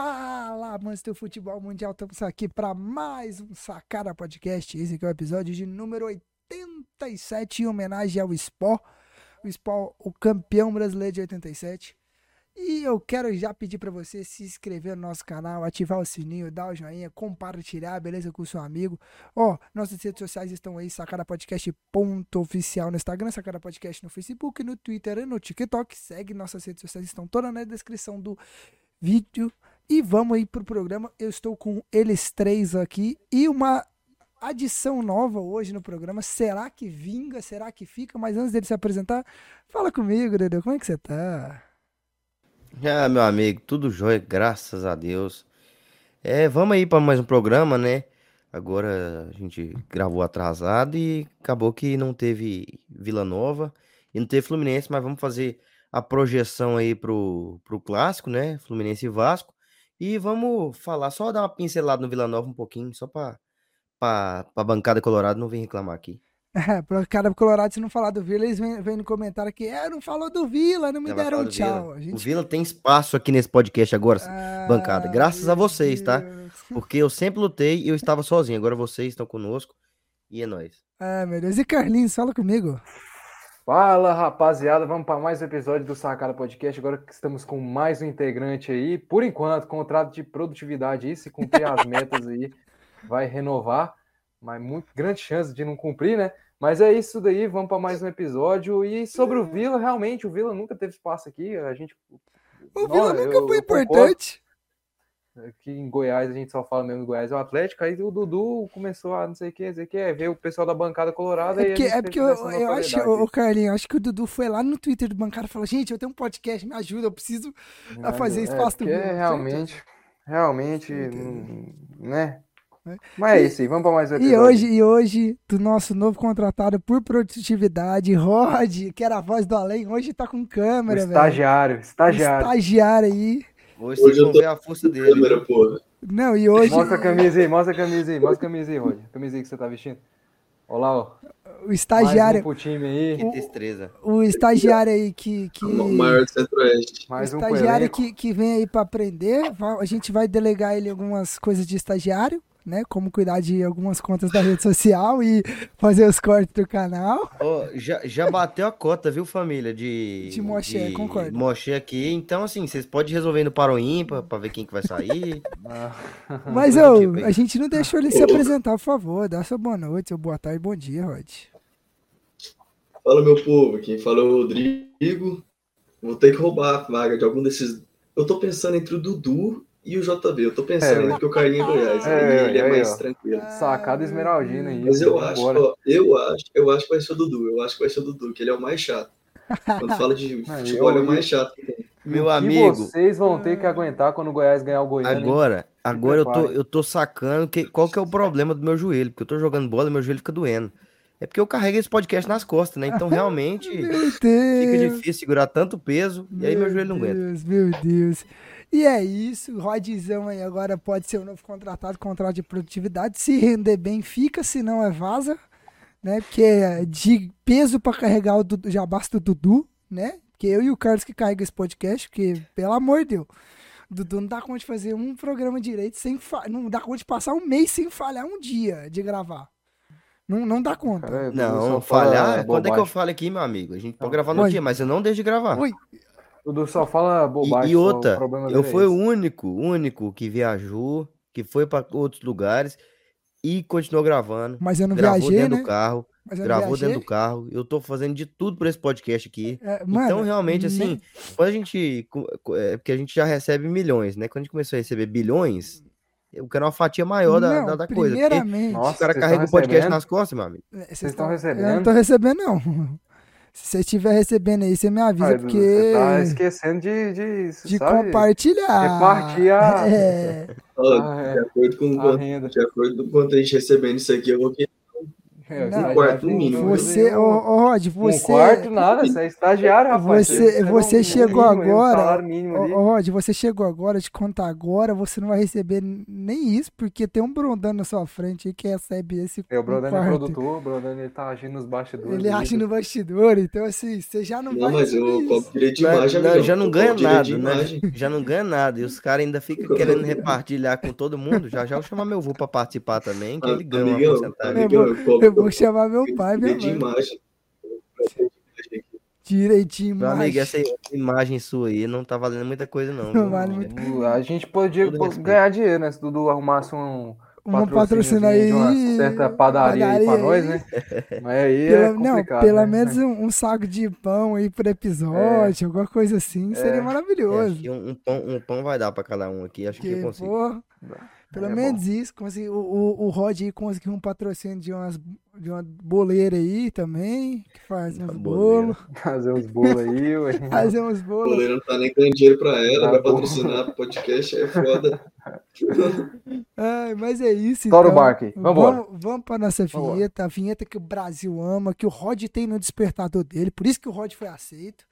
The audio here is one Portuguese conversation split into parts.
Fala, amantes do futebol mundial, estamos aqui para mais um Sacada Podcast. Esse aqui é o episódio de número 87, em homenagem ao Sport, o Sport, o campeão brasileiro de 87. E eu quero já pedir para você se inscrever no nosso canal, ativar o sininho, dar o joinha, compartilhar, beleza, com o seu amigo. Ó, nossas redes sociais estão aí, Sacada Podcast ponto oficial no Instagram, Sacada Podcast no Facebook, no Twitter e no TikTok. Segue nossas redes sociais, estão todas na descrição do vídeo. E vamos aí pro programa. Eu estou com eles três aqui e uma adição nova hoje no programa. Será que vinga? Será que fica? Mas antes dele se apresentar, fala comigo, Dedeu. Como é que você tá? Ah, meu amigo, tudo jóia, graças a Deus. É, vamos aí para mais um programa, né? Agora a gente gravou atrasado e acabou que não teve Vila Nova e não teve Fluminense, mas vamos fazer a projeção aí pro, pro clássico, né? Fluminense e Vasco. E vamos falar, só dar uma pincelada no Vila Nova um pouquinho, só para a bancada colorada não vir reclamar aqui. É, para cada colorado, se não falar do Vila, eles vêm, vêm no comentário aqui, é, não falou do Vila, não me deram um tchau. Vila. Gente... O Vila tem espaço aqui nesse podcast agora, Ah, bancada, graças a vocês, tá? Deus. Porque eu sempre lutei e eu estava sozinho, agora vocês estão conosco e é nóis. Ah, meu Deus. E Carlinhos, fala comigo. Fala rapaziada, vamos para mais um episódio do Sacada Podcast. Agora que estamos com mais um integrante aí. Por enquanto, contrato de produtividade aí, se cumprir as metas aí, vai renovar. Mas muito grande chance de não cumprir, né? Mas é isso daí, vamos para mais um episódio. E sobre o Vila, realmente, o Vila nunca teve espaço aqui. A gente. O Vila nunca eu- foi eu importante. Aqui em Goiás a gente só fala mesmo em Goiás é o Atlético, aí o Dudu começou a não sei o que, não sei o que, ver o pessoal da bancada colorada. É porque, é porque eu, eu acho, ô Carlinhos, acho que o Dudu foi lá no Twitter do bancário e falou: gente, eu tenho um podcast, me ajuda, eu preciso a fazer É, espaço do porque Vila. realmente, realmente, hum, né? É. Mas é E- isso aí, vamos para mais um E episódio. hoje, e hoje, do nosso novo contratado por produtividade, Rod, que era a voz do além, hoje tá com o câmera, velho. estagiário, estagiário. Estagiário aí. Hoje, Hoje vocês vão tô ver a força dele. câmera, porra. Não, e hoje Mostra a camisa aí, mostra a camisa aí, mostra a camisa aí. A camisa aí que você tá vestindo. Olha lá, ó. o Mais estagiário, um pro time aí. Que destreza. o estagiário aí que, que O maior do Centro-Oeste. o Mais um estagiário que, que vem aí pra aprender, a gente vai delegar ele algumas coisas de estagiário, né? Como cuidar de algumas contas da rede social e fazer os cortes do canal. Ó, já, já bateu a cota, viu, família? De. De Moché, concordo. Moché aqui. Então, assim, vocês podem resolver no Paro Ímpar pra ver quem que vai sair. Ah, Mas ô, tipo a gente não deixou ele se apresentar, por favor. Dá sua boa noite, seu boa tarde, bom dia, Rod. Fala, meu povo. Quem fala é o Rodrigo. Vou ter que roubar a vaga de algum desses. Eu tô pensando entre o Dudu e o JB. Eu tô pensando É, entre o Carlinhos e o Goiás. É, aí ele é aí, mais ó. tranquilo. Sacada esmeraldina aí. Mas eu acho, ó, eu acho, eu acho que vai ser o Dudu. Eu acho que vai ser o Dudu, que ele é o mais chato. Quando fala de futebol, ele é o mais chato. que tem. Meu que amigo, vocês vão ter que aguentar quando o Goiás ganhar o Goiânia. agora, agora eu tô, eu tô sacando que, qual que é o problema do meu joelho. Porque eu tô jogando bola e meu joelho fica doendo. É porque eu carrego esse podcast nas costas, né? Então, realmente, fica difícil segurar tanto peso. E aí meu joelho não aguenta. Deus, meu Deus. E é isso, o Rodzão aí agora pode ser o novo contratado, contrato de produtividade. Se render bem, fica, se não é vaza, né? Porque é de peso pra carregar o Dudu, já basta o Dudu, né? Porque eu e o Carlos que carrega esse podcast, porque, pelo amor de Deus, o Dudu não dá conta de fazer um programa direito sem não dá conta de passar um mês sem falhar um dia de gravar. Não, não dá conta. Cara, Não, falhar. Quando é que eu falo aqui, meu amigo? A gente pode Não. gravar no Oi. dia, mas eu não deixo de gravar. Oi, Dudu só fala E, bobagem. e só, outra, o problema eu é fui o único, único que viajou, que foi para outros lugares e continuou gravando. mas eu não gravou viajei, dentro né? do carro, gravou viajei. dentro do carro. Eu tô fazendo de tudo por esse podcast aqui. É, então, mano, realmente, nem- assim, quando a gente. É, porque a gente já recebe milhões, né? Quando a gente começou a receber bilhões, eu quero uma fatia maior da, Não, da, da coisa. Primeiramente, Nossa, o cara carrega o podcast recebendo? nas costas, meu amigo. É, Vocês estão tão- recebendo? Eu não tô recebendo, não. Se você estiver recebendo aí, você me avisa, Ai, porque. Você tá esquecendo de, de, De sabe, compartilhar. repartir É. Ah, é. De acordo com a quanto, renda. de acordo com quanto a gente recebendo isso aqui, eu vou querer É, Não, estagiário quarto tem mínimo. Você, ô, ô, Rod, Um você. quarto, nada, você é estagiário, rapaz. Você, você um chegou mínimo um agora. Ô, ô, Rod, você chegou agora, te contar agora, você não vai receber nem isso, porque tem um Brondano na sua frente aí que recebe esse É, o Brodani é quarto. produtor, o Brodani ele tá agindo nos bastidores. Ele acha no bastidor, então assim, você já não, Não, vai mas receber eu isso. cobro direito de Não, imagem, não, amigão. já não ganha nada, né? Já não ganha nada. E os caras ainda ficam querendo repartilhar com todo mundo. Já já eu vou chamar meu avô pra participar também, que ele ganha Amigão, amigão, eu cobro Eu vou chamar meu pai minha de mãe. imagem. Direitinho, Meu amigo, essa imagem sua aí não tá valendo muita coisa, não. Não vale muito. A gente podia ganhar dinheiro, né? Se Dudu arrumasse um Uma patrocina aí. de uma certa padaria, aí pra padaria nós, aí. né? Mas aí é Pelo, não, complicado, pelo né? menos um, um saco de pão aí por episódio, alguma coisa assim, seria É. É, maravilhoso. acho que um, um pão, um pão vai dar pra cada um aqui, acho que eu Que, consigo. pô, pelo É menos isso. Consegui, o, o, o Rod aí conseguiu um patrocínio de, umas, de uma boleira aí também, que faz uns boleira. bolos. Fazer uns bolos aí, ué. Fazer uns O bolos. goleiro não tá nem ganhando dinheiro pra ela, Tá vai bom. patrocinar podcast, é foda. Ai, mas é isso, então. aí, vambora. Vamos, vamos pra nossa vinheta, a vinheta que o Brasil ama, que o Rod tem no despertador dele, por isso que o Rod foi aceito,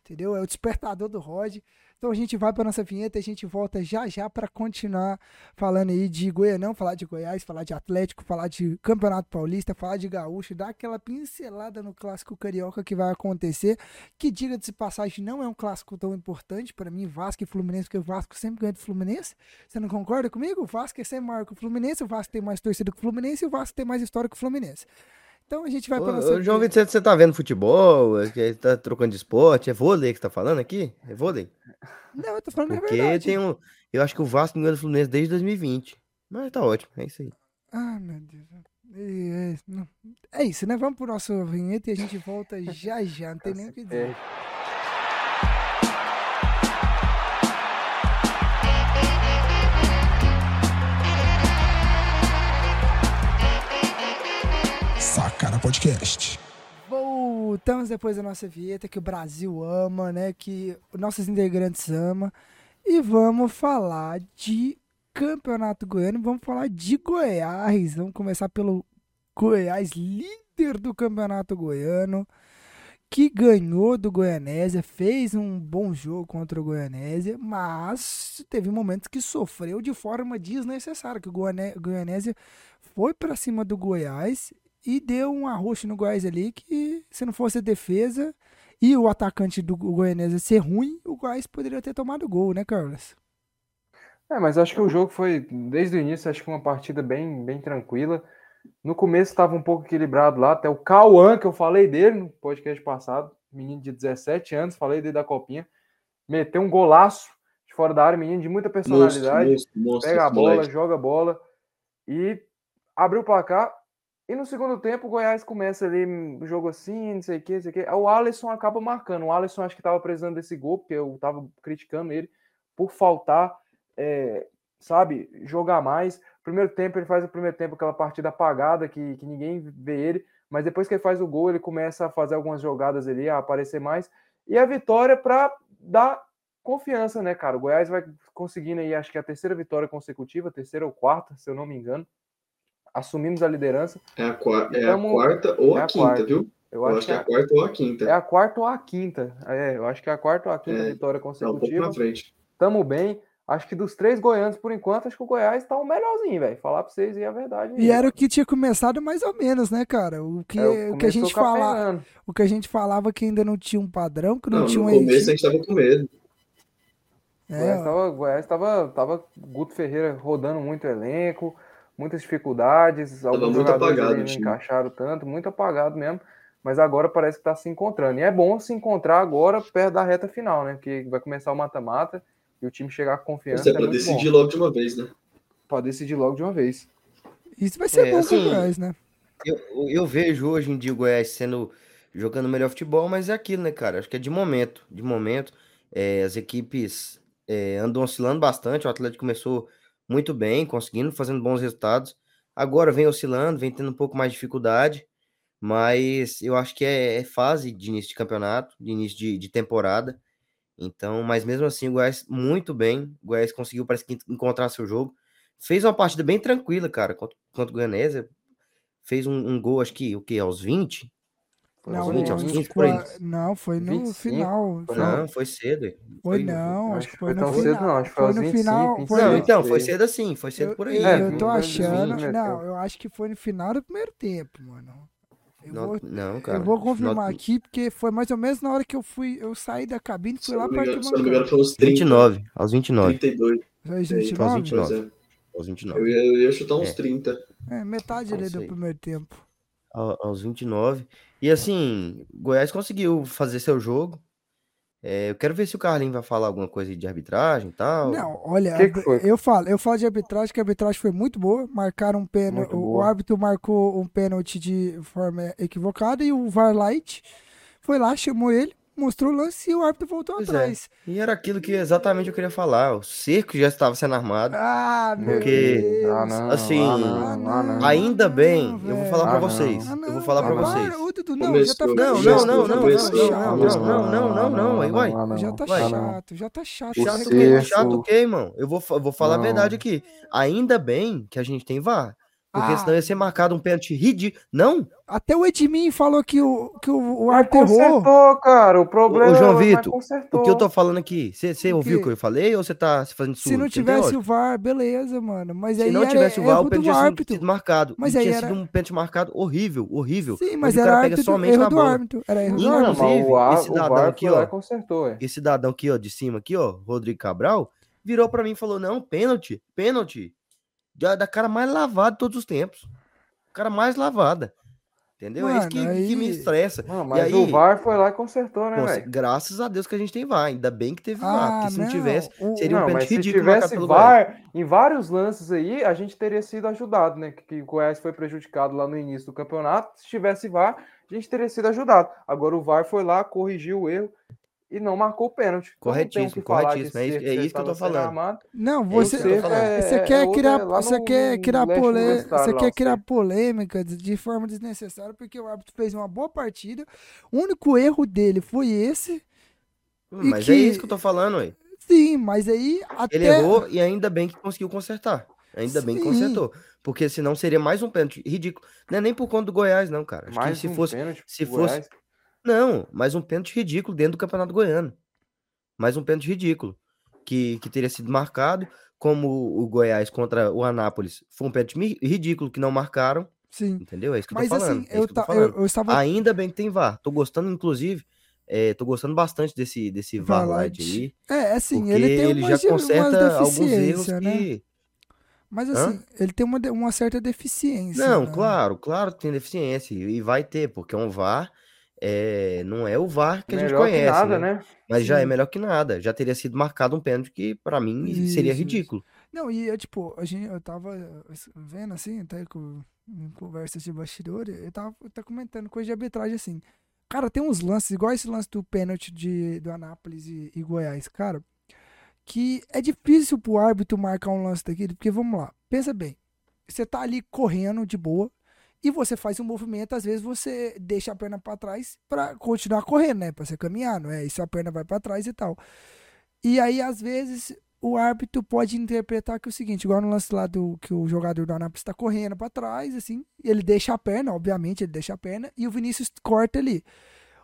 entendeu? É o despertador do Rod. Então a gente vai pra nossa vinheta e a gente volta já já pra continuar falando aí de Goianão, falar de Goiás, falar de Atlético, falar de Campeonato Paulista, falar de Gaúcho, dar aquela pincelada no clássico carioca que vai acontecer, que diga de passagem não é um clássico tão importante pra mim, Vasco e Fluminense, porque o Vasco sempre ganha do Fluminense. Você não concorda comigo? O Vasco é sempre maior que o Fluminense, o Vasco tem mais torcida que o Fluminense e o Vasco tem mais história que o Fluminense. Então a gente vai para nossa João Vicente, você tá vendo futebol? É que Tá trocando de esporte? É vôlei que você tá falando aqui? É vôlei? Não, eu tô falando a Porque verdade. tem um. Eu acho que o Vasco ganhou do Fluminense desde 2020. Mas tá ótimo, é isso aí. Ah, meu Deus. É, é. É isso, né? Vamos pro nosso vinheta e a gente volta já já. Não tem nem o que dizer. É, Podcast. Voltamos depois da nossa vinheta que o Brasil ama, né? Que os nossos integrantes amam. E vamos falar de Campeonato Goiano. Vamos falar de Goiás. Vamos começar pelo Goiás, líder do Campeonato Goiano. Que ganhou do Goianésia, fez um bom jogo contra o Goianésia, mas teve momentos que sofreu de forma desnecessária. Que o Goiané- Goianésia foi para cima do Goiás e deu um arroxo no Goiás ali que, se não fosse a defesa e o atacante do Goianésia ser ruim, o Goiás poderia ter tomado gol, né, Carlos? É, mas acho que o jogo foi, desde o início, acho que uma partida bem, bem tranquila. No começo estava um pouco equilibrado lá, até o Cauã, que eu falei dele no podcast passado, menino de 17 anos, falei dele da copinha, meteu um golaço de fora da área, menino de muita personalidade, pega a bola, moleque. joga a bola e abriu o placar. E no segundo tempo, o Goiás começa ali o jogo assim, não sei o que, não sei o que. O Alisson acaba marcando. O Alisson acho que estava precisando desse gol, porque eu estava criticando ele por faltar, é, sabe, jogar mais. Primeiro tempo, ele faz o primeiro tempo aquela partida apagada, que, que ninguém vê ele, mas depois que ele faz o gol, ele começa a fazer algumas jogadas ali, a aparecer mais. E a vitória para dar confiança, né, cara? O Goiás vai conseguindo aí, acho que é a terceira vitória consecutiva, terceira ou quarta, se eu não me engano. Assumimos a liderança. É a, qua- é a Tamo- quarta ou é a a quinta, quarta. viu? Eu, Eu acho, acho que é é, a quarta ou a é quinta. a quarta ou a quinta. É, eu acho que é a quarta ou a quinta É, vitória Tá um pouco consecutiva. na frente. Tamo bem. Acho que dos três goianos, por enquanto, acho que o Goiás tá o melhorzinho, velho. Falar pra vocês aí a verdade. E era o que tinha começado mais ou menos, né, cara? O que, É, o que a gente fala, capengando. o que a gente falava que ainda não tinha um padrão, que não, Não, tinha no um começo a gente tava com medo. O É, Goiás, tava, o Goiás tava, tava Guto Ferreira rodando muito elenco, muitas dificuldades, alguns muito jogadores apagado não time. encaixaram tanto, muito apagado mesmo, mas agora parece que tá se encontrando. E é bom se encontrar agora perto da reta final, né? Porque vai começar o mata-mata e o time chegar com confiança Isso é é pra muito decidir bom. logo de uma vez, né? Pra decidir logo de uma vez. isso vai ser É, bom assim, pro Goiás, né? Eu, eu vejo hoje em dia o Goiás sendo jogando melhor futebol, mas é aquilo, né, cara? Acho que é de momento. De momento, é, as equipes é, andam oscilando bastante. O Atlético começou muito bem, conseguindo, fazendo bons resultados. Agora vem oscilando, vem tendo um pouco mais de dificuldade, mas eu acho que é, é fase de início de campeonato, de início de, de temporada. Então, mas mesmo assim, o Goiás muito bem. O Goiás conseguiu, parece que, encontrar seu jogo. Fez uma partida bem tranquila, cara, contra, contra o Goianésia fez um, um gol, acho que, o quê, aos 20? Foi Não, aos aos 20, não, aos 20, 15, foi- não, foi no 25, final. foi Foi, Não, foi cedo. foi Foi- não, acho que foi foi no tão final. cedo, não, acho que foi aos no 25, final. 26. Foi Não, no- então, foi cedo assim, foi cedo eu, por aí. eu, É, eu tô foi achando. 20, né, Não, então. eu acho que foi no final do primeiro tempo, mano. Eu Não, vou, não, cara. eu vou confirmar aqui, porque foi mais ou menos na hora que eu fui, eu saí da cabine e fui lá engano, se não me engano, foi 30, 29, aos 29. 32. Foi Aí, 29? aos 29. Pois é. Aos Eu 29. ia, eu ia chutar uns É. 30. É, metade É ali do primeiro tempo. Ao- Aos 29. E assim, Goiás conseguiu fazer seu jogo. É, eu quero ver se o Carlinhos vai falar alguma coisa de arbitragem e tal. Não, olha, Que que eu falo, eu falo de arbitragem, que a arbitragem foi muito boa. Marcaram um pênalti, o, árbitro marcou um pênalti de forma equivocada e o VAR Light foi lá, chamou ele, mostrou o lance e o árbitro voltou Pois é. atrás. E era aquilo que exatamente eu queria falar. O cerco já estava sendo armado. Ah, meu Porque- Deus. Ah, assim, ah, não, ah, não. Ainda bem, não, eu vou falar pra Ah, não. vocês. Ah, Eu vou falar pra para. vocês. Não, já tá Não, não, não, não, tá não, não, não, não, não, não, não, aí, uai. Já tá Vai. chato, já tá chato. Chato o quê? cerco- Chato o quê, irmão? Eu vou, vou falar a verdade aqui. Ainda bem que a gente tem VAR. Porque Ah. senão ia ser marcado um pênalti ridículo. Não, Até o Edmin falou que o, que o, o árbitro errou. consertou, cara. O problema Ô, João mas Vitor, consertou. o que eu tô falando aqui, você O ouviu o que eu falei ou você tá se fazendo surdo? Se não tivesse lógica? o VAR, beleza, mano. Mas aí Se não era tivesse o VAR, o pênalti do tinha sido- árbitro. sido marcado. Mas e aí tinha era- sido um pênalti marcado horrível, horrível. Sim, mas onde o era cara pega árbitro do, somente erro na do bola. árbitro. Era erro do árbitro. Inclusive, o, ar, esse o cidadão aqui, ó. consertou, é. Esse cidadão aqui, ó, de cima aqui, ó, Rodrigo Cabral, virou pra mim e falou: "Não, pênalti, pênalti". Da, da cara mais lavada de todos os tempos. Cara mais lavada. Entendeu? é isso que, Mano, que me aí- estressa. E mas aí- o VAR foi lá e consertou, né, velho? graças a Deus que a gente tem VAR. Ainda bem que teve VAR. Ah, Porque se não não. tivesse, seria um Não, mas pênalti se ridículo marcado tivesse Goiás. VAR, em vários lances aí, a gente teria sido ajudado, né? Que, que o Goiás foi prejudicado lá no início do campeonato. Se tivesse VAR, a gente teria sido ajudado. Agora o VAR foi lá, corrigiu o erro e não marcou o pênalti. Então Corretíssimo, corretíssimo. É é isso que eu tô estava sendo falando. armado. Não, É você, tô falando. você É- quer é criar, você no- quer criar, universitário você lá, quer criar polêmica de, forma desnecessária, porque o árbitro fez uma boa partida. O único erro dele foi esse. E Mas que- é isso que eu tô falando, ué. Sim, mas aí até. Ele errou e ainda bem que conseguiu consertar. Ainda bem que Sim. consertou. Porque senão seria mais um pênalti ridículo. Não é nem por conta do Goiás, não, cara. Acho Mais que se um fosse. pênalti se fosse- Goiás. Não, mais um pênalti ridículo dentro do Campeonato Goiano. Mais um pênalti ridículo. Que, que teria sido marcado, como o Goiás contra o Anápolis. Foi um pênalti ridículo que não marcaram. Sim. Entendeu? É isso que eu Mas tô falando. assim, é eu, isso que eu eu, falando. eu estava. Ainda bem que tem VAR. Tô gostando, inclusive. é, tô gostando bastante desse, desse VAR Light. Light aí. É, assim, Porque ele tem ele já conserta alguns erros né? que. Mas Hã? assim, ele tem uma, de- uma certa deficiência. Não, né? claro, claro que tem deficiência. E vai ter, porque é um VAR. É, não é o VAR que a gente Melhor conhece. que nada, né? né? Mas já é Sim. melhor que nada. Já teria sido marcado um pênalti que, pra mim, seria Isso, ridículo. Não, e eu, tipo, a gente, eu tava vendo assim, até com em conversas de bastidor, eu tava, tava comentando coisa de arbitragem assim. Cara, tem uns lances, igual esse lance do pênalti de, do Anápolis e, e Goiás, cara, que é difícil pro árbitro marcar um lance daquele, porque vamos lá, pensa bem, você tá ali correndo de boa e você faz um movimento, às vezes você deixa a perna pra trás pra continuar correndo, né, pra você caminhar, não é? E sua perna vai pra trás e tal. E aí, às vezes, o árbitro pode interpretar que é o seguinte, igual no lance lá do que o jogador do Anápolis está correndo para trás, assim, ele deixa a perna, obviamente ele deixa a perna, e o Vinícius corta ali.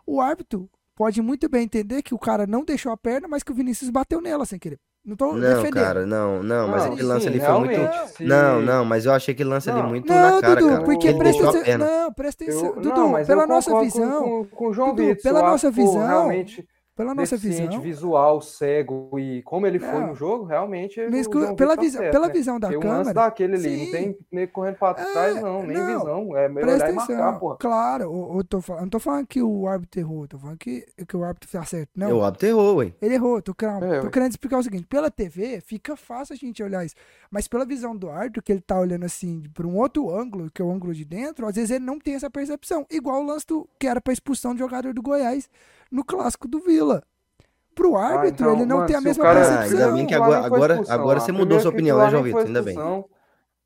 O árbitro pode muito bem entender que o cara não deixou a perna, mas que o Vinícius bateu nela sem querer. Não tô Não, defendendo. cara, não, não, mas Não, aquele lance sim, ali foi muito. se- Não, não, mas eu achei aquele lance ali Não. muito Não, na cara, Dudu, cara. porque ele presta atenção. Não, presta atenção. Eu- Dudu, não, mas pela eu nossa com- visão, Com, com o João Dudu, Vitor, pela nossa visão, realmente pela nossa visão. visual, cego e como ele foi Não. no jogo, realmente o João pela tá visão, certo, pela né? visão da Porque o lance câmera. daquele ali, sim. não tem nego correndo pra trás, É, não, nem não. visão. É melhor olhar e marcar, porra. Claro, eu, eu tô falando, não tô falando que o árbitro errou, tô falando que, que o árbitro tá certo. Não, Eu aterrou, ué. ele errou, tô, querendo- É, tô ué. querendo explicar o seguinte, pela TV fica fácil a gente olhar isso, mas pela visão do árbitro, que ele tá olhando assim para um outro ângulo, que é o ângulo de dentro, às vezes ele não tem essa percepção, igual o lance do, que era pra expulsão do jogador do Goiás no clássico do Vila. Pro árbitro, então, ele não mano, tem a mesma cara- Ah, percepção. ainda bem que agora- agora- agora você mudou sua opinião, né, João foi Vitor? Ainda bem.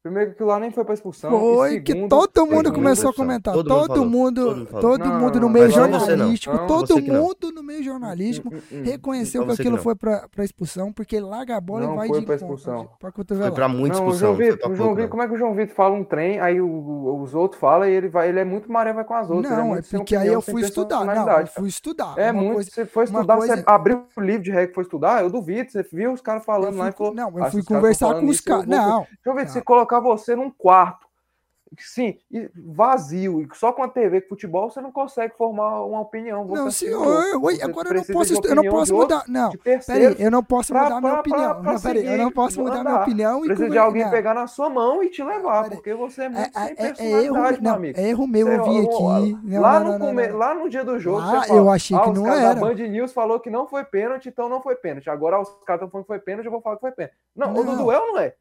Primeiro que lá nem foi pra expulsão. Foi e que segundo, todo mundo começou a comentar. Todo Todo, mundo Todo mundo falou. todo Não, mundo no não, meio não você não. jornalístico, Não, todo você que não. mundo no meio jornalístico Hum, hum, hum. reconheceu Não, que você que aquilo foi pra, pra expulsão, porque larga a bola Não e vai foi de pra expulsão. Pra Foi pra muita Não, o expulsão. João Vitor, pra o João pouco, Vitor, como é que o João Vitor fala um trem, aí o- os outros falam e ele vai, ele é muito maré, vai com as outras. Não, é porque aí eu fui estudar. Não, eu fui estudar. É muito. você foi estudar, você abriu o livro de regra e foi estudar? Eu duvido. Você viu os caras falando lá e falou. não, eu "Ah, fui conversar com os caras. Não, Deixa eu ver, Não. Colocar você num quarto, sim, vazio, e só com a TV com futebol, você não consegue formar uma opinião. Você não, o senhor. Oi, Você agora eu não precisa posso, eu não posso mudar. Não, peraí, eu não posso pra- mudar minha pra- pra- opinião. pra Não, peraí, eu não posso mudar minha andar. opinião e Precisa de alguém não. pegar na sua mão e te levar, Peraí. porque você é É, muito sem é, é, é erro, meu não, amigo. é erro meu Você- eu vir ó, aqui. Não, lá, no come- lá dia do jogo, Lá você fala, eu achei que ah, os não era. da Band News falou que não foi pênalti, então não foi pênalti. Agora os caras estão falando que foi pênalti, eu vou falar que foi pênalti. Não, o do duelo não é.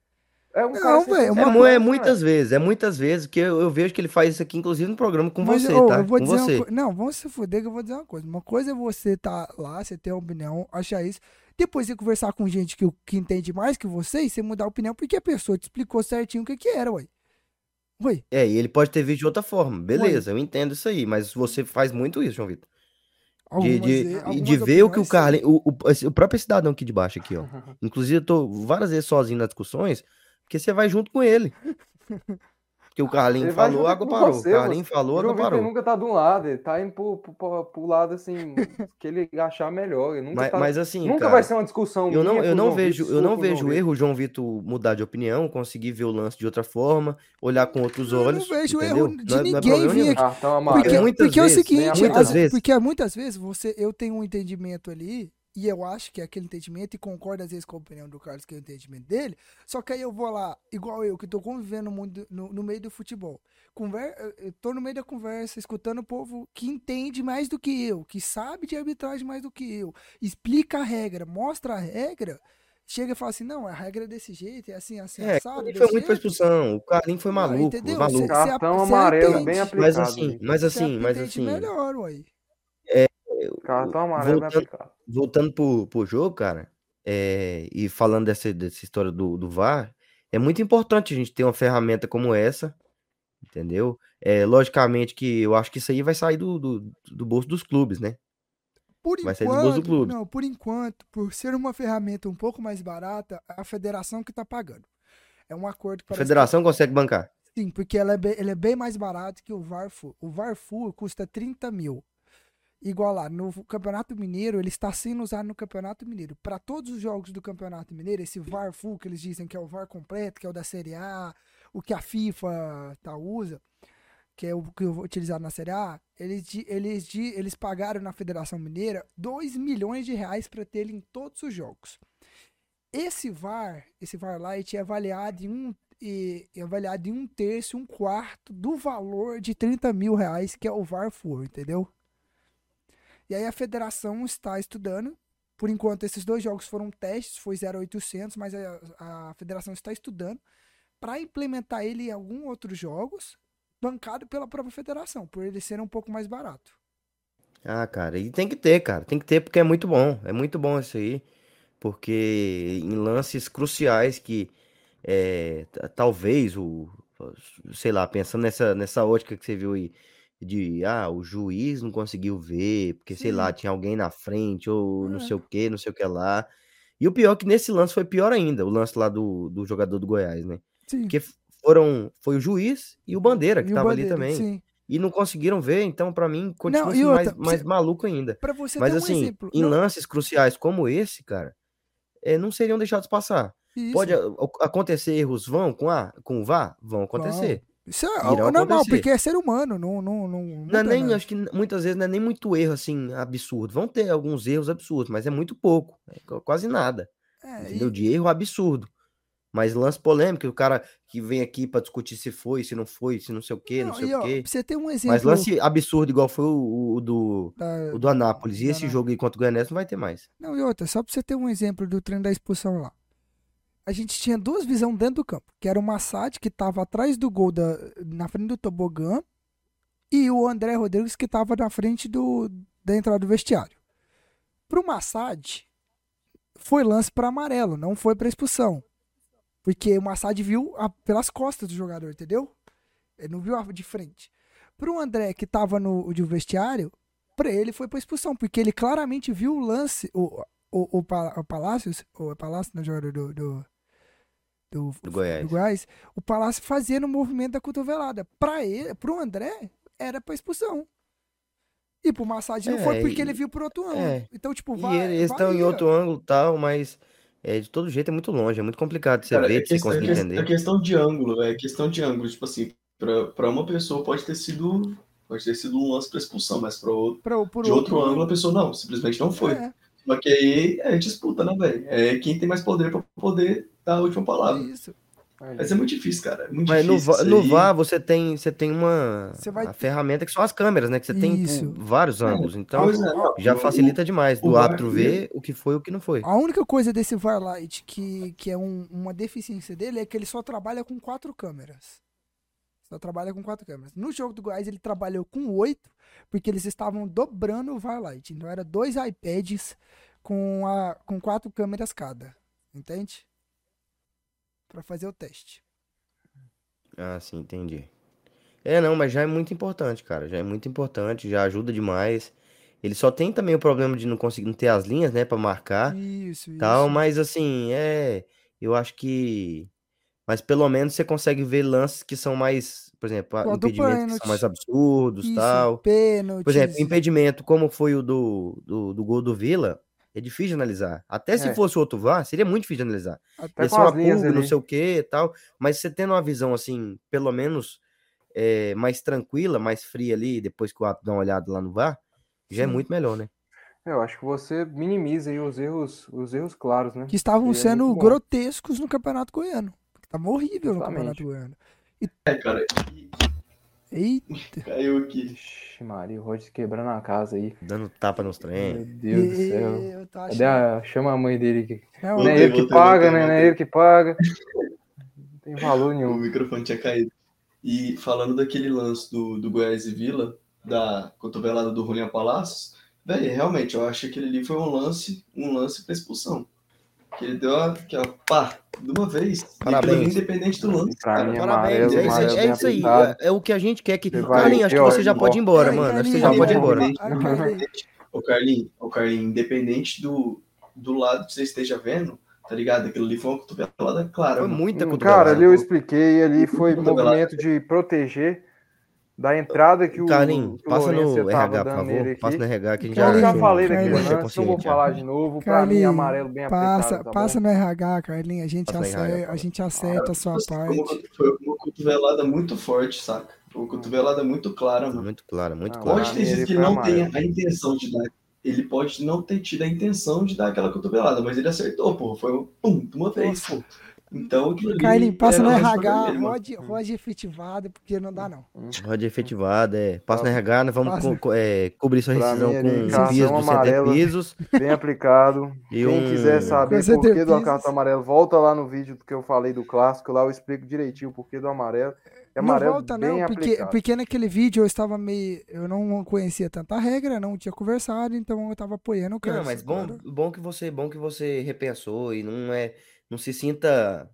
É um Não, cara velho, É, é muitas vezes, é muitas vezes que eu, eu vejo que ele faz isso aqui, inclusive no programa com Mas, você, ô, tá? eu vou Com dizer você. uma. Não, vamos se fuder que eu vou dizer uma coisa. Uma coisa é você tá lá, você ter uma opinião, achar isso. Depois você conversar com gente que, que entende mais que você e você mudar a opinião porque a pessoa te explicou certinho o que que era, ué. Ué, É, e ele pode ter visto de outra forma. Beleza, eu entendo isso aí, mas você faz muito isso, João Vitor. De, algumas, de, e- e algumas de ver o que o Carlinhos. O, o, o próprio cidadão aqui de baixo, aqui, ó. Inclusive, eu tô várias vezes sozinho nas discussões, porque você vai junto com ele. Porque o Carlinhos Ele falou, junto água parou. você, o Carlinhos falou, O água João Vitor parou. nunca tá de um lado, ele tá indo pro, pro, pro- lado assim, que ele achar melhor. Ele nunca, Mas, tá- mas assim, nunca cara, vai ser uma discussão eu não, eu o não João vejo, Vitor, eu não o vejo Vitor. erro o João Vitor mudar de opinião, conseguir ver o lance de outra forma, olhar com outros Eu não olhos. vejo entendeu? erro de Não é- não é ninguém vir aqui. Cartão amarelo. Porque, muitas porque é o vezes, seguinte, muitas às- vezes. porque muitas vezes você, eu tenho um entendimento ali, e eu acho que é aquele entendimento, e concordo às vezes com a opinião do Carlos, que é o entendimento dele, só que aí eu vou lá, igual eu, que tô convivendo no, mundo, no, no meio do futebol. Conver, eu- eu tô no meio da conversa, escutando o povo que entende mais do que eu, que sabe de arbitragem mais do que eu, explica a regra, mostra a regra, chega e fala assim, não, a regra é desse jeito, é assim, assim, É, assado, ele foi muito pra jeito. expulsão. O Carlinhos foi maluco, entendeu? maluco. Cê- Cartão cê amarelo entende. bem Mas aplicado. assim, gente. mas assim, mas assim, melhor, ué. Cartão amarelo bem voltando- aplicado. voltando pro, pro jogo, cara, é, e falando dessa, dessa história do, do VAR, é muito importante a gente ter uma ferramenta como essa, entendeu? É, logicamente que eu acho que isso aí vai sair do, do, do bolso dos clubes, né? Por Vai sair dos bolsos do enquanto, clube. não, por enquanto, por ser uma ferramenta um pouco mais barata, é a federação que tá pagando. É um acordo que A federação consegue bancar. que, sim, porque ela é, bem, ele é bem mais barato que o VARFU. O VARFU custa 30 mil. Igual lá, no Campeonato Mineiro, ele está sendo usado no Campeonato Mineiro. Para todos os jogos do Campeonato Mineiro, esse VAR Full, que eles dizem que é o VAR completo, que é o da Série A, o que a FIFA tá, usa, que é o que eu vou utilizar na Série A, eles, eles, eles pagaram na Federação Mineira 2 milhões de reais para ter ele em todos os jogos. Esse VAR, esse VAR Lite é avaliado em um, e- avaliado em um terço, um quarto do valor de 30 mil reais, que é o VAR Full, entendeu? E aí a federação está estudando. Por enquanto, esses dois jogos foram testes, foi 0,800, mas a, a federação está estudando para implementar ele em alguns outros jogos, bancado pela própria federação, por ele ser um pouco mais barato. Ah, cara, e tem que ter, cara. Tem que ter porque é muito bom. É muito bom isso aí. Porque em lances cruciais que é, talvez o, sei lá, pensando nessa, nessa ótica que você viu aí, de ah, o juiz não conseguiu ver, porque sei lá, Sim. tinha alguém na frente, ou não É. sei o que, não sei o que lá. E o pior é que nesse lance foi pior ainda, o lance lá do, do jogador do Goiás, né? Sim. Porque foram, foi o juiz e o Bandeira que E tava Bandeira, ali também. Sim. E não conseguiram ver, então pra mim continua sendo mais, outra, mais você- maluco ainda. Para você Mas um assim, exemplo. em não- lances cruciais como esse, cara, é, não seriam deixados passar. isso, Pode a- acontecer erros, vão com a, com o VAR? Vão acontecer. Isso é irão normal, acontecer. porque é ser humano, não, não, não, Não é nem, nada. acho que muitas vezes não é nem muito erro assim absurdo. Vão ter alguns erros absurdos, mas é muito pouco, é qu- quase nada, É, entendeu? e- De erro absurdo. Mas lance polêmico, o cara que vem aqui pra discutir se foi, se não foi, se não sei o quê, não, não, sei e, o ó, quê. pra você ter um exemplo Mas lance absurdo igual foi o, o do da- o do Anápolis. E do esse Anápolis. jogo aí contra o Goianese não vai ter mais. Não, e outra, só pra você ter um exemplo do treino da expulsão lá. A gente tinha duas visões dentro do campo, que era o Massad, que tava atrás do gol da, na frente do tobogã, e o André Rodrigues, que tava na frente do, da entrada do vestiário. Pro Massad, foi lance para amarelo, não foi para expulsão. Porque o Massad viu a- pelas costas do jogador, entendeu? Ele não viu a de frente. Pro André, que tava no de vestiário, pra ele foi pra expulsão, porque ele claramente viu o lance, o, o, o, o Palácios, o Palácio, não, jogador do, do, do, Do Goiás. Goiás, o Palácio fazendo o movimento da cotovelada. Pra ele, pro André, era pra expulsão. E pro Massad não É, foi porque e- ele viu por outro ângulo. é. Então, tipo, E vai. ele- eles estão em outro ângulo e tal, mas é, de todo jeito é muito longe, é muito complicado de você Cara, ver, é de você é conseguir entender. é questão de ângulo, é questão de ângulo. Tipo assim, pra, pra uma pessoa pode ter sido pode ter sido um lance pra expulsão, mas pra outro, Pra, por de outro ângulo a pessoa não, simplesmente não foi. É, Só que aí é disputa, né, velho? É quem tem mais poder pra poder dar a última palavra. isso. Mas é muito difícil, cara. É muito Mas no, difícil. No aí. VAR você tem, você tem uma Você vai ferramenta que são as câmeras, né? Que você tem Isso. por vários ângulos. Então é, já o- facilita demais do VAR, árbitro ver o que foi e o que não foi. A única coisa desse Varlight que, que é um- uma deficiência dele é que ele só trabalha com quatro câmeras. Só trabalha com quatro câmeras. No jogo do Goiás ele trabalhou com oito, porque eles estavam dobrando o Varlight. Então era dois iPads com, a, com quatro câmeras cada. Entende? Pra fazer o teste. Ah, sim, entendi. É, não, mas já é muito importante, cara. Já é muito importante, já ajuda demais. Ele só tem também o problema de não conseguir não ter as linhas, né, pra marcar. Isso, isso. tal, mas assim, é, eu acho que, mas pelo menos você consegue ver lances que são mais, por exemplo, do impedimentos que pênalti. são mais absurdos, Isso, tal. pênaltis. Por exemplo, impedimento, como foi o do, do, do gol do Vila, é difícil de analisar. Até se É. fosse outro VAR, seria muito difícil de analisar. Até Ia ser uma não sei o que e tal, mas você tendo uma visão assim, pelo menos é, mais tranquila, mais fria ali, depois que o árbitro dá uma olhada lá no VAR, já é Sim. muito melhor, né? Eu acho que você minimiza aí os erros, os erros claros, né? que estavam sendo grotescos no Campeonato Goiano. Que tava horrível no. Campeonato Goiano. É, cara, Eita. caiu aqui. Ixi, Maria, o Roger quebrando a casa aí. Dando tapa nos Meu trem. Deus do céu. Cadê a... Chama a mãe dele aqui. Não, Não Voltei, é ele que voltei, paga, voltei, né? Não é ele que paga. Não tem valor O nenhum. microfone tinha caído. E falando daquele lance do, do Goiás e Vila, da cotovelada do Julian Palácios, velho, realmente, eu acho que aquele ali foi um lance, um lance pra expulsão. Que ele deu a, que, ó, pá, de uma vez. Parabéns. independente do lance. Mim, Parabéns, amarelo, é isso, aí, amarelo é isso aí. É, é o que a gente quer que. Carlinhos, acho que você já pode ir embora, mano. Acho que você já pode ir embora. Ô, Carlinhos, ô, Carlinhos, independente do, do lado que você esteja vendo, tá ligado? Aquilo ali foi uma cotovelada clara. Foi muita Hum, cotovelada. Cara, ali eu expliquei, ali foi movimento de proteger da entrada que o, Carlinhos, que o passa no tava RH, por favor. Passa no RH que a gente Eu Eu já falei daquele lance, não vou já. falar de novo. Pra mim, amarelo bem Passa, aplicado, tá passa bom? no RH, Carlinhos. A gente, Passa no RH, acerta, a gente acerta a sua parte. foi uma cotovelada muito forte, saca? Foi uma cotovelada muito clara, mano. Muito claro, muito Ah, claro. Pode ter sido que não tenha amarelo. a intenção de dar. Ele pode não ter tido a intenção de dar aquela cotovelada, mas ele acertou, pô. Foi um pum, uma vez, pô. Então ali. Carlinhos, passa no pra RH, rode, rode efetivado, porque não dá não. Pode efetivada, é. Passa no. RH, nós vamos co- co- é, cobrir sua rescisão com pisos do amarelo. pisos Bem aplicado. e Quem um. quiser saber Coisa por que do cartão amarelo, volta lá no vídeo que eu falei do clássico, lá eu explico direitinho o porquê do amarelo. É Não amarelo volta bem não, porque, aplicado. porque naquele vídeo eu estava meio... Eu não conhecia tanta regra, não tinha conversado, então eu tava apoiando o cara. Não, mas bom, bom que você, bom que você repensou e não é, não se sinta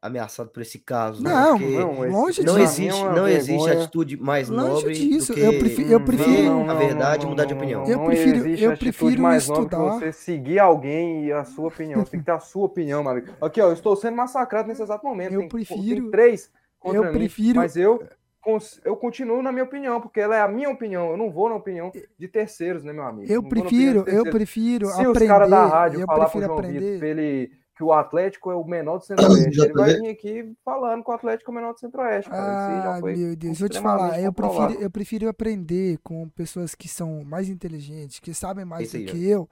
ameaçado por esse caso, né? Não, Porque não, esse- longe não disso. é existe, não existe vergonha. atitude mais Longe nobre disso, do que eu prefi- eu prefiro- não, não, a verdade não, mudar de não, opinião. não, Eu prefiro- eu prefiro mais nobre estudar. você seguir alguém e a sua opinião. Você tem que ter a sua opinião, meu amigo. Aqui, ó, eu estou sendo massacrado nesse exato momento. Eu tem, prefiro- tem três contra eu mim, prefiro- mas eu, eu continuo na minha opinião, porque ela é a minha opinião. Eu não vou na opinião de terceiros, né, meu amigo? Eu Não prefiro, eu prefiro Se aprender, os caras da rádio eu falar pro prefiro João Vitor aprender. pra ele que o Atlético é o menor do Centro-Oeste, ele vai vir aqui falando que o Atlético é o menor do Centro-Oeste, aí Ah, meu Deus, vou te falar, eu prefiro, eu prefiro aprender com pessoas que são mais inteligentes, que sabem mais Isso do aí, que eu,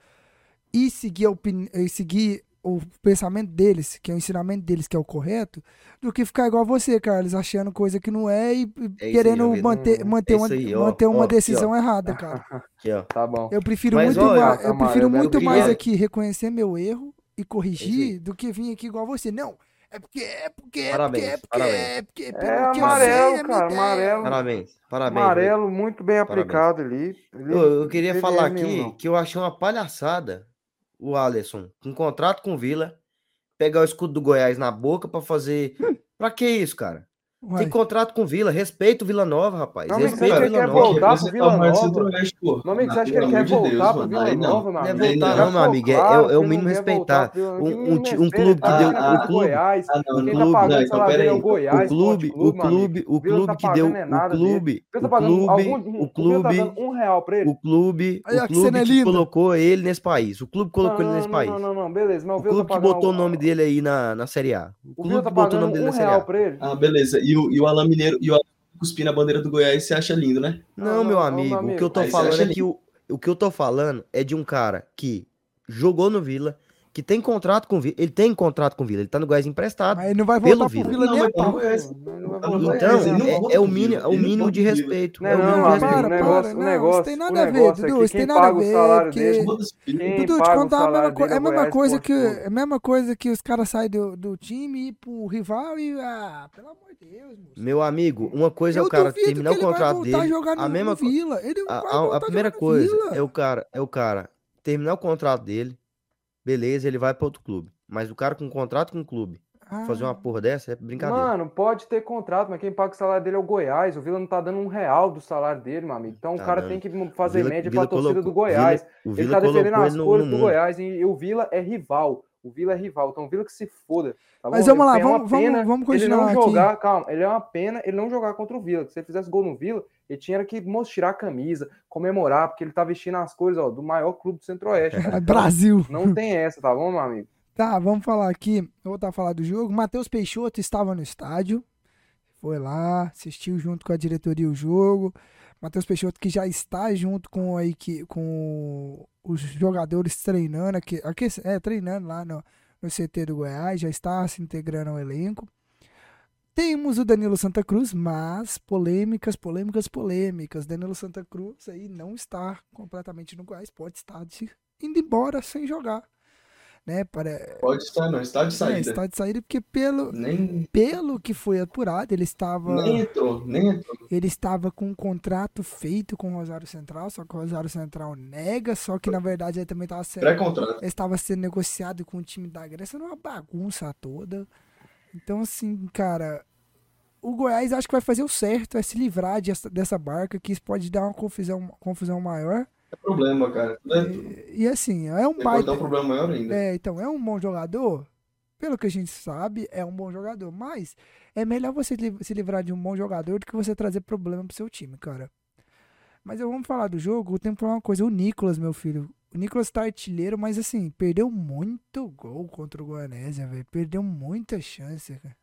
e seguir, a opini- e seguir o pensamento deles, que é o ensinamento deles, que é o correto, do que ficar igual você, Carlos, achando coisa que não é e É aí, querendo Vitor. manter, manter, É uma, aí, ó, manter uma ó, decisão ó. errada, cara. Aqui, ó. Tá bom. Eu prefiro Mas, muito, mais, eu prefiro muito mais aqui reconhecer meu erro e É corrigir do que vir aqui igual você. Não, é porque, é porque, é Parabéns, porque, é porque, parabéns. é porque, É pelo que eu sei, amarelo, a minha cara, amarelo. Parabéns, parabéns. Amarelo muito bem Parabéns. aplicado ali. Ele Eu, eu queria falar nenhum, aqui não. que eu achei uma palhaçada o Alisson com contrato com o Vila pegar o escudo do Goiás na boca pra fazer. Pra que isso, cara? Uai, Tem contrato com Vila, respeita o Vila Nova, rapaz. Não, mas respeita Vila quer Nova. voltar pro Você Vila tá Nova? amigo, você acha que ele quer voltar pro Vila não. Nova, meu Não é amigo? Aí voltar, não. não, meu amigo. É, é- é o ele mínimo não respeitar. Um, um, um clube que tá deu. tirando Um do clube, Goiás. Ah, não, Quem não, tá não, pagando o então, salário é o peraí. Goiás, o clube, o Clube, amigo. clube, o não tá clube que deu. é O clube, O tá clube, o tá clube, um real pra ele. o clube, o clube que colocou ele nesse país. O clube colocou ele Não, nesse não, país. não, não, não, beleza. O tá clube que botou o nome dele aí na, na Série A. O clube tá que botou o nome dele na Série A. pra ele. Ah, beleza. E o, e o Alan Mineiro e o Alan cuspir na bandeira do Goiás, você acha lindo, né? Não, Não, meu não, amigo, meu o que eu tô Aí falando é que o, o que eu tô falando é de um cara que jogou no Vila, que tem contrato com o Vila. Ele tem contrato com o Vila, ele tá no Goiás emprestado. Mas ele não vai voltar pro Vila. Vila Não, nem a pau. Não, não. Então, não é, é o mínimo, é o não mínimo de respeito. Não, é o não, mínimo de amigo, respeito. para, negócio, para, o não, negócio, isso tem nada a ver, negócio é Dudu, isso tem nada a ver, porque- Dudu, te contar a mesma, co- dele é a mesma coisa que Clube. é a mesma coisa que os caras saem do, do time e ir pro rival e ah, pelo amor de Deus, moço. Meu amigo, uma coisa é Eu o cara terminar o contrato dele. A mesma Vila. Ele a, primeira coisa é o cara, é o cara terminar o contrato dele, beleza, ele vai para outro clube. Mas o cara com contrato com o clube, Ah, fazer uma porra dessa é brincadeira. Mano, pode ter contrato, mas quem paga o salário dele é o Goiás. O Vila não tá dando um real do salário dele, meu amigo. Então Tá o cara dando. tem que fazer Vila- média Vila pra torcida colocou- do Goiás. Vila- o Ele tá defendendo as cores do. Goiás e, e o Vila é rival. O Vila é rival. Então o Vila que se foda. tá Mas bom? vamos lá, vamos- vamos- vamos Ele não continuar aqui. jogar, calma, ele é uma pena ele não jogar contra o Vila. Se ele fizesse gol no Vila, ele tinha que mostrar tirar a camisa, comemorar, porque ele tá vestindo as cores ó, do maior clube do Centro-Oeste. Então, Brasil. Não tem essa, tá bom, meu amigo? Tá, vamos falar aqui. Vou voltar a falar do jogo. Matheus Peixoto estava no estádio. Foi lá, assistiu junto com a diretoria o jogo. Matheus Peixoto que já está junto com a equi- com os jogadores treinando aqui, aqui é, treinando lá no, no CT do Goiás, já está se integrando ao elenco. Temos o Danilo Santa Cruz, mas polêmicas, polêmicas, polêmicas. Danilo Santa Cruz aí não está completamente no Goiás, pode estar de- indo embora sem jogar. Né, para, Pode estar, não. Está de é, saída. está de saída porque pelo, Nem, pelo que foi apurado, ele estava, nem entrou, nem entrou. ele estava com um contrato feito com o Rosário Central, só que o Rosário Central nega, só que na verdade ele também estava sendo, Pré-contrato. estava sendo negociado com o time da Grécia numa bagunça toda. Então assim, cara, o Goiás acho que vai fazer o certo, é se livrar dessa, dessa barca, que isso pode dar uma confusão, uma confusão maior. É problema, cara. É-. E, e assim, é um Pode baita, dar um problema maior ainda. É, então, é um bom jogador. Pelo que a gente sabe, é um bom jogador. Mas é melhor você se livrar de um bom jogador do que você trazer problema pro seu time, cara. Mas eu vamos falar do jogo. Tem que falar uma coisa. O Nicolas, meu filho. O Nicolas tá artilheiro, mas assim, perdeu muito gol contra o Goianésia, velho. Perdeu muita chance, cara.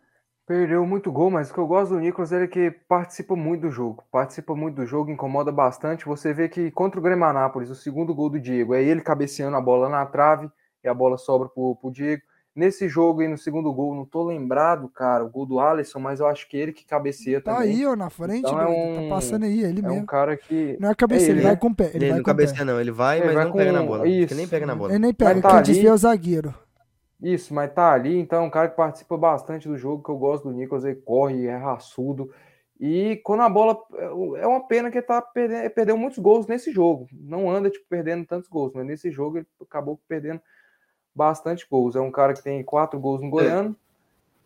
Perdeu muito gol, mas o que eu gosto do Nicolas é que participa muito do jogo. Participa muito do jogo, incomoda bastante. Você vê que contra o Grêmio Anápolis, o segundo gol do Diego é ele cabeceando a bola na trave e a bola sobra pro, pro Diego. Nesse jogo aí, no segundo gol, não tô lembrado, cara, o gol do Alisson, mas eu acho que ele que cabeceia Tá também. aí, ó, na frente, Então é doido. um- Tá passando aí, ele É um mesmo. cara que. Não é cabeça, é ele, ele, vai né? com o pé. Ele, Ele vai não com cabeceia, não. Ele vai, Ele mas vai não pega na com- bola. Isso. nem pega na bola. Ele nem pega, tá quem ali- desvia é o zagueiro. Isso, mas tá ali, então é um cara que participa bastante do jogo, que eu gosto do Nicolas, ele corre, é raçudo. E quando a bola. É uma pena que ele tá perdendo, perdeu muitos gols nesse jogo. Não anda, tipo, perdendo tantos gols, mas nesse jogo ele acabou perdendo bastante gols. É um cara que tem quatro gols no Goiano,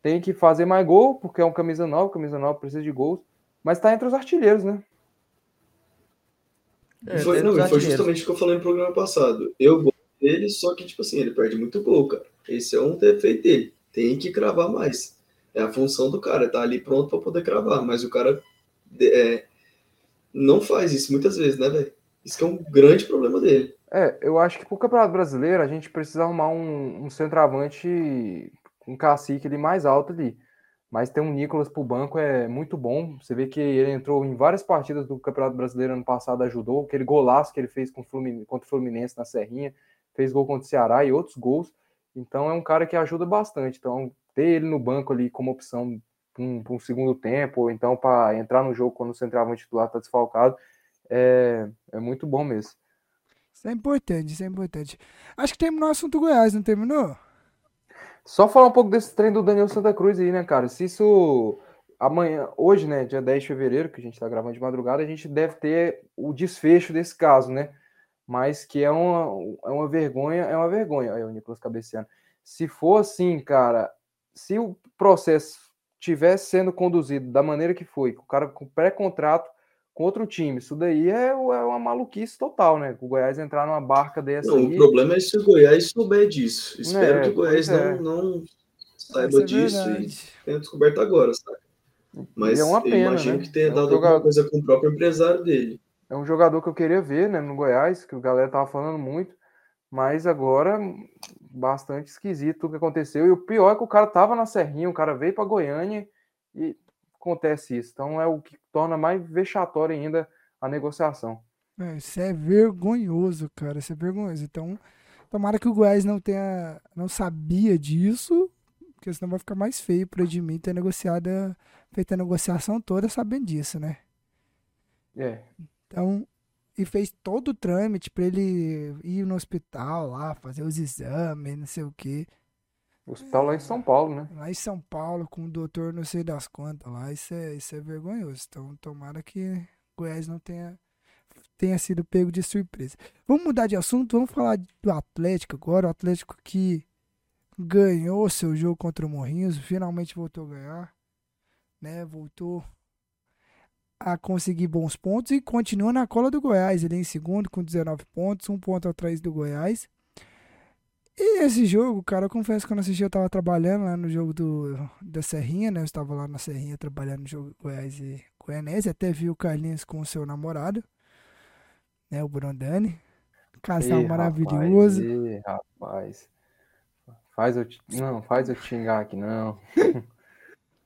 tem que fazer mais gol, porque é um camisa nova, camisa nova precisa de gols, mas tá entre os artilheiros, né? É, foi, tem não, foi justamente o que eu falei no programa passado. Eu gosto dele, só que, tipo assim, ele perde muito gol, cara. Esse é um defeito dele. Tem que cravar mais. É a função do cara, tá ali pronto pra poder cravar. Mas o cara é, não faz isso muitas vezes, né, velho? Isso é um grande problema dele. É, eu acho que pro Campeonato Brasileiro a gente precisa arrumar um, um centroavante um cacique ali mais alto ali. Mas ter um Nicolas pro banco é muito bom. Você vê que ele entrou em várias partidas do Campeonato Brasileiro ano passado, ajudou. Aquele golaço que ele fez com o Flumin- contra o Fluminense na Serrinha, fez gol contra o Ceará e outros gols. Então é um cara que ajuda bastante. Então, ter ele no banco ali como opção para um, um segundo tempo, ou então para entrar no jogo quando o centroavante titular está desfalcado, é, é muito bom mesmo. Isso é importante, isso é importante. Acho que terminou o assunto Goiás, não terminou? Só falar um pouco desse trem do Daniel Santa Cruz aí, né, cara? Se isso amanhã, hoje, né, dia 10 de fevereiro, que a gente tá gravando de madrugada, a gente deve ter o desfecho desse caso, né? Mas que é uma, é uma vergonha, é uma vergonha. Aí o Nicolas cabeceando. Se for assim, cara, se o processo tivesse sendo conduzido da maneira que foi, o cara com pré-contrato com outro time, isso daí é, é uma maluquice total, né? O Goiás entrar numa barca dessa. Não, aí... o problema é se o Goiás souber disso. Espero é, que o Goiás é. não, não saiba disso e tenha descoberto agora, sabe? Mas é uma pena, eu imagino né? que tenha é um dado jogador... alguma coisa com o próprio empresário dele. É um jogador que eu queria ver, né, no Goiás, que o galera tava falando muito, mas agora bastante esquisito o que aconteceu. E o pior é que o cara tava na Serrinha, o cara veio para Goiânia e acontece isso. Então é o que torna mais vexatório ainda a negociação. É, isso é vergonhoso, cara. Isso é vergonhoso. Então, tomara que o Goiás não tenha, não sabia disso, porque senão vai ficar mais feio para Edmir ter negociado, feito a negociação toda sabendo disso, né? É. Então, e fez todo o trâmite para ele ir no hospital lá, fazer os exames, não sei o quê. Hospital lá em São Paulo, né? Lá em São Paulo, com o doutor não sei das quantas lá, isso é, isso é vergonhoso. Então, tomara que Goiás não tenha, tenha sido pego de surpresa. Vamos mudar de assunto, vamos falar do Atlético agora. O Atlético que ganhou seu jogo contra o Morrinhos, finalmente voltou a ganhar, né? Voltou a conseguir bons pontos e continua na cola do Goiás, ele em segundo com 19 pontos, um ponto atrás do Goiás. E esse jogo, cara, eu confesso que eu não assisti, eu tava trabalhando lá no jogo do, da Serrinha, né? Eu estava lá na Serrinha trabalhando no jogo Goiás e Goianese, até vi o Carlinhos com o seu namorado, né? O Brondani. Casal maravilhoso. Rapaz, rapaz. Faz eu, não, faz eu xingar aqui, não.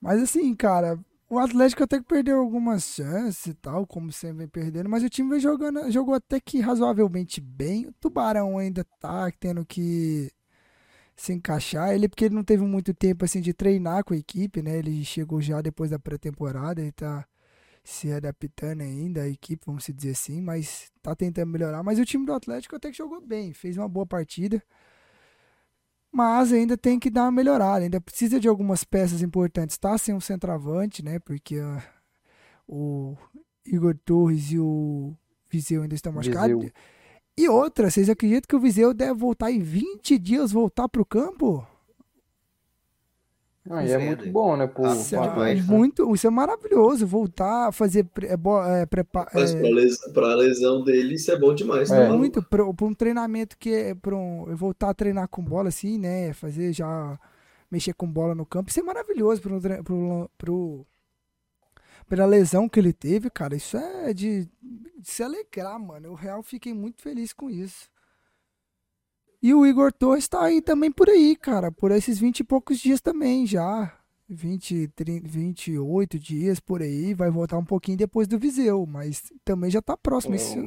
Mas assim, cara, o Atlético até que perdeu algumas chances e tal, como sempre vem perdendo, mas o time vem jogando, jogou até que razoavelmente bem. O Tubarão ainda tá tendo que se encaixar. Ele, porque ele não teve muito tempo assim de treinar com a equipe, né? Ele chegou já depois da pré-temporada e tá se adaptando ainda à equipe, vamos dizer assim, mas tá tentando melhorar. Mas o time do Atlético até que jogou bem, fez uma boa partida mas ainda tem que dar uma melhorada, ainda precisa de algumas peças importantes. Está sem um centroavante, né? Porque uh, o Igor Torres e o Viseu ainda estão machucados. Viseu. E outra, vocês acreditam que o Viseu deve voltar em 20 dias voltar para o campo? Ah, e é muito bom, né? Pro, Isso pro é, muito, isso é maravilhoso, voltar a fazer é, é, Mas é, pra, les, pra lesão dele, isso é bom demais. É. tá muito para um treinamento que é para um, eu voltar a treinar com bola assim, né? Fazer já mexer com bola no campo, isso é maravilhoso pro, tre- pro, pro pela lesão que ele teve, cara. Isso é de, de se alegrar, mano. Eu real fiquei muito feliz com isso. E o Igor Torres tá aí também por aí, cara, por esses 20 e poucos dias também já. 20, 30, 28 dias por aí, vai voltar um pouquinho depois do Viseu, mas também já tá próximo. Isso-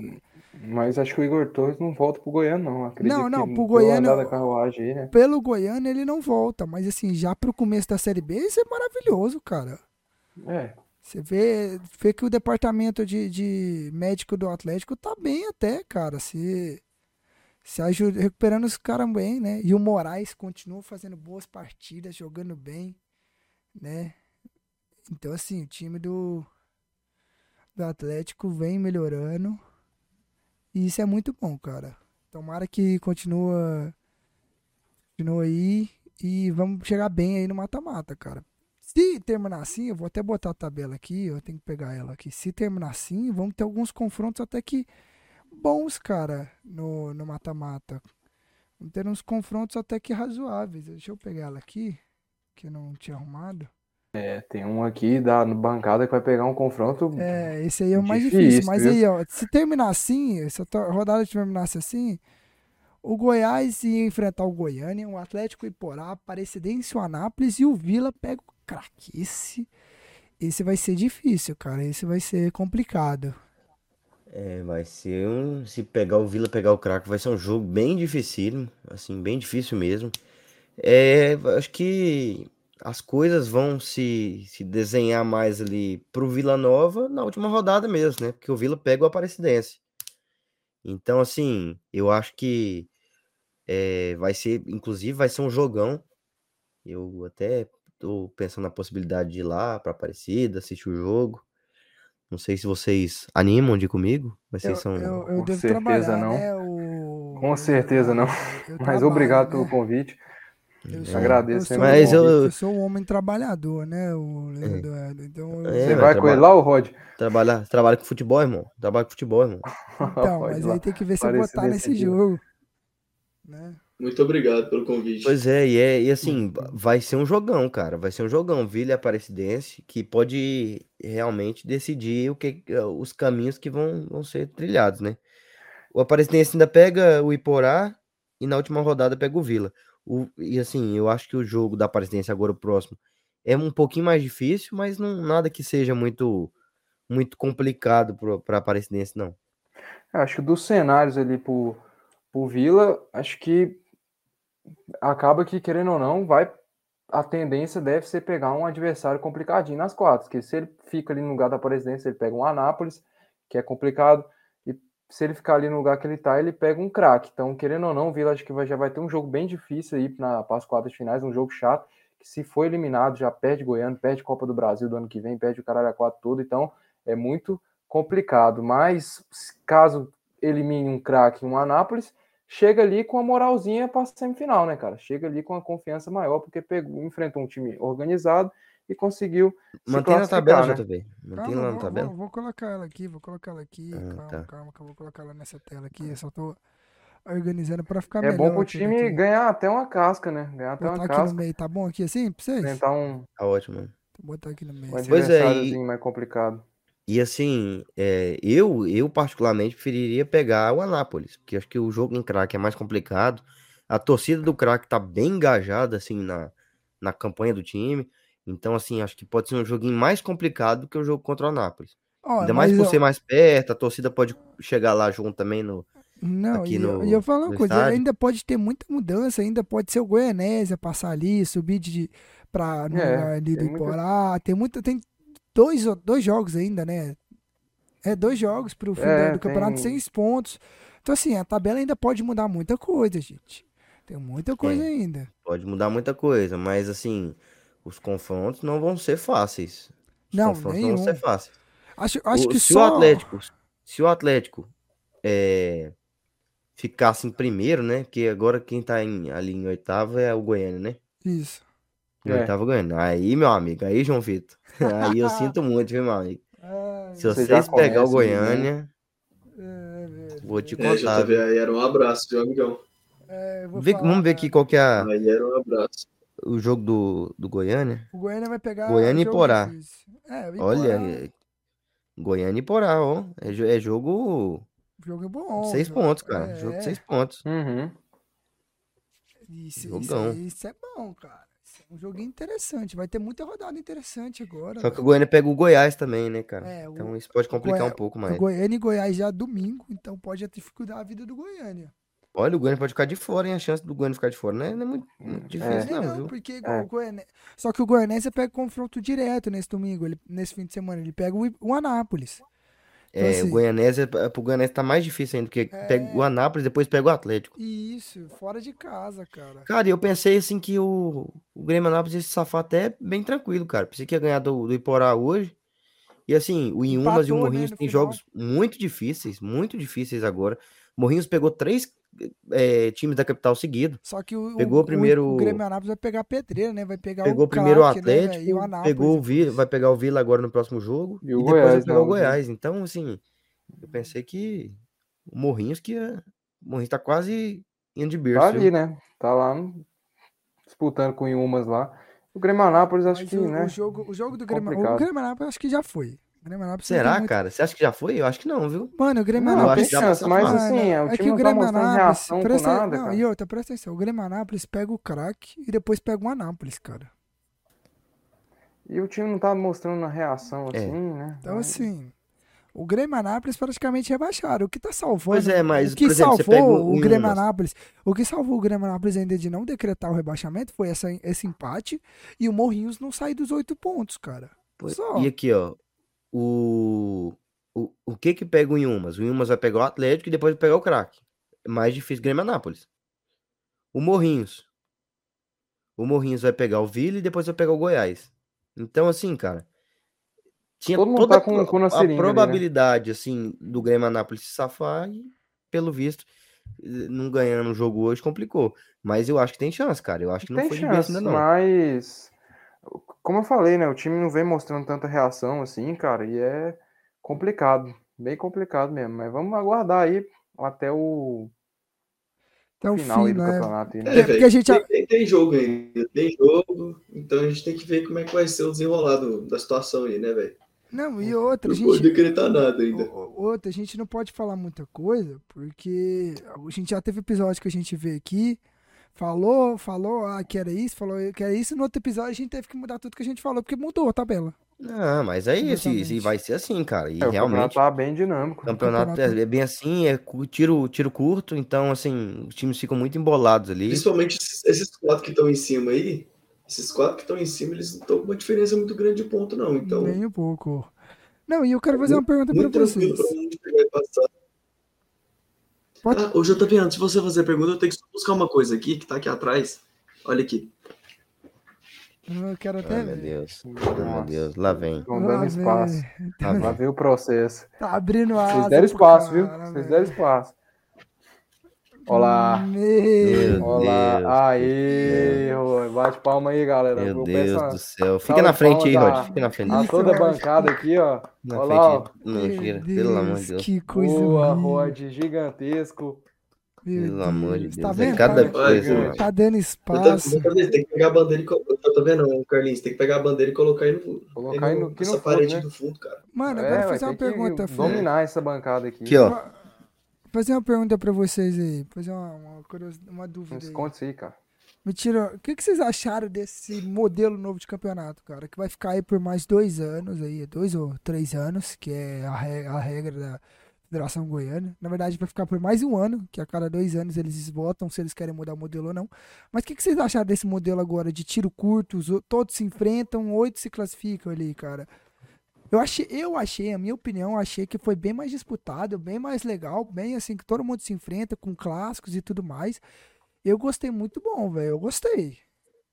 Mas acho que o Igor Torres não volta pro Goiano, não. Acredito Não, não, pro aí, né? pelo Goiânia ele não volta, mas assim, já pro começo da Série B, isso é maravilhoso, cara. É, Você vê, vê que o departamento de, de médico do Atlético tá bem até, cara. Se, se ajuda, recuperando os caras bem, né? E o Moraes continua fazendo boas partidas, jogando bem, né? Então, assim, o time do, do Atlético vem melhorando. E isso é muito bom, cara. Tomara que continua, continua aí e vamos chegar bem aí no mata-mata, cara. Se terminar assim, eu vou até botar a tabela aqui, eu tenho que pegar ela aqui. Se terminar assim, vamos ter alguns confrontos até que bons, cara, no no mata-mata. Vamos ter uns confrontos até que razoáveis. Deixa eu pegar ela aqui, que eu não tinha arrumado. é, tem um aqui da bancada que vai pegar um confronto. É, esse aí é o mais Difícil, difícil. Mas viu? aí, ó, se terminar assim, se a rodada terminasse assim, o Goiás ia enfrentar o Goiânia, o Atlético Iporá, Aparecidense, o Anápolis e o Vila pega o craque. Esse, esse vai ser difícil, cara. Esse vai ser complicado. É, vai ser um. Se pegar o Vila, pegar o Craco, vai ser um jogo bem dificílimo. Assim, bem difícil mesmo. É, acho que as coisas vão se, se desenhar mais ali pro Vila Nova na última rodada mesmo, né? Porque o Vila pega o Aparecidense. Então, assim, eu acho que é, vai ser, inclusive, vai ser um jogão. Eu até tô pensando na possibilidade de ir lá pra Aparecida, assistir o jogo. Não sei se vocês animam de ir comigo, mas Eu, vocês são. eu, eu Com devo certeza não. né? O, Com certeza não. eu Mas trabalho, obrigado né? pelo convite. Eu É. sou, Agradeço eu Mas um- eu- eu sou um homem trabalhador, né, o Eduardo? Então, eu- É, Você vai com ele lá, o Rod? Trabalha, trabalha com futebol, irmão. Trabalha com futebol, irmão. então, mas lá. aí tem que ver se eu Parece vou estar nesse jogo. Né? Muito obrigado pelo convite. Pois é, e, é, e assim, vai ser um jogão, cara. Vai ser um jogão. Vila e Aparecidense, que pode realmente decidir o que, os caminhos que vão, vão ser trilhados, né? O Aparecidense ainda pega o Iporá e na última rodada pega o Vila. O, e assim, eu acho que o jogo da Aparecidense agora, o próximo, é um pouquinho mais difícil, mas não nada que seja muito muito complicado para Aparecidense, não. Acho que dos cenários ali pro, pro Vila, acho que acaba que, querendo ou não, vai. A tendência deve ser pegar um adversário complicadinho nas quatro, porque se ele fica ali no lugar da presidência, ele pega um Anápolis, que é complicado, e se ele ficar ali no lugar que ele tá, ele pega um craque. Então, querendo ou não, o Vila acho que vai, já vai ter um jogo bem difícil aí na, para as quartas finais, um jogo chato, que se for eliminado, já perde Goiânia, perde Copa do Brasil do ano que vem, perde o caralho a quatro todo, então é muito complicado. Mas caso elimine um craque um Anápolis, chega ali com a moralzinha para semifinal, né, cara? Chega ali com a confiança maior, porque pegou, enfrentou um time organizado e conseguiu se Mantém na tabela, né? JB. Mantém Calma, lá na vou, tabela. vou- vou colocar ela aqui, vou colocar ela aqui. Ah, calma, tá. calma, que eu vou colocar ela nessa tela aqui. Eu só tô organizando pra ficar É melhor. bom pro time aqui. ganhar até uma casca, né? Ganhar até Botar uma aqui no casca, meio, tá bom aqui assim pra vocês? enfrentar um, Tá ótimo. Vou botar aqui no meio. um. Pois é, e- adversáriozinho mais complicado. E assim, é, eu, eu particularmente preferiria pegar o Anápolis, porque acho que o jogo em craque é mais complicado. A torcida do craque tá bem engajada assim na, na campanha do time. Então, assim, acho que pode ser um joguinho mais complicado do que o jogo contra o Anápolis. Ainda mais por ó, ser mais perto, a torcida pode chegar lá junto também no. Não, e, eu- no- e eu falo uma coisa, estádio. ainda pode ter muita mudança, ainda pode ser o Goianésia passar ali, subir de, pra, no É, ali do tem muita- Iporá, tem muita, tem dois, dois jogos ainda, né? É, dois jogos pro fim É, do campeonato, tem- seis pontos. Então, assim, a tabela ainda pode mudar muita coisa, gente. Tem muita coisa É. ainda. Pode mudar muita coisa, mas assim, os confrontos não vão ser fáceis. Os Não, confrontos não vão ser nenhum. fáceis. Acho, acho O- que se só... o Atlético, se o Atlético é, ficasse em primeiro, né? Porque agora quem tá em- ali em oitavo é o Goiânia, né? Isso. Em É. oitavo Goiânia. Aí, meu amigo, aí, João Vitor. Aí eu sinto muito, viu, meu amigo? Ai, Se vocês pegar o né? Goiânia, é, vou te É, contar. JV, viu? aí era um abraço, viu, amigão? É, eu Vê- falar, vamos ver cara. aqui qual que é a- Aí era um abraço. o jogo do, do Goiânia. O Goiânia vai pegar Goiânia e difícil. É, Olha, Iporá, é- Goiânia e Porá, ó. É, é jogo jogo é bom. seis jogo- pontos, cara. é, Jogo de é. seis pontos. Uhum. Isso, isso, isso é bom, cara. É um joguinho interessante. Vai ter muita rodada interessante agora. Só que o Goiânia pega o Goiás também, né, cara? É, o- Então isso pode complicar Goi- um pouco O mais. Goiânia e Goiás já domingo, então pode dificultar a vida do Goiânia. Olha, o Goiânia pode ficar de fora, hein? A chance do Goiânia ficar de fora não é, não é muito, muito difícil, É, não, viu? porque É. o Goiânia... Só que o Goianense pega confronto direto nesse domingo, ele, nesse fim de semana. Ele pega o, o Anápolis. Então, É, assim, o Goianese, pro tá mais difícil ainda, porque pega o Anápolis, depois pega o Atlético. Isso, fora de casa, cara. Cara, eu pensei assim que o, o Grêmio Anápolis ia se safar até bem tranquilo, cara. Pensei que ia ganhar do, do Iporá hoje. E assim, o Inhumas e o né, Morrinhos no têm jogos muito difíceis, muito difíceis agora. Morrinhos pegou três é, times da capital seguido. Só que o, Pegou o, primeiro- o, Grêmio Anápolis vai pegar a pedreira, né? Vai pegar Pegou o primeiro o craque, né? Atlético, E o Anápolis pegou o Vila, vai pegar o Vila agora no próximo jogo. E o depois Goiás, vai pegar né, o o Goiás. Então, assim, eu pensei que o Morrinhos que ia. O Morrinhos tá quase indo de berço. Tá viu? ali, né? Tá lá no- disputando com o Inhumas lá. O Grêmio Anápolis, acho Mas que, o, né? o jogo, o jogo do Grêmio, o. Grêmio Anápolis acho que já foi. Tem Será, muito- cara? Você acha que já foi? Eu acho que não, viu? Mano, o Grêmio Não, eu Anápolis. acho que já chance, passou mas assim, é, o é que time o não tá Grêmio mostrando Anápolis. reação com Presta, nada, não, cara. e outra, presta atenção. O Grêmio Anápolis pega o craque e depois pega o Anápolis, cara. E o time não tá mostrando a reação É. assim, né? Então, assim. O Grêmio Anápolis praticamente rebaixaram. O que tá salvando. Pois é, mas, o que por exemplo, você salvou pega o o Grêmio. Anápolis. O que salvou o Grêmio Anápolis ainda de não decretar o rebaixamento foi essa, esse empate e o Morrinhos não sair dos oito pontos, cara. Pois- Só. E aqui, ó. O, o, o que que pega o Inhumas? O Inhumas vai pegar o Atlético e depois vai pegar o craque. É mais difícil Grêmio Anápolis. O Morrinhos. O Morrinhos vai pegar o Vila e depois vai pegar o Goiás. Então, assim, cara. Tinha Todo toda tá com- a, com na a seringa ali, né? probabilidade, assim, do Grêmio Anápolis se safar e, pelo visto, não ganhando o jogo hoje complicou. Mas eu acho que tem chance, cara. Eu acho que não Tem foi de vez chance, ainda não. mas como eu falei, né? O time não vem mostrando tanta reação assim, cara, e é complicado, bem complicado mesmo. Mas vamos aguardar aí até o Até o final aí fim, do né? campeonato. Aí, né? É, porque a gente- tem, tem- tem jogo ainda, tem jogo, então a gente tem que ver como é que vai ser o desenrolado da situação aí, né, velho? Não, e outra, a Não pode gente. decretar nada ainda. Outra, a gente não pode falar muita coisa, porque a gente já teve episódio que a gente veio aqui, falou, falou, ah, que era isso, falou que era isso, no outro episódio a gente teve que mudar tudo que a gente falou, porque mudou a tabela. Não, mas aí se, Exatamente. se vai ser assim, cara. E É, o campeonato realmente. tá bem dinâmico. O campeonato campeonato- é é bem assim, é tiro, tiro curto, então assim, os times ficam muito embolados ali. Principalmente esses- quatro que estão em cima aí, esses quatro que estão em cima, eles não estão com uma diferença muito grande de ponto, não. Então, Nem um pouco. Não, e eu quero fazer uma pergunta tranquilo vocês. pra um pegar e passar. Pode- Ah, ô JP, antes de você fazer a pergunta, eu tenho que só buscar uma coisa aqui, que tá aqui atrás. Olha aqui. Eu quero até Ai, meu. Deus. Ai, meu. Deus, lá vem. Estão dando espaço. vem. Lá vem. o processo. Tá abrindo a Vocês deram espaço, viu? Vocês deram espaço. Olá. Meu. Olá. Deus, Aí, Rô, bate palma aí, galera. Meu Vou Deus do céu. Fica salve na frente aí, Rod. Fica na frente. a toda a bancada aqui, ó. Na Olha lá, ó. frente. Não Meu gira. Pelo amor de Deus. Que coisa Boa. Rod, gigantesco. Meu Pelo amor de Deus. Deus. Tá é vendo? cada Tá- coisa, mano. Tá dando Eu espaço. tô- tem que pegar a bandeira e colocar. Eu tô vendo, Carlinhos, tem que pegar a bandeira e colocar aí no. Colocar aí no- aqui no fundo, parede né? do fundo, cara. Mano, eu É, quero vai fazer uma pergunta, dominar essa bancada aqui. Aqui, ó. Fazer uma pergunta pra vocês aí. Fazer uma, uma, uma dúvida esconde isso aí, cara. Me tira. O que, que vocês acharam desse modelo novo de campeonato, cara? Que vai ficar aí por mais dois anos aí, dois ou três anos, que é a regra, a regra da Federação Goiana. Na verdade, vai ficar por mais um ano, que a cada dois anos eles votam se eles querem mudar o modelo ou não. Mas o que, que vocês acharam desse modelo agora de tiro curto? Todos se enfrentam, oito se classificam ali, cara. Eu achei, eu achei, a minha opinião, eu achei que foi bem mais disputado, bem mais legal, bem assim, que todo mundo se enfrenta com clássicos e tudo mais. Eu gostei muito bom, velho. Eu gostei.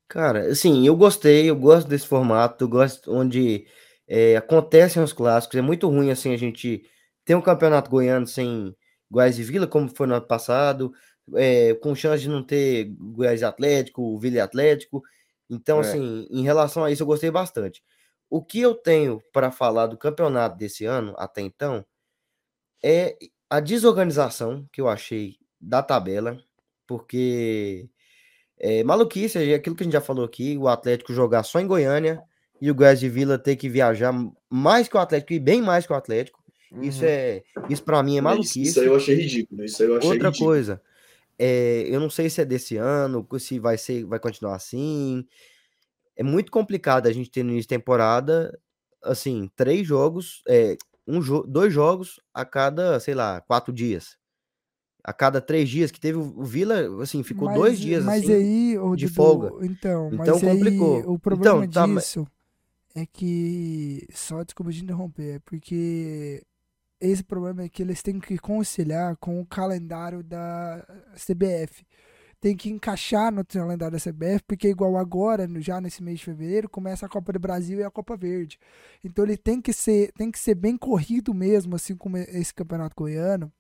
Cara, assim, eu gostei, eu gosto desse formato, eu gosto onde é, acontecem os clássicos. É muito ruim, assim, a gente ter um campeonato goiano sem Goiás e Vila, como foi no ano passado, é, com chance de não ter Goiás e Atlético, Vila e Atlético. Então, É. assim, em relação a isso, eu gostei bastante. O que eu tenho para falar do campeonato desse ano, até então, é a desorganização que eu achei da tabela, porque é maluquice, é aquilo que a gente já falou aqui, o Atlético jogar só em Goiânia e o Goiás de Vila ter que viajar mais que o Atlético e bem mais que o Atlético. Isso Uhum. é, isso para mim é Isso, maluquice. isso aí eu achei ridículo. Isso aí eu achei Outra ridículo. coisa, é, eu não sei se é desse ano, se vai ser, vai continuar assim. É muito complicado a gente ter no início de temporada, assim, três jogos, é, um jo dois jogos a cada, sei lá, quatro dias. A cada três dias, que teve o Vila, assim, ficou dois Mas- dias Mas assim. aí, de Dudu, folga. Então, Então mas aí complicou. o problema Então, tá, mas- disso é que. Só desculpa de interromper, é porque esse problema é que eles têm que conciliar com o calendário da CBF. Tem que encaixar no calendário da CBF, porque igual agora, já nesse mês de fevereiro, começa a Copa do Brasil e a Copa Verde. Então ele tem que ser, tem que ser bem corrido mesmo, assim como esse campeonato goiano,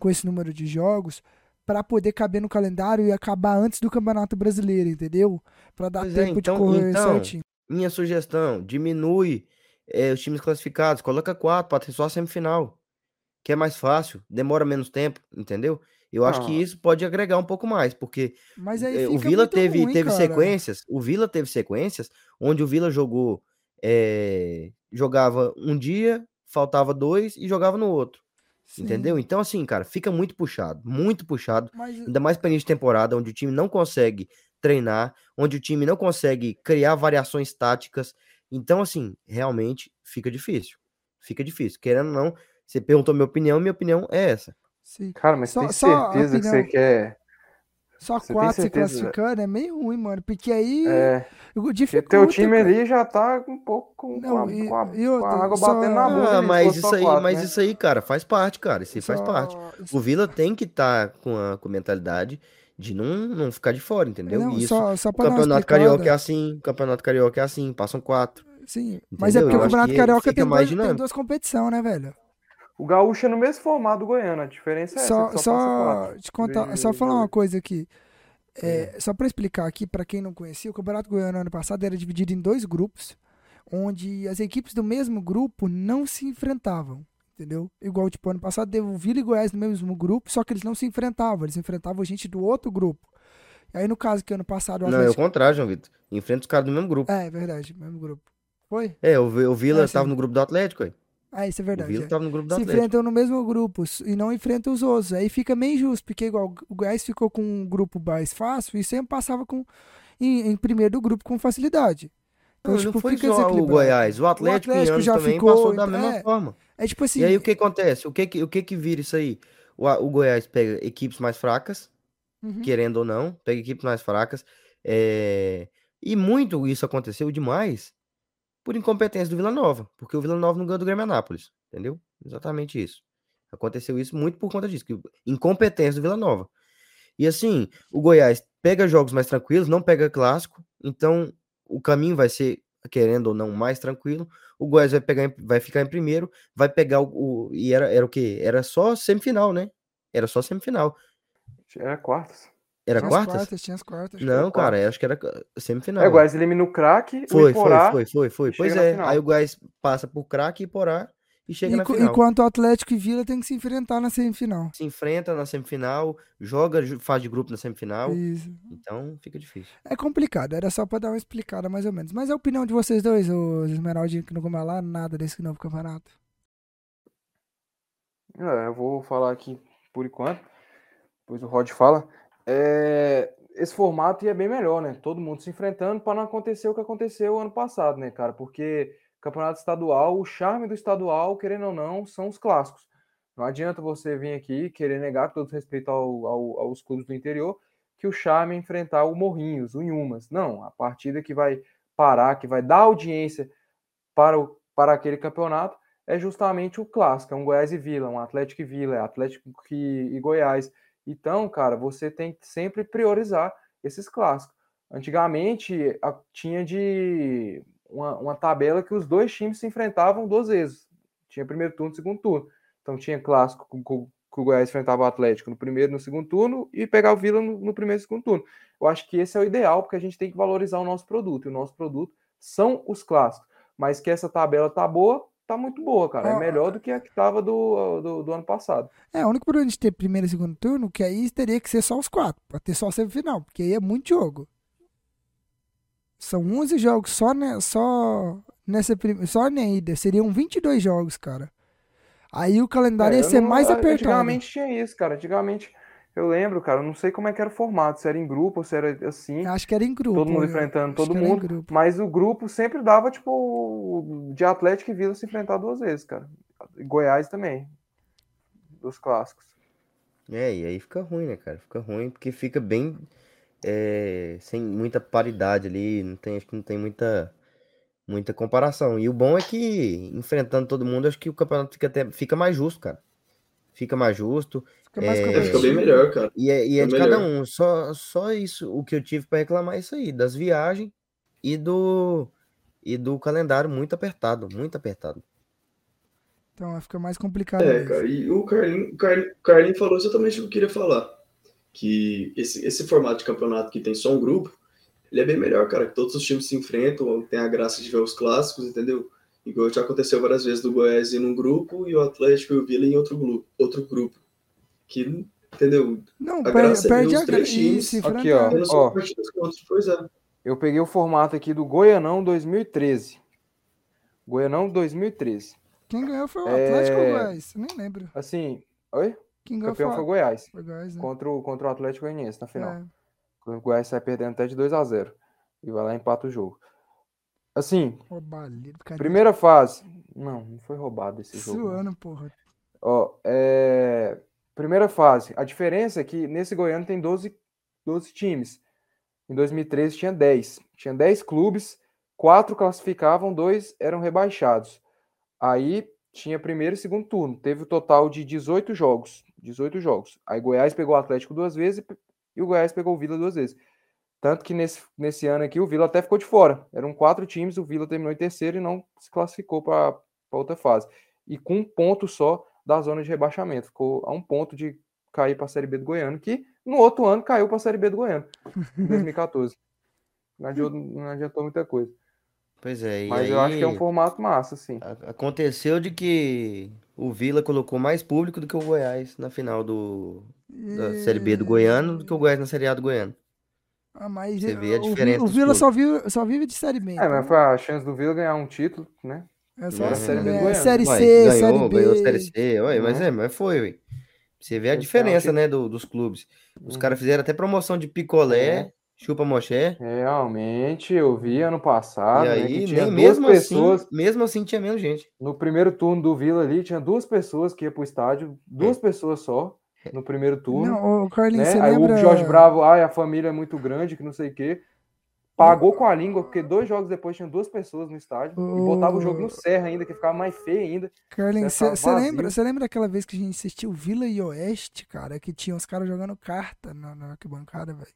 com esse número de jogos, para poder caber no calendário e acabar antes do Campeonato Brasileiro, entendeu? Para dar Pois é, tempo então- de correr então, certinho. Minha sugestão, diminui eh, os times classificados, coloca quatro para ter só a semifinal, que é mais fácil, demora menos tempo, entendeu? Eu acho que Ah. isso pode agregar um pouco mais, porque eh, o Vila teve, ruim, teve cara. sequências, o Vila teve sequências onde o Vila jogou, eh, jogava um dia, faltava dois e jogava no outro, Sim, entendeu? Então assim, cara, fica muito puxado, muito puxado. Mas Ainda mais para início de temporada, onde o time não consegue treinar, onde o time não consegue criar variações táticas. Então, assim, realmente fica difícil. Fica difícil. Querendo ou não, você perguntou minha opinião, minha opinião é essa. Sim. Cara, mas Só- tem certeza que você quer. Só Você quatro se classificando é meio ruim, mano. Porque aí É, o dificulta. teu time cara. ali já tá um pouco com, com, Não, a, e- com, a, e com a água só- batendo na bunda. Ah, mas isso aí, quatro, mas né? isso aí, cara, faz parte, cara. Isso aí faz Só- parte. O Vila tem que estar com, a, com mentalidade de não, não ficar de fora, entendeu? Não, isso, só, só o Campeonato Carioca é assim, o Campeonato Carioca é assim, passam quatro. Sim, mas é entendeu? porque o Eu acho Campeonato Carioca tem, mais dois, tem duas competições, né, velho? O Gaúcho é no mesmo formato do Goiano, a diferença é só essa, só só te contar, só de falar uma coisa aqui. É, só para explicar aqui, para quem não conhecia, o Campeonato Goiano ano passado era dividido em dois grupos, onde as equipes do mesmo grupo não se enfrentavam, entendeu? Igual, tipo, ano passado teve o Vila e Goiás no mesmo grupo, só que eles não se enfrentavam, eles enfrentavam gente do outro grupo. E aí, no caso que ano passado o Não, é o Atlético... contrário, João Vitor. Enfrenta os caras do mesmo grupo. É, é verdade, mesmo grupo. Foi? É, o, o Vila É, sim. tava no grupo do Atlético, aí. Ah, isso é O verdade. Vila é. tava no grupo do se Atlético. enfrentam no mesmo grupo e não enfrentam os outros. Aí fica meio injusto, porque igual o Goiás ficou com um grupo mais fácil e sempre passava com, em, em primeiro do grupo com facilidade. Então, Não, tipo, não foi fica só o. Goiás. O Atlético, em Atlético já também ficou, passou da mesma é. forma. É tipo assim, E aí o que acontece? O que que, o que que vira isso aí? O, o Goiás pega equipes mais fracas, uhum, querendo ou não, pega equipes mais fracas. é, E muito isso aconteceu demais por incompetência do Vila Nova, porque o Vila Nova não ganhou do Grêmio Anápolis, entendeu? Exatamente isso. Aconteceu isso muito por conta disso, que incompetência do Vila Nova. E assim, o Goiás pega jogos mais tranquilos, não pega clássico, então o caminho vai ser, querendo ou não, mais tranquilo. O Goiás vai pegar, vai ficar em primeiro, vai pegar o, o- e era, era o quê? Era só semifinal, né? Era só semifinal. Era quartas. Era tinha as quartas? quartas, tinha as quartas. Não, cara, quartas. acho que era semifinal. É, o Goiás elimina o craque, o Foi, foi, Iporá. foi, foi, foi. e Pois na é. Aí o Goiás passa por craque e porá e chega na Enqu- final. Enquanto o Atlético e Vila tem que se enfrentar na semifinal. Se enfrenta na semifinal, joga fase de grupo na semifinal. Isso. Então fica difícil. É complicado, era só pra dar uma explicada mais ou menos. Mas a opinião de vocês dois, os Esmeraldinho que não comeu lá nada desse novo campeonato. É, eu vou falar aqui por enquanto, depois o Rod fala. É, esse formato ia bem melhor, né? Todo mundo se enfrentando para não acontecer o que aconteceu ano passado, né, cara? Porque campeonato estadual, o charme do estadual, querendo ou não, são os clássicos. Não adianta você vir aqui querer negar, com todo respeito ao- ao- aos clubes do interior, que o charme é enfrentar o Morrinhos, o Inhumas. Não, a partida que vai parar, que vai dar audiência para, o, para aquele campeonato é justamente o clássico, é um Goiás e Vila, um Atlético e Vila, é Atlético e, e Goiás. Então, cara, você tem que sempre priorizar esses clássicos. Antigamente a- tinha de uma, uma tabela que os dois times se enfrentavam duas vezes. Tinha primeiro turno e segundo turno. Então tinha clássico com, com- que o Goiás enfrentava o Atlético no primeiro e no segundo turno e pegava o Vila no, no primeiro e segundo turno. Eu acho que esse é o ideal, porque a gente tem que valorizar o nosso produto. E o nosso produto são os clássicos. Mas que essa tabela tá boa, tá muito boa, cara. É melhor do que a que tava do, do, do ano passado. É, o único problema de ter primeiro e segundo turno, que aí teria que ser só os quatro, pra ter só a semifinal, porque aí é muito jogo. São 11 jogos só, né, só nessa só na ida, seriam 22 jogos, cara. Aí o calendário É, ia ser não- mais apertado. Antigamente tinha isso, cara. Antigamente eu lembro, cara. Eu não sei como é que era o formato, se era em grupo ou se era assim. Acho que era em grupo. todo mundo eu enfrentando acho todo que era em mundo. grupo. Mas o grupo sempre dava, tipo, de Atlético e Vila se enfrentar duas vezes, cara. Goiás também. Dos clássicos. É, e aí fica ruim, né, cara? Fica ruim porque fica bem é, sem muita paridade ali, não tem, acho que não tem muita, muita comparação. E o bom é que, enfrentando todo mundo, acho que o campeonato fica até fica mais justo, cara. Fica mais justo. Fica é, fica bem melhor, cara. E é, e é Fica de cada melhor. um. Só, só isso. O que eu tive pra reclamar é isso aí, das viagens e do, e do calendário muito apertado, muito apertado. Então vai ficar mais complicado É, mesmo. cara, e o Carlinho, o Carlinho, o Carlinho falou exatamente o que eu queria falar. Que esse, esse formato de campeonato que tem só um grupo, ele é bem melhor, cara. Que todos os times se enfrentam, tem a graça de ver os clássicos, entendeu? Igual já aconteceu várias vezes do Goiás ir num grupo e o Atlético e o Vila em outro grupo. Outro grupo. Que, entendeu? Não, A perde, graça é perde os a graça. aqui, ó. Pois é. Eu peguei o formato aqui do Goianão 2013. Goianão 2013. Quem ganhou foi o É, Atlético ou o Goiás? Eu nem lembro. Assim, oi? Quem O ganhou campeão foi foi Goiás. foi Goiás, né? Contra o, contra o Atlético Goianiense na final. É. O Goiás sai perdendo até de 2 a 0 E vai lá e empata o jogo. Assim, Roubalheiro, cara. primeira fase. Não, não foi roubado esse jogo. não. Suando, porra. Ó, é, Primeira fase. A diferença é que nesse Goiano tem 12, 12 times. Em 2013 tinha 10. Tinha 10 clubes, quatro classificavam, dois eram rebaixados. Aí tinha primeiro e segundo turno. Teve o total de 18 jogos. 18 jogos. Aí Goiás pegou o Atlético duas vezes e- e o Goiás pegou o Vila duas vezes. Tanto que nesse, nesse ano aqui o Vila até ficou de fora. Eram quatro times, o Vila terminou em terceiro e não se classificou para outra fase. E com um ponto só da zona de rebaixamento. Ficou a um ponto de cair para a Série B do Goiano, que no outro ano caiu para a Série B do Goiano, em 2014. Não adiantou, não adiantou muita coisa. Pois é, e Mas eu acho que é um aí formato massa, assim. a- aconteceu de que o Vila colocou mais público do que o Goiás na final do, da Série B do Goiano do que o Goiás na Série A do Goiano. Ah, mas Você eh, vê a o diferença o dos Vila só, vive, só vive de Série B. É, então mas foi a chance do Vila ganhar um título, né? É só É, a Série é, Goiano. Série C, ganhou, Série B. ganhou a Série C, ué, mas Né? é, mas foi, ué. Você vê a é diferença, né, do- dos clubes. Os Uhum. caras fizeram até promoção de picolé, É. chupa moché, Realmente, eu vi ano passado, e né, que aí, tinha nem duas mesmo pessoas, assim, mesmo assim tinha menos gente. no primeiro turno do Vila ali, tinha duas pessoas que iam pro estádio, duas pessoas só, no primeiro turno, Não, ô, Carlinhos, né? você Aí lembra... o Jorge Bravo, ai, a família é muito grande, que não sei o quê. Pagou com a língua, porque dois jogos depois tinha duas pessoas no estádio, e botava o jogo no Serra ainda, que ficava mais feio ainda. Carlinhos, Você lembra, você lembra aquela vez que a gente assistiu Vila e Oeste, cara, que tinha os caras jogando carta na, na arquibancada, velho?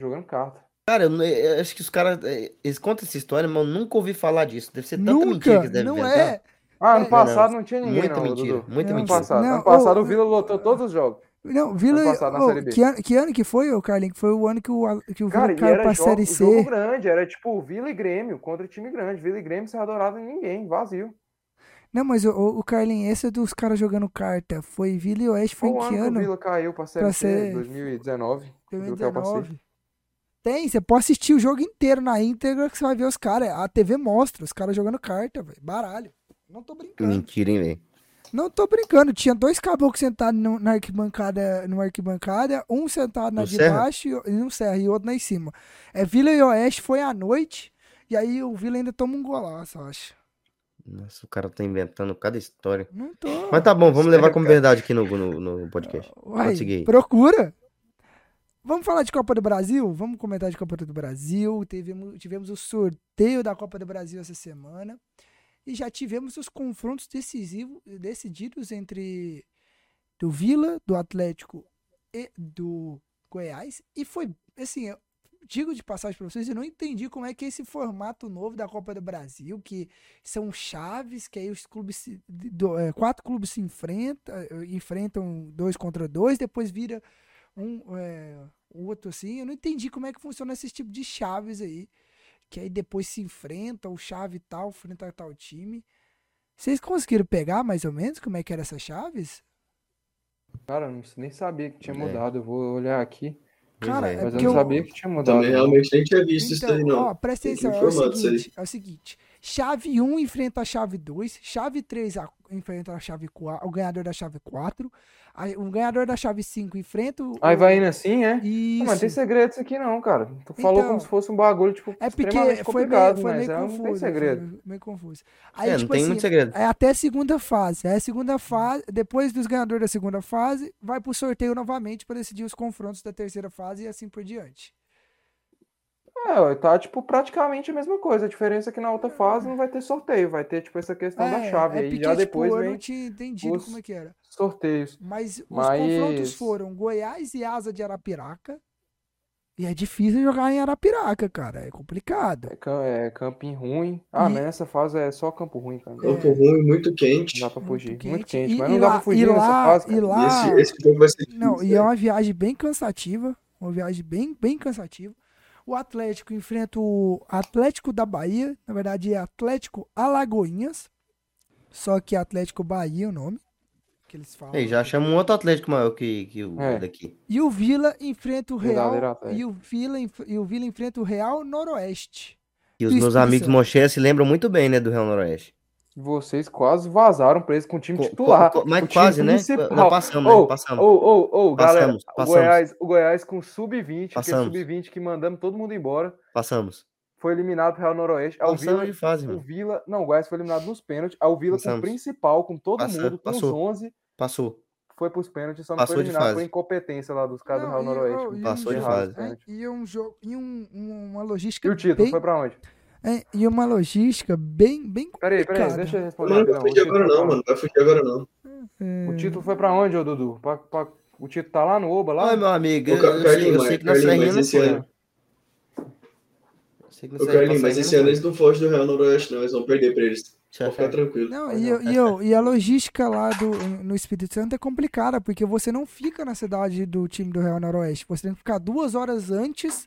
Jogando carta. Cara, eu, não- eu acho que os caras, eh, eles contam essa história, mas eu nunca ouvi falar disso. Deve ser tanta mentira Nunca, que eles devem não inventar. é. Ah, ano É, passado não tinha ninguém, Muita não, mentira, Dudu. muita Não, Ano mentira. passado, Não, ano passado o Vila lotou todos os jogos. Não, Vila. B. que, ano, que ano que foi, ô, Carlinhos? Que foi o ano que o, que o Vila Cara, caiu pra jogo, Série jogo C. grande, era tipo Vila e Grêmio, contra time grande. Vila e Grêmio sem adorado ninguém, vazio. Não, mas o, o, o Carlinhos, esse é dos caras jogando carta. Foi Vila e Oeste, foi Qual em que ano que o? Vila caiu pra Série Pra C? ser- 2019. O Vila caiu pra C. 2019. Tem, você pode assistir o jogo inteiro na íntegra que você vai ver os caras. A TV mostra os caras jogando carta, velho. Baralho. Não tô brincando. Mentira, hein, velho. Não tô brincando. Tinha dois caboclos sentados no- na arquibancada, numa arquibancada, um sentado na No de Serra? baixo e no Serra e outro na em cima. É Vila e Oeste foi à noite, e aí o Vila ainda toma um golaço, eu acho. Nossa, o cara tá inventando cada história. Não tô. Mas tá bom, vamos levar como verdade aqui no, no, no podcast. Uai, aí. procura. Vamos falar de Copa do Brasil? Vamos comentar de Copa do Brasil. Tivemos, tivemos o sorteio da Copa do Brasil essa semana. E já tivemos os confrontos decisivos, decididos entre do Vila, do Atlético e do Goiás. E foi, assim, eu digo de passagem para vocês, eu não entendi como é que esse formato novo da Copa do Brasil, que são chaves, que aí os clubes, é, quatro clubes se enfrentam, eh, enfrentam dois contra dois, depois vira um é, outro assim. Eu não entendi como é que funciona esse tipo de chaves aí. Que aí depois se enfrenta, o chave tal, enfrenta tal time. Vocês conseguiram pegar mais ou menos como é que eram essas chaves? Cara, eu não- nem sabia que tinha É. mudado. Eu vou olhar aqui. Cara, é. é Mas eu porque não eu- sabia que tinha mudado. Também realmente nem tinha visto isso daí, Então, não. ó, presta atenção, é o seguinte, é o seguinte, chave 1 enfrenta a chave 2, chave 3 a- enfrenta a chave 4, o ganhador da chave 4, aí o ganhador da chave 5 enfrenta o... Aí vai indo assim, é? Isso. Não, mas tem segredo isso aqui não, cara. Tu falou Então, como se fosse um bagulho, tipo, É porque foi meio, complicado, foi mas meio é, não confuso. tem segredo. Foi meio confuso. Aí, É, não tipo tem assim, muito segredo. é até a segunda fase. Aí a segunda fase, depois dos ganhadores da segunda fase, vai pro sorteio novamente para decidir os confrontos da terceira fase e assim por diante. É, tá, tipo, praticamente a mesma coisa. A diferença é que na outra fase não vai ter sorteio, vai ter, tipo, essa questão da É, chave. é aí porque, já tipo, depois eu não vem tinha entendido os- como é que era. sorteios. Mas os Mas- confrontos foram Goiás e Asa de Arapiraca. E é difícil jogar em Arapiraca, cara. É complicado. É, é campinho ruim. Ah, E- nessa fase é só campo ruim, cara. Campo ruim, muito quente. Não dá pra fugir. Muito Muito quente. quente, E- mas e não dá lá- pra fugir e nessa lá- fase, e cara. lá- E esse, esse jogo vai ser difícil. Não, e é uma viagem bem cansativa. Uma viagem bem, bem cansativa. O Atlético enfrenta o Atlético da Bahia. Na verdade, é Atlético Alagoinhas. Só que é Atlético Bahia é o nome. Que eles falam. Ei, já chama um outro Atlético maior que, que o É. daqui. E o Vila enfrenta o Real. E o, Vila, e o Vila enfrenta o Real Noroeste. E os meus amigos. Moché se lembram muito bem, né, do Real Noroeste. Vocês quase vazaram pra eles com o time Co- titular. co- mas o time quase, né? Não, passamos, né? Passamos. Ô, ô, ô, galera, Passamos, o passamos. Goiás, o Goiás com sub-20, que é Passamos. sub-20 que mandamos todo mundo embora, Passamos. foi eliminado pro Real Noroeste. O Passamos Vila, de fase, o mano. Vila, não, o Goiás foi eliminado nos pênaltis. Aí o Vila com o Passamos. principal, com todo Passa- mundo, com passou. os 11, Passou. foi pros pênaltis, só não Passou foi de eliminado fase. por incompetência lá dos caras do Real Noroeste. oh, e Passou de fase. E um jogo. E um, um- uma logística. E o título bem, foi pra onde? É, e uma logística bem, bem Peraí, peraí, complicada. deixa eu responder. Não, não vai fugir agora não, mano. Vai fugir agora não. É, O título foi pra onde, ô Dudu? Pra- pra- O título tá lá no Oba, lá? Ai, meu amigo, Ô, eu, eu sei, eu Carlinhos, sei que na Carlinhos, Serrinha mas não esse foi. ano- Ô, Carlinhos, mas esse ano eles não fogem do Real Noroeste, não. Eles vão perder pra eles. Pode ficar tranquilo. Não, e, eu- e, eu- e a logística lá do, no Espírito Santo é complicada, porque você não fica na cidade do time do Real Noroeste. Você tem que ficar duas horas antes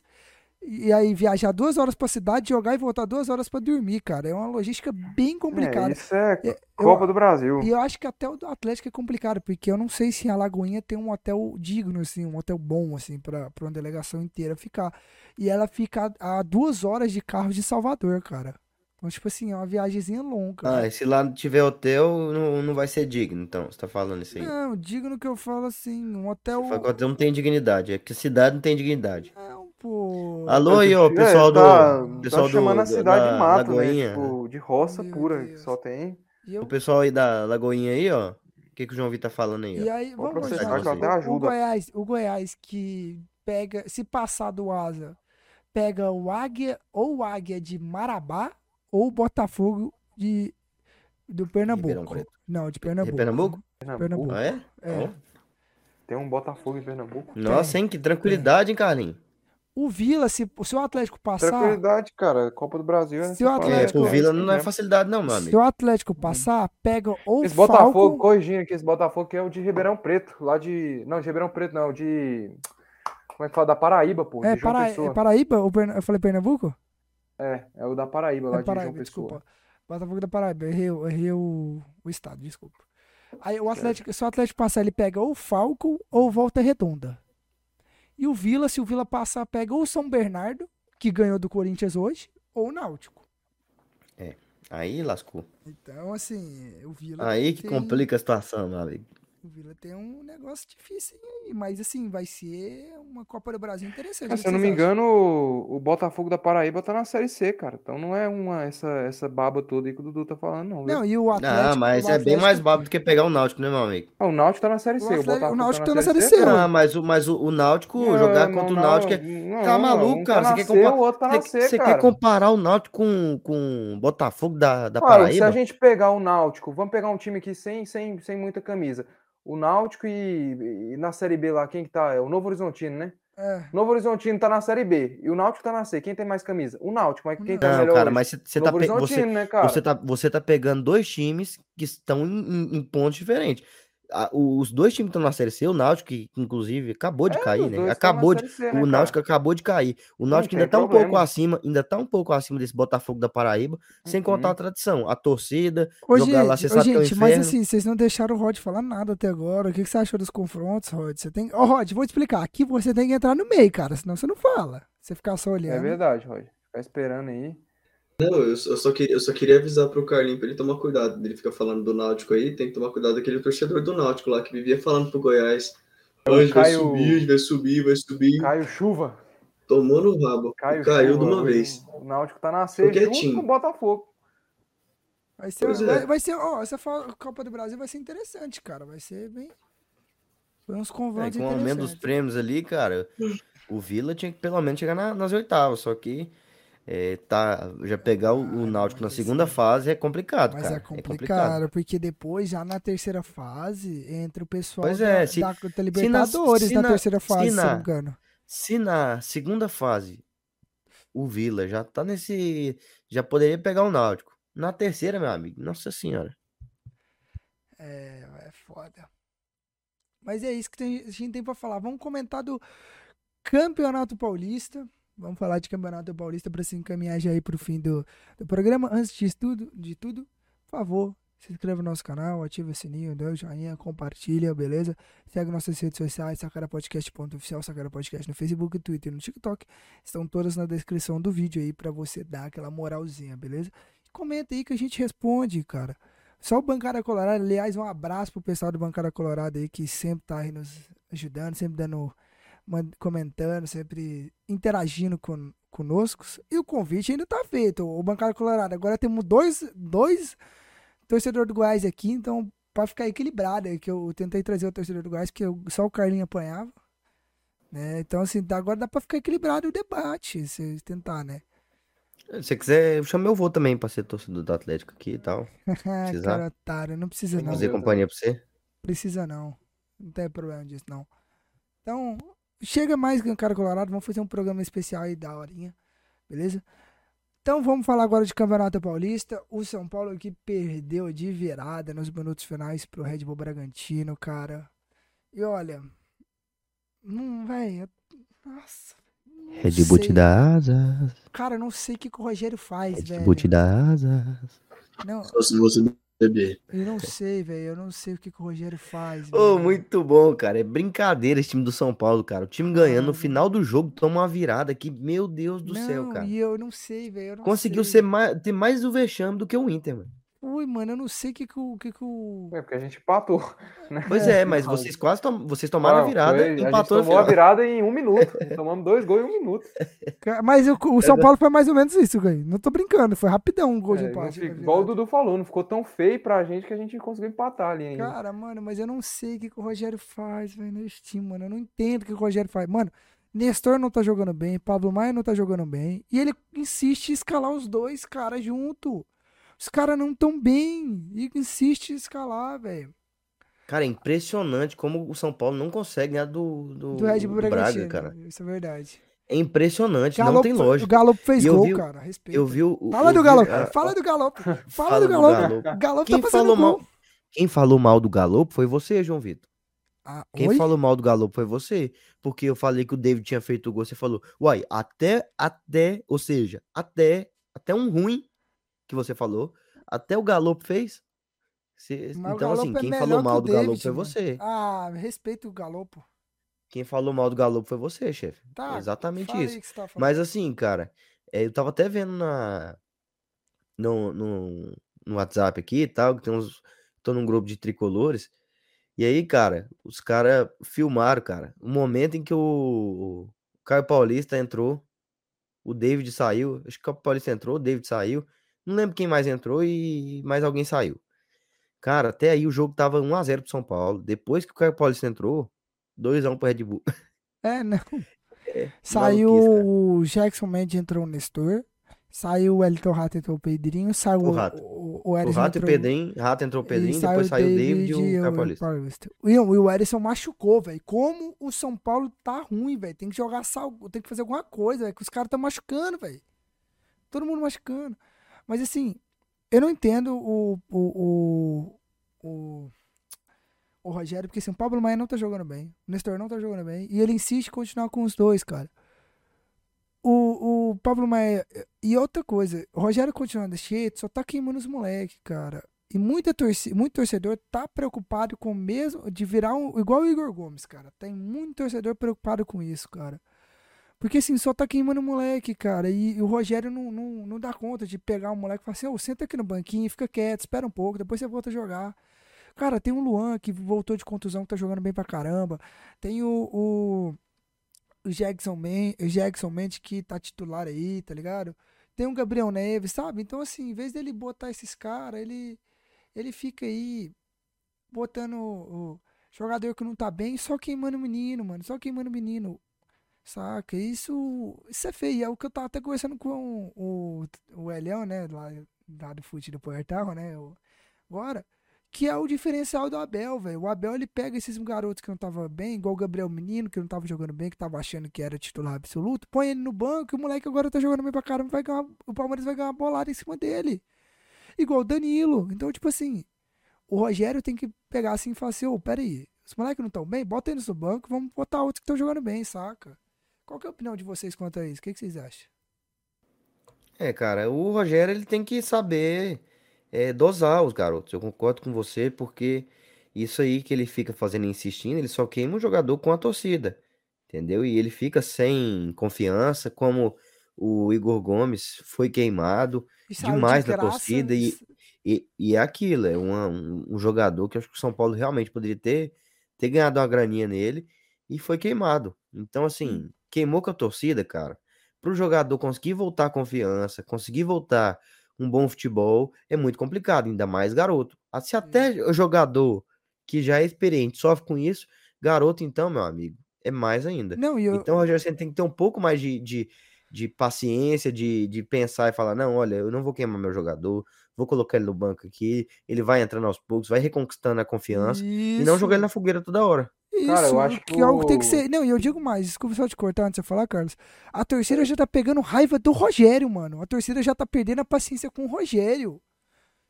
e aí viajar duas horas pra cidade, jogar e voltar duas horas pra dormir, cara. É uma logística bem É, complicada. isso é Eu- Copa do Brasil. E eu acho que até o do Atlético é complicado, porque eu não sei se a Lagoinha tem um hotel digno, assim, um hotel bom, assim, pra, pra uma delegação inteira ficar. E ela fica a, a duas horas de carro de Salvador, cara. Então, tipo assim, é uma viagemzinha longa. Ah, e se lá não tiver hotel, não, não vai ser digno, então, você tá falando isso aí. Não, digno que eu falo assim, um hotel. Você fala que o hotel não tem dignidade, é que a cidade não tem dignidade. Não, pô. Alô aí, ó, É, pessoal tá, do, tá pessoal do, chamando a do- cidade da de mato, né? Lagoinha. Tipo, de roça Meu pura, que Deus. só tem. E, eu- O pessoal aí da Lagoinha aí, ó, o que que o João Vitor tá falando aí, e ó? aí, Vou vamos processar que o-. Goiás, o Goiás que pega, se passar do Asa, pega o Águia ou o Águia de Marabá ou o Botafogo de do Pernambuco. Não, de Pernambuco. Pernambuco? Pernambuco. Ah, é? É. Tem um Botafogo em Pernambuco. Nossa, hein, que tranquilidade, hein, Carlinhos? O Vila, se, se o Atlético passar, Tranquilidade, cara. Copa do Brasil é Se o Atlético- É, pro é Vila isso não é mesmo. facilidade não, meu se o Atlético passar, pega ou Esse Botafogo, Falcon, corrigindo aqui, esse Botafogo que é o de Ribeirão Preto, lá de. Não, de Ribeirão Preto, não, de. Como é que fala? Da Paraíba, pô. é, Para- é Paraíba, eu falei Pernambuco? É, é o da Paraíba, lá É de João Paraíba, Pessoa. desculpa. Botafogo da Paraíba, errei, o- errei o, o estado, desculpa. Aí o Atlético, se o Atlético passar, ele pega ou Falcon ou Volta Redonda. E o Vila, se o Vila passar, pega ou São Bernardo, que ganhou do Corinthians hoje, ou o Náutico. Aí lascou. Então, assim, o Vila Aí que tem, complica a situação, meu amigo. O Vila tem um negócio difícil aí, mas assim, vai ser uma Copa do Brasil interessante. Se eu não me acham? engano, o, o Botafogo da Paraíba tá na Série C, cara. Então não é uma essa, essa baba toda aí que o Dudu tá falando, não. viu? Não, e o Atlético... Ah, mas é bem mais bárbaro do que pegar o Náutico, né, meu amigo? Ah, o Náutico tá na Série C, o, Atlético- o Botafogo Náutico tá tá na Série C, Ah, mas o, mas o, o Náutico, jogar Não, contra o não, Náutico é... não, Tá não, maluco, cara? Tá Você na quer C, comparar- o outro tá na Você C, você cara. quer comparar o Náutico com, com o Botafogo da, da se Paraíba? a gente pegar o Náutico, vamos pegar um time aqui sem, sem, sem muita camisa. O Náutico e, e na Série B lá, quem que tá? É o Novo Horizontino, né? É, O Novo Horizontino tá na Série B e o Náutico tá na C. Quem tem mais camisa? O Náutico, mas quem tá Não, melhor cara, hoje? mas você- você tá, pe- você, Horizontino, né, cara? você, tá, você tá pegando dois times que estão em, em- em pontos diferentes. O- Os dois times estão na Série C, o Náutico, que inclusive acabou de É, cair, né? Acabou de, C, né, o cara? Náutico acabou de cair. O Náutico ainda tá um problema. pouco acima, ainda tá um pouco acima desse Botafogo da Paraíba, sem Uhum. contar a tradição, a torcida, Ô, jogar lá, gente, você ô, sabe que é um gente, mas assim, vocês não deixaram o Rod falar nada até agora. O que, que você achou dos confrontos, Rod? Você tem. Ô, Rod, vou te explicar. Aqui você tem que entrar no meio, cara, senão você não fala. Você ficar só É olhando. verdade, Roger. Ficar esperando aí. Não, eu, só- eu só queria, eu só queria avisar pro Carlinho pra ele tomar cuidado. Ele fica falando do Náutico aí, tem que tomar cuidado daquele torcedor do Náutico lá que vivia falando pro Goiás. É o Hoje vai Caio- subir, vai subir, vai subir. Caio Chuva. Tomou no rabo. Caio Caiu de Chuva, uma o- vez. O Náutico tá na C junto quietinho. com o Botafogo. Vai ser, Pois é. vai, vai ser, ó, essa Copa do Brasil vai ser interessante, cara. Vai ser bem. Foi uns É, confrontos com o aumento dos prêmios ali, cara, o Vila tinha que pelo menos chegar na- nas oitavas, só que é, tá, já pegar o, o Ah, Náutico na mas segunda assim- fase é complicado, Mas cara. é complicado, porque depois, já na terceira fase, entra o pessoal Pois da, é, se- da, da se na- Libertadores se na, terceira se fase, se, na- não me engano. Se na segunda fase o Vila já tá nesse. Já poderia pegar o Náutico. Na terceira, meu amigo, nossa senhora. É, é foda. Mas é isso que tem- a gente tem pra falar. Vamos comentar do Campeonato Paulista. Vamos falar de Campeonato Paulista para se encaminhar já aí pro fim do, do programa. Antes de tudo, de tudo, por favor, se inscreva no nosso canal, ativa o sininho, dê o joinha, compartilha, beleza? Segue nossas redes sociais, sacarapodcast.oficial, Sacara Podcast no Facebook, Twitter e no TikTok. Estão todas na descrição do vídeo aí pra você dar aquela moralzinha, beleza? Comenta aí que a gente responde, cara. Só o Bancada Colorado, aliás, um abraço pro pessoal do Bancada Colorado aí que sempre tá aí nos ajudando, sempre dando, comentando, sempre interagindo com, conosco. E o convite ainda tá feito, o Bancada Colorado. Agora temos dois, dois torcedores do Goiás aqui, então pra ficar equilibrado, é que eu tentei trazer o torcedor do Goiás, que eu- só o Carlinho apanhava. Né? Então, assim, agora dá pra ficar equilibrado o debate, se tentar, né? Se você quiser, eu chamo meu avô também pra ser torcedor do Atlético aqui e tal. Precisar. Cara, otário, não precisa não. Fazer companhia pra você. Precisa não. Não tem problema disso, não. Então, chega mais cara colorado. Vamos fazer um programa especial aí da horinha. Beleza? Então vamos falar agora de Campeonato Paulista. O São Paulo aqui perdeu de virada nos minutos finais pro Red Bull Bragantino, cara. E olha, não, velho, nossa. Red Bull te dá asas. Cara, eu não sei o que, que o Rogério faz, Red velho. Bull te dá asas. Não, Só se você eu não sei, velho. Eu não sei o que, que o Rogério faz. Ô, velho. muito bom, cara. É brincadeira esse time do São Paulo, cara. O time ganhando no final do jogo toma uma virada que, meu Deus do céu, Não, cara. E eu não sei, velho. Conseguiu sei. ser mais, ter mais o vexame do que o Inter, mano. Ui, mano, eu não sei o que, que o. Que que o... É porque a gente empatou. Né? Pois É, é, mas vocês quase tom... vocês tomaram a virada foi- e a gente empatou tomou a final. virada em um minuto. Tomamos dois gols em um minuto. Mas o, o São Paulo foi mais ou menos isso, velho. Não tô brincando. Foi rapidão um gol de É, não empate. na igual o. Dudu falou, não ficou tão feio pra gente que a gente conseguiu empatar ali ainda. Cara, mano, mas eu não sei o que, que o Rogério faz, velho, nesse time, mano. Eu não entendo o que o Rogério faz. Mano, Nestor não tá jogando bem, Pablo Maia não tá jogando bem. E ele insiste em escalar os dois caras junto. Os caras não tão bem. E insiste em escalar, velho. Cara, é impressionante como o São Paulo não consegue ganhar do, do, Do Red Bull do Braga, cara. Isso é verdade. É impressionante, não tem o lógica. Galo fez gol, vi o- cara. Respeita. Eu vi o. Fala eu do Galo. a- Fala do Galo. Fala Fala do do Galo. Galo. Tá Quem fazendo falou gol. mal? Quem falou mal do Galo foi você, João Vitor. Ah, Quem oi? falou mal do Galo foi você. Porque eu falei que o David tinha feito o gol. Você falou, uai, até, até, ou seja, até, até um ruim que você falou, até o Galo fez. Você- então, assim, é quem melhor falou mal do Galo David, foi mano. você. Ah, respeita o Galopo. Quem falou mal do Galo foi você, chefe. Tá, É exatamente isso. tá. Mas assim, cara, é, eu tava até vendo na no, no, no WhatsApp aqui e tal, que tem uns. Tô num grupo de tricolores. E aí, cara, os caras filmaram, cara, o momento em que o, o Caio Paulista entrou, o David saiu. Acho que o Caio Paulista entrou, o David saiu. Não lembro quem mais entrou e mais alguém saiu. Cara, até aí o jogo tava 1x0 pro São Paulo. Depois que o Caio Paulista entrou, 2x1 pro Red Bull. É, não. É, Saiu o Jackson Mendes, entrou o Nestor. Saiu o Elton Rato, entrou o Pedrinho. Saiu O Rato. o, o O Rato e o entrou- Pedrinho, Rato entrou o e Pedrinho, depois saiu o David e o Caio Paulista. Paulista. E o e o Erisson machucou, velho. Como o São Paulo tá ruim, velho. Tem que jogar sal, tem que fazer alguma coisa, velho. Que os caras estão machucando, velho. Todo mundo machucando. Mas assim, eu não entendo o. o, o, o, o Rogério, porque assim, o Pablo Maia não tá jogando bem. O Nestor não tá jogando bem. E ele insiste em continuar com os dois, cara. O, o Pablo Maia. E outra coisa, o Rogério continuando desse jeito só tá queimando os moleques, cara. E muita torci, muito torcedor tá preocupado com mesmo. De virar um. Igual o Igor Gomes, cara. Tem muito torcedor preocupado com isso, cara. Porque assim, só tá queimando o moleque, cara. E, e o Rogério não, não, não dá conta de pegar o moleque e falar assim: ô, senta aqui no banquinho, fica quieto, espera um pouco, depois você volta a jogar. Cara, tem o Luan que voltou de contusão, que tá jogando bem pra caramba. Tem o. o o Jackson, Men o Jackson Mendes que tá titular aí, tá ligado? Tem o Gabriel Neves, sabe? Então, assim, em vez dele botar esses caras, ele, ele fica aí botando o, o jogador que não tá bem, só queimando o menino, mano. Só queimando o menino. Saca? Isso, isso é feio. É o que eu tava até conversando com o, o Elião, né? Lá, lá do fute do Portal, né? o- agora. Que é o diferencial do Abel, velho. O Abel ele pega esses garotos que não tava bem, igual o Gabriel Menino, que não tava jogando bem, que tava achando que era titular absoluto, põe ele no banco e o moleque agora tá jogando bem pra caramba, vai ganhar, o Palmeiras vai ganhar uma bolada em cima dele. Igual o Danilo. Então, tipo assim, o Rogério tem que pegar assim e falar assim, ô, peraí, os moleques não tão bem, bota eles no banco, vamos botar outros que estão jogando bem, saca? Qual que é a opinião de vocês quanto a isso? O que, que vocês acham? É, cara, o Rogério ele tem que saber é, dosar os garotos. Eu concordo com você, porque isso aí que ele fica fazendo insistindo, ele só queima o jogador com a torcida, entendeu? E ele fica sem confiança, como o Igor Gomes foi queimado saiu de demais na torcida e, e, e é aquilo, é uma- um, um jogador que eu acho que o São Paulo realmente poderia ter, ter ganhado uma graninha nele e foi queimado. Então, assim, queimou com a torcida, cara. Para o jogador conseguir voltar a confiança, conseguir voltar um bom futebol, é muito complicado, ainda mais garoto. Ah, Se até o jogador que já é experiente sofre com isso, garoto, então, meu amigo, é mais ainda. Não, eu, Então, Rogério, você tem que ter um pouco mais de, de, de paciência, de, de pensar e falar: não, olha, eu não vou queimar meu jogador, vou colocar ele no banco aqui, ele vai entrando aos poucos, vai reconquistando a confiança e não jogar ele na fogueira toda hora. Isso, Cara, eu acho que que é algo tem que o- ser. Não, e eu digo mais, desculpa só te cortar antes de você falar, Carlos. A torcida já tá pegando raiva do Rogério, mano. A torcida já tá perdendo a paciência com o Rogério.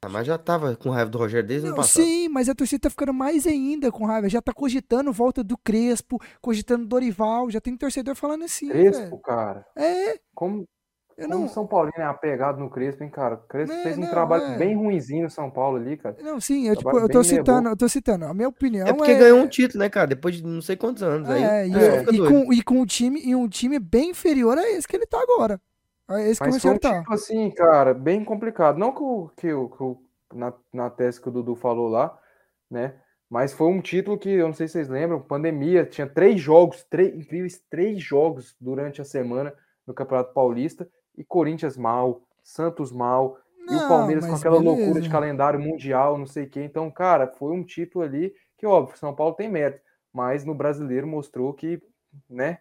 Ah, mas já tava com raiva do Rogério desde o ano passado. sim, mas a torcida tá ficando mais ainda com raiva. Já tá cogitando volta do Crespo, cogitando Dorival. Já tem torcedor falando assim, Crespo, velho. cara. É, Como, eu como não. o São Paulino é apegado no Crespo, hein, cara? O Crespo Não, fez um não, trabalho é. bem ruinzinho no São Paulo ali, cara. Não, sim, eu, tipo, eu tô citando, eu tô citando. A minha opinião É porque é. ganhou um título, né, cara? Depois de não sei quantos anos. aí É, e, o pessoal é. e doido. com, e com um time, e um time bem inferior a esse que ele tá agora. A esse que Mas foi um tá. título assim, cara, bem complicado. Não que o, que o, que o- na, na tese que o Dudu falou lá, né? Mas foi um título que, eu não sei se vocês lembram, pandemia, tinha três jogos, três, incríveis três jogos durante a semana no Campeonato Paulista, e Corinthians mal, Santos mal, e o Não, Palmeiras com aquela loucura de beleza. calendário mundial, não sei o quê. Então, cara, foi um título ali que, óbvio, São Paulo tem mérito, mas no brasileiro mostrou que, né,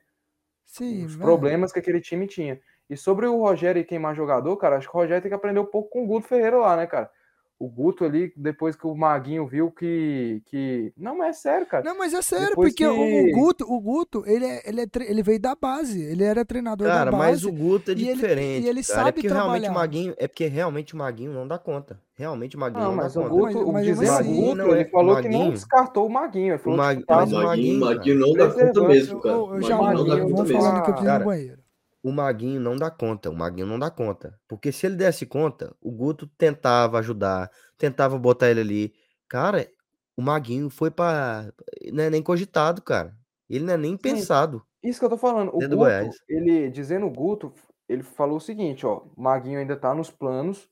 Sim, os velho. problemas que aquele time tinha. E sobre o Rogério e queimar jogador, cara, acho que o Rogério tem que aprender um pouco com o Guto Ferreira lá, né, cara? O Guto ali, depois que o Maguinho viu que. que... Não, mas é sério, cara. Não, mas é sério, Depois porque o- que- o Guto, o Guto, ele, é, ele, é tre- ele veio da base, ele era treinador Cara, da mas base. o Guto é e ele- diferente. e ele cara. sabe é porque realmente trabalhar. o Maguinho, é porque realmente o Maguinho não dá conta. Realmente o Maguinho Não, não, mas dá o conta. Guto, Mas- o mas dizendo assim, Guto, não é- ele falou que não Maguinho- descartou o Maguinho. Ele falou O que Mag- tá mas o Maguinho, Maguinho, Maguinho não dá conta Preservando. mesmo, cara. Eu, eu já Maguinho não dá Maguinho, conta mesmo. falando que eu preciso no Cara, banheiro. O Maguinho não dá conta. O Maguinho não dá conta. Porque se ele desse conta, o Guto tentava ajudar, tentava botar ele ali. Cara, o Maguinho foi pra. Não é nem cogitado, cara. Ele não é nem pensado. Isso que eu tô falando. O Guto, Goiás. ele, dizendo o Guto, ele falou o seguinte, ó, o Maguinho ainda tá nos planos,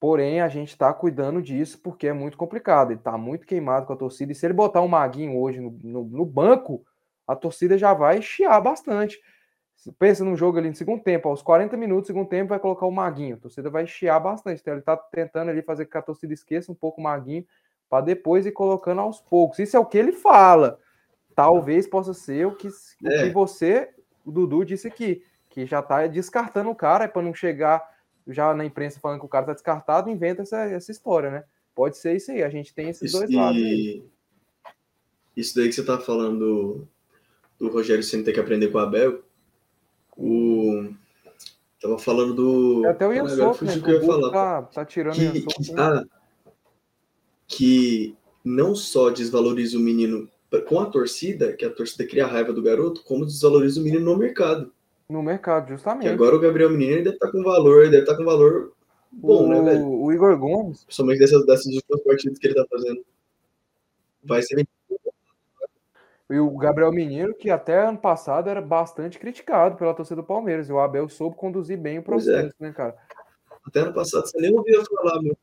porém a gente tá cuidando disso porque é muito complicado. Ele tá muito queimado com a torcida. E se ele botar o Maguinho hoje no, no, no banco, a torcida já vai chiar bastante. Pensa num jogo ali no segundo tempo, aos 40 minutos do segundo tempo, vai colocar o Maguinho. A torcida vai chiar bastante. Então ele tá tentando ali fazer com que a torcida esqueça um pouco o Maguinho para depois ir colocando aos poucos. Isso é o que ele fala. Talvez possa ser o que, o É. que você, o Dudu, disse aqui, que já tá descartando o cara, para não chegar já na imprensa falando que o cara tá descartado, inventa essa, essa história, né? Pode ser isso aí, a gente tem esses Isso, dois lados e... isso daí que você tá falando do, do Rogério sempre ter que aprender com o Abel. O... Tava falando do. É Até o Souto, né? que eu ia falar. tá, tá tirando que, que, né? ah, que não só desvaloriza o menino com a torcida, que a torcida cria raiva do garoto, como desvaloriza o menino no mercado. no mercado, justamente. agora o Gabriel Menino deve estar com valor, deve estar com valor bom, o, né, velho? o Igor Gomes, Principalmente dessas, dessas últimas partidas que ele tá fazendo. Vai ser e o Gabriel Menino, que até ano passado era bastante criticado pela torcida do Palmeiras, e o Abel soube conduzir bem o é. processo, né, cara? até ano passado, você nem ouvia falar, meu.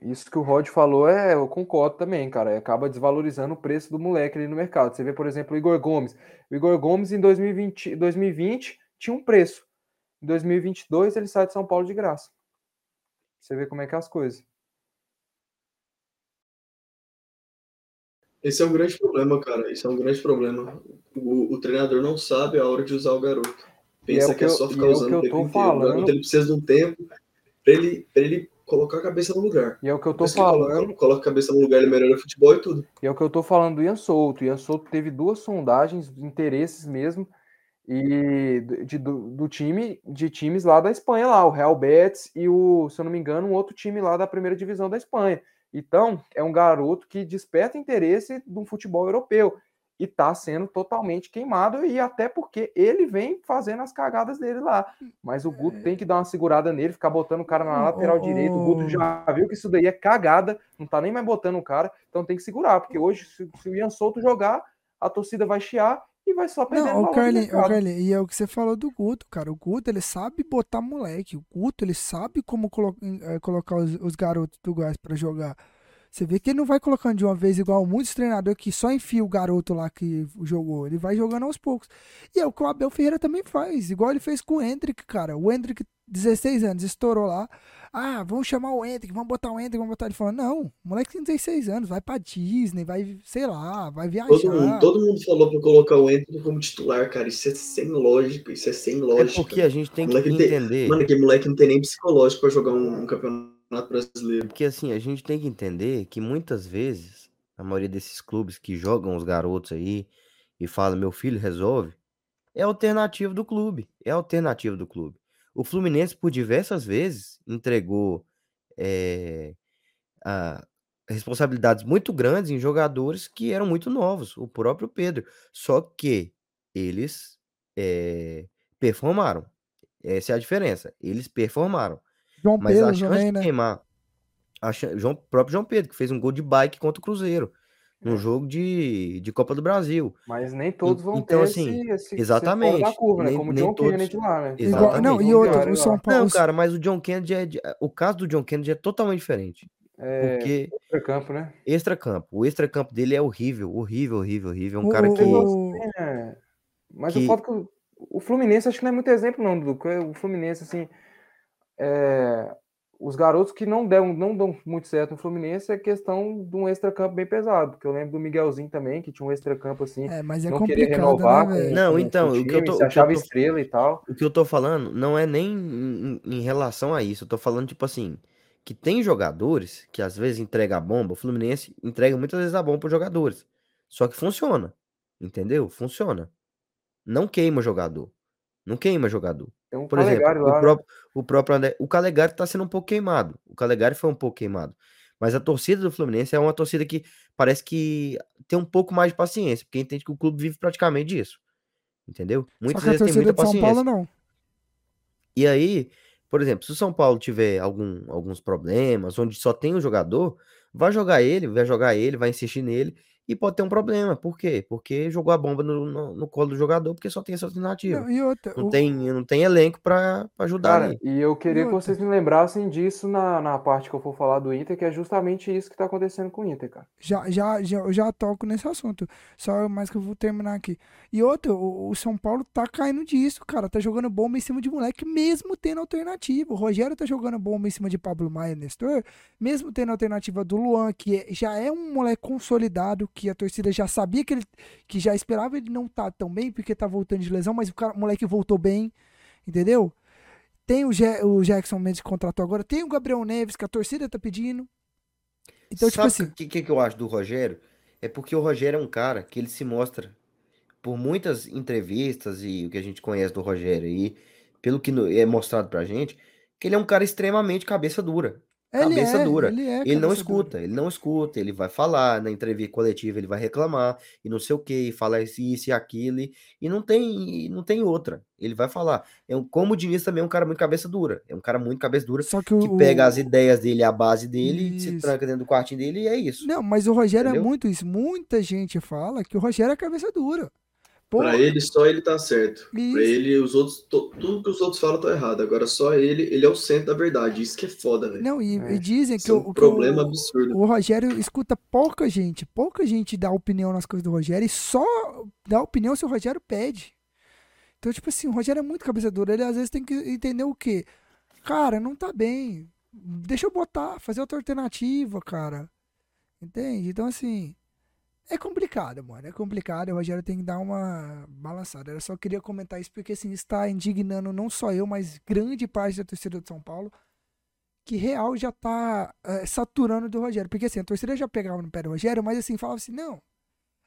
Isso que o Rod falou, é, eu concordo também, cara. Acaba desvalorizando o preço do moleque ali no mercado. Você vê, por exemplo, o Igor Gomes. O Igor Gomes em 2020, 2020 tinha um preço. Em 2022 ele sai de São Paulo de graça. Você vê como é que é as coisas. Esse é um grande problema, cara. Esse é um grande problema. O, o treinador não sabe a hora de usar o garoto. É Pensa o que que é só ficar é o usando que eu o tempo tô inteiro. O falando. garoto ele precisa de um tempo pra ele, pra ele colocar a cabeça no lugar. E é o que eu tô ele falando. Coloca, a cabeça no lugar, ele melhora o futebol e tudo. E é o que eu tô falando do Ian Souto. O Ian Souto teve duas sondagens de interesses mesmo e de, do, do time de times lá da Espanha lá, o Real Betis e o, se eu não me engano, um outro time lá da primeira divisão da Espanha. Então, é um garoto que desperta interesse do futebol europeu e tá sendo totalmente queimado e até porque ele vem fazendo as cagadas dele lá. Mas o Guto tem que dar uma segurada nele, ficar botando o cara na lateral ô, direito. O Guto já viu que isso daí é cagada, não tá nem mais botando o cara, então tem que segurar, porque hoje, se, se o Ian Souto jogar, a torcida vai chiar e vai só perder Não, o Carlin, o. Carlin, e é o que você falou do Guto, cara. O Guto, ele sabe botar moleque. O Guto, ele sabe como colo- eh, colocar os, os garotos do Goiás pra jogar. Você vê que ele não vai colocando de uma vez igual muitos treinadores que só enfia o garoto lá que jogou. Ele vai jogando aos poucos. E é o que o Abel Ferreira também faz. Igual ele fez com o Hendrick, cara. O Hendrick, 16 anos, estourou lá. Ah, vamos chamar o Hendrick, vamos botar o Hendrick, vamos botar ele falando. Não, o moleque tem 16 anos, vai pra Disney, vai, sei lá, vai viajar. Todo mundo, todo mundo falou pra colocar o Anthony como titular, cara. Isso é sem lógica, isso é sem É lógica. porque a gente tem que Moleque tem- entender. Mano, aquele moleque não tem nem psicológico pra jogar um, um campeonato brasileiro. Porque assim, a gente tem que entender que muitas vezes, a maioria desses clubes que jogam os garotos aí e falam, meu filho resolve, é alternativo do clube. É alternativo do clube. O Fluminense, por diversas vezes, entregou eh, a- responsabilidades muito grandes em jogadores que eram muito novos, o próprio Pedro. Só que eles eh, performaram. Essa é a diferença. Eles performaram. João Mas a Pedro chance também, de né? queimar. A João, próprio João Pedro, que fez um gol de bike contra o Cruzeiro. É. No jogo de, de Copa do Brasil. Mas nem todos vão então, ter assim, esse, esse exatamente, da curva, né? nem- Como o John todos- Kennedy lá, né? Exatamente. não, e outro, o São. Paulo. Não, cara, mas o John Kennedy é. de- O caso do John Kennedy é totalmente diferente. É, Porque campo, né? extracampo. O extracampo dele é horrível, horrível, horrível, horrível. É um O- cara que. É, mas Que- o fato que o, o Fluminense acho que não é muito exemplo, não, Dudu. O Fluminense, assim, é, os garotos que não dão, não dão muito certo no Fluminense é questão de um extracampo bem pesado. Porque eu lembro do Miguelzinho também, que tinha um extracampo assim, É, mas é não querer complicado, renovar né, com? Não, com- então, com o o que eu time, tô- se o que eu achava tô- estrela e tal. O que eu tô falando não é nem em, em relação a isso. Eu tô falando, tipo assim, que tem jogadores que às vezes entrega a bomba. O Fluminense entrega muitas vezes a bomba pros jogadores. Só que funciona. Entendeu? Funciona. Não queima jogador. Não queima jogador. Tem um Por exemplo, lá, o né? próprio, o próprio André, o Calegari tá sendo um pouco queimado. O Calegari foi um pouco queimado. Mas a torcida do Fluminense é uma torcida que parece que tem um pouco mais de paciência, porque entende que o clube vive praticamente disso. Entendeu? Muitas vezes tem muita de São paciência. Paulo não. E aí, por exemplo, se o São Paulo tiver algum, alguns problemas, onde só tem o jogador, vai jogar ele, vai jogar ele, vai insistir nele e pode ter um problema. Por quê? Porque jogou a bomba no, no, no colo do jogador, porque só tem essa alternativa. Não, e outra, Não o- tem, não tem elenco pra, pra ajudar Cara, e eu queria que outra? vocês me lembrassem disso na, na parte que eu for falar do Inter, que é justamente isso que tá acontecendo com o Inter, cara. já, já, já, eu já toco nesse assunto. Só mais que eu vou terminar aqui. E outra, o, o São Paulo tá caindo disso, cara. Tá jogando bomba em cima de moleque, mesmo tendo alternativa. O Rogério tá jogando bomba em cima de Pablo Maia e Nestor, mesmo tendo alternativa do Luan, que é- já é um moleque consolidado, que a torcida já sabia que ele que já esperava ele não tá tão bem, porque tá voltando de lesão, mas o, cara, o moleque voltou bem, entendeu? Tem o, Je- o Jackson Mendes que contratou agora, tem o Gabriel Neves, que a torcida tá pedindo. Então, tipo Sabe assim. o que, que, que eu acho do Rogério? É porque o Rogério é um cara que ele se mostra, por muitas entrevistas e o que a gente conhece do Rogério aí, pelo que é mostrado pra gente, que ele é um cara extremamente cabeça dura. Ele cabeça é, dura. Ele, é Ele não cabeça dura. escuta, ele não escuta, ele vai falar na entrevista coletiva, ele vai reclamar e não sei o que, e fala isso, isso e aquilo, e- não tem, e não tem outra. Ele vai falar. É um, como o Diniz também é um cara muito cabeça dura. É um cara muito cabeça dura Só que o. que pega as o- ideias dele, a base dele, e se Isso. tranca dentro do quartinho dele e é isso. Não, mas o Rogério é Entendeu? muito isso. Muita gente fala que o Rogério é cabeça dura. Pô, Pra ele, só ele tá certo. Pra Isso. ele, os outros, to- tudo que os outros falam tá errado. Agora só ele, ele é o centro da verdade. Isso que é foda, velho. Não, e, É. e dizem que, é o, um que o- problema absurdo. o Rogério escuta pouca gente. Pouca gente dá opinião nas coisas do Rogério e só dá opinião se o Rogério pede. Então, tipo assim, o Rogério é muito cabeça dura. Ele às vezes tem que entender o quê? Cara, não tá bem. Deixa eu botar, fazer outra alternativa, cara. Entende? Então, assim. É complicado, mano. É complicado. O Rogério tem que dar uma balançada. Eu só queria comentar isso porque, assim, está indignando não só eu, mas grande parte da torcida de São Paulo. Que real já tá é, saturando do Rogério. Porque, assim, a torcida já pegava no pé do Rogério, mas, assim, falava assim: não,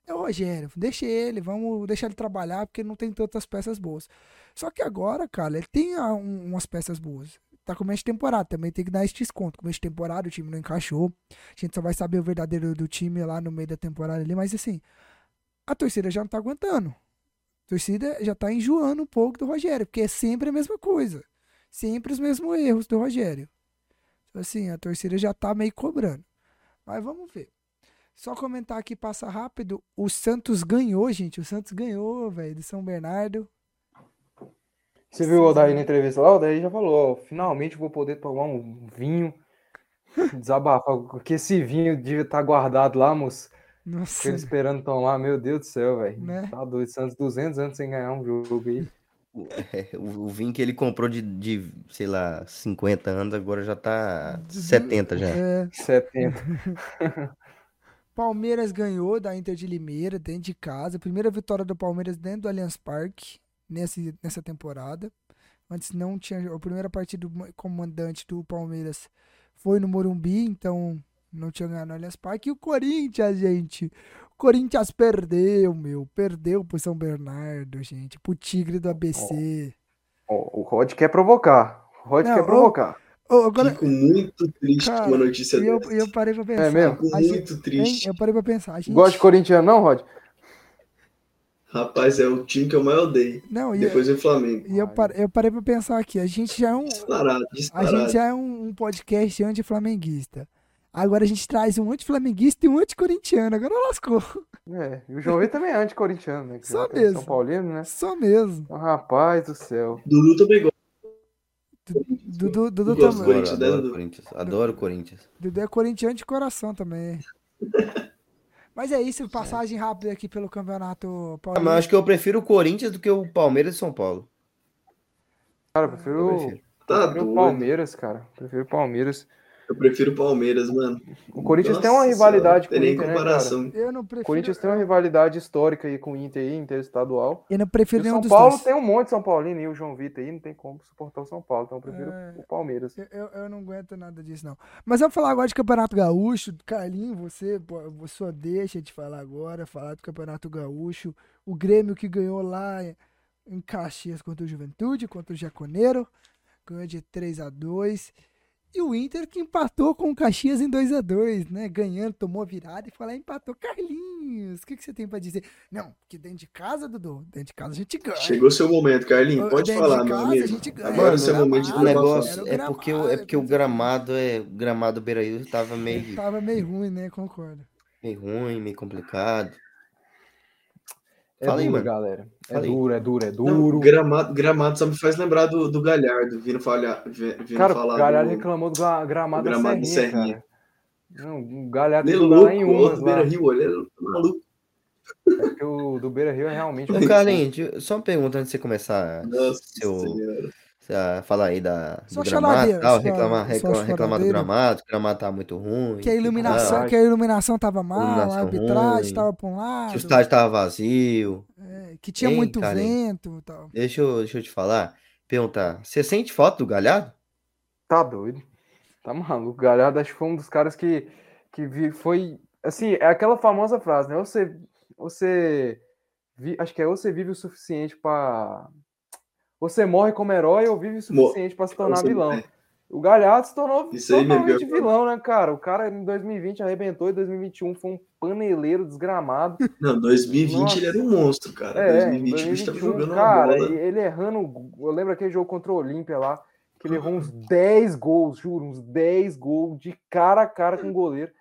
é o Rogério, deixa ele, vamos deixar ele trabalhar porque não tem tantas peças boas. Só que agora, cara, ele tem ah, um- umas peças boas. Tá começo de temporada, também tem que dar esse desconto. Começo de temporada, o time não encaixou. A gente só vai saber o verdadeiro do time lá no meio da temporada ali, mas assim, a torcida já não tá aguentando. A torcida já tá enjoando um pouco do Rogério, porque é sempre a mesma coisa. Sempre os mesmos erros do Rogério. Então, Assim, a torcida já tá meio cobrando. Mas vamos ver. Só comentar aqui, passa rápido. O Santos ganhou, gente. O Santos ganhou, velho, de São Bernardo. Você viu o Odair na entrevista lá? O Odair já falou, ó, finalmente vou poder tomar um vinho Desabafar, porque esse vinho devia estar guardado lá, moço. Nossa, Ele esperando tomar, meu Deus do céu, velho. Né? Tá doido, Santos 200 anos sem ganhar um jogo aí. O, é, o- o vinho que ele comprou de, de, sei lá, 50 anos, agora já tá 70 já. é, 70. Palmeiras ganhou da Inter de Limeira dentro de casa. Primeira vitória do Palmeiras dentro do Allianz Parque nesse, nessa temporada. Antes não tinha. A primeira partida do comandante do Palmeiras foi no Morumbi, então não tinha ganhado no Allianz Parque. E o Corinthians, gente. O Corinthians perdeu, meu. Perdeu pro São Bernardo, gente. Pro Tigre do ABC. Ó, o Rod quer provocar. O Rod Não, quer provocar. Ô, agora, Fico muito triste cara, com uma notícia e eu, eu parei pra pensar. mesmo? Fico a gente- muito hein? triste. Eu parei pra pensar. A gente, Gosta de corintiano, não, Rod? Rapaz, é o time que eu mais odeio. Não, e, Depois vem o Flamengo. e eu, parei, eu parei pra pensar aqui. A gente já é um, Disparado, A disparado. gente já é um, um podcast anti-flamenguista. Agora a gente traz um anti-flamenguista e um anti-corintiano. Agora lascou. É, e o João também é anticorintiano, né? que Só é mesmo. São Paulino, né? Só mesmo. Oh, rapaz do céu. Dudu também gosta. Dudu, Dudu, Gosto também. do Adoro, Corinthians, né, adoro Dudu? o Corinthians. Adoro o Corinthians. Dudu é corintiano de coração também. Mas é isso, passagem rápida aqui pelo campeonato Ah, mas eu paulista. acho que eu prefiro o Corinthians do que o Palmeiras e São Paulo. Cara, eu prefiro, Eu prefiro. Tá prefiro o. Palmeiras, cara. Prefiro o Palmeiras. Eu prefiro o Palmeiras, mano. O Corinthians Nossa tem uma rivalidade com o tem Inter, nem né, cara? comparação. Eu não O prefiro. Corinthians tem uma rivalidade histórica aí com o Inter aí, interestadual. Eu não E prefiro o nenhum São dos Paulo dois. tem um monte de São Paulino e o João Vitor aí não tem como suportar o São Paulo, então eu prefiro É. o Palmeiras. Eu, eu- eu não aguento nada disso, não. Mas vamos falar agora de Campeonato Gaúcho. Carlinho, você, pô, você só deixa de falar agora, falar do Campeonato Gaúcho. O Grêmio que ganhou lá em Caxias contra o Juventude, contra o Jaconeiro. Ganhou de 3 a 2 E o Inter que empatou com o Caxias em 2 a 2 né? Ganhando, tomou virada e foi lá e empatou. Carlinhos, o que, que você tem pra dizer? Não, que dentro de casa, Dudu, dentro de casa a gente ganha. Chegou seu momento, Carlinhos. Pode Dentro falar, de meu casa, amigo. a gente ganha. Agora é o seu momento de negócio é porque, o- é gramado, porque o coisa gramado é o gramado do Beira-Rio tava meio, Tava meio ruim, né? Concordo. meio ruim, meio complicado. É Fala aí, duro, mano. galera. É Fala aí. duro, é duro, é Não, duro. gramado, gramado só me faz lembrar do, do Galhardo, vindo, falhar, vi- vindo Cara, falar o Galhardo do... reclamou do gra- gramado, do gramado da do Serrinha. Não, o Galhardo Ele é louco, em o umas outro lá. Beira Rio, ele é maluco. É porque o do Beira Rio é realmente. Ô, Carlinhos, só uma pergunta antes de você começar Nossa seu, senhora. A falar aí da, Só do gramado tal, reclamar, reclamar, reclamar do gramado, que o gramado tá muito ruim. Que a iluminação, que a iluminação tava mal, a Iluminação arbitragem ruim. tava pra um que lado, o estádio tava vazio. é, que tinha Hein, muito Carlinhos? vento e tal. Deixa eu, deixa eu te falar, perguntar, você sente falta do Galhardo? Tá doido. Tá maluco. O Galhardo acho que foi um dos caras que, que vi, foi. Assim, é aquela famosa frase, né? Você. Você. vi- acho que é ou você vive o suficiente pra. Você morre como herói ou vive o suficiente pra se tornar vilão. O Galhardo se tornou Isso aí totalmente eu- vilão, né, cara? O cara em 2020 arrebentou e 2021 foi um paneleiro desgramado. Não, 2020 Nossa. ele era um monstro, cara. É, em 2020 o bicho tava 2021, jogando cara, uma bola. ele errando. Eu lembro aquele jogo contra o Olímpia lá, que ele errou uns 10 gols, juro, uns 10 gols de cara a cara com o goleiro.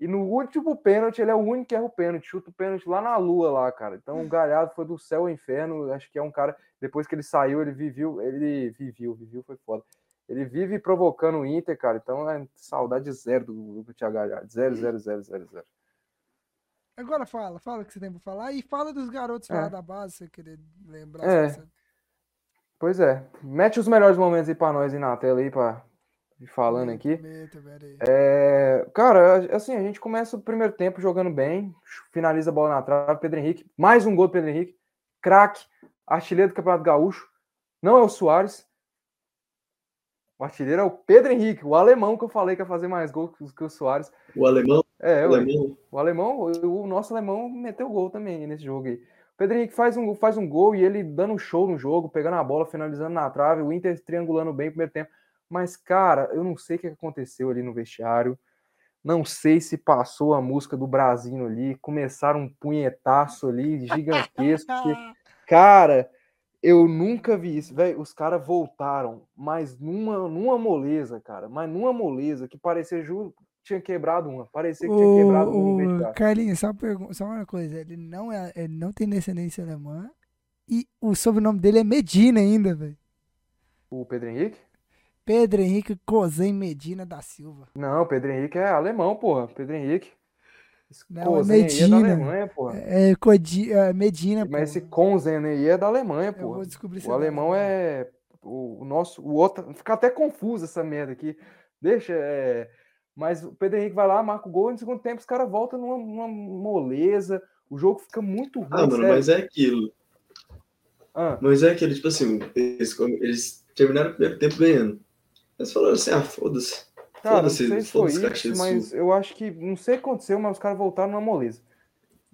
E no último pênalti, ele é o único que erra o pênalti, chuta o pênalti lá na lua lá, cara. Então o Galhardo foi do céu ao inferno. Acho que é um cara. Depois que ele saiu, ele viveu. Ele viveu, viveu, foi foda. Ele vive provocando o Inter, cara. Então é saudade zero do, Thiago Galhardo. Zero, zero, zero, zero, zero. Agora fala, fala o que você tem pra falar e fala dos garotos lá É. da base, se você querer lembrar. É. você- Pois é. Mete os melhores momentos aí pra nós aí na tela aí, pra ir falando aqui. Meta. É, cara, assim, a gente começa o primeiro tempo jogando bem, finaliza a bola na trave, Pedro Henrique, mais um gol do Pedro Henrique, craque, artilheiro do Campeonato Gaúcho, não é o Soares, o artilheiro é o Pedro Henrique, o alemão que eu falei que ia fazer mais gols que, o- Soares. O alemão, É, o alemão, o alemão, o, o nosso alemão meteu gol também nesse jogo aí. O Pedro Henrique faz um, faz um gol e ele dando um show no jogo, pegando a bola, finalizando na trave, o Inter triangulando bem no primeiro tempo. Mas, cara, eu não sei o que aconteceu ali no vestiário. Não sei se passou a música do Brasil ali, começaram um punhetaço ali gigantesco. cara, eu nunca vi isso, velho. Os caras voltaram, mas numa, numa moleza, cara, mas numa moleza que parecia, juro, tinha quebrado uma. Parecia que tinha quebrado uma. Carlinhos, só, uma pergun- só uma coisa. Ele não, é, ele não tem descendência alemã e o sobrenome dele é Medina ainda, velho. O Pedro Henrique? Pedro Henrique Cozen Medina da Silva. Não, Pedro Henrique é alemão, porra. Pedro Henrique. Não, é é da Medina. Alemanha, porra. É, Codi, é, Medina, pô. Mas esse Konzen aí é da Alemanha, Eu porra. vou descobrir se O é alemão é. O, o nosso. O outro. Fica até confuso essa merda aqui. Deixa. é, Mas o Pedro Henrique vai lá, marca o gol, e no segundo tempo os caras voltam numa, numa moleza. O jogo fica muito ruim. Ah, mano, sério. mas é aquilo. Ah, Mas é aquilo, tipo assim, eles, eles terminaram o primeiro tempo ganhando. Eles falaram assim, ah, foda-se. Cara, não sei se foi isso, mas eu acho que. Não sei o que aconteceu, mas os caras voltaram numa moleza.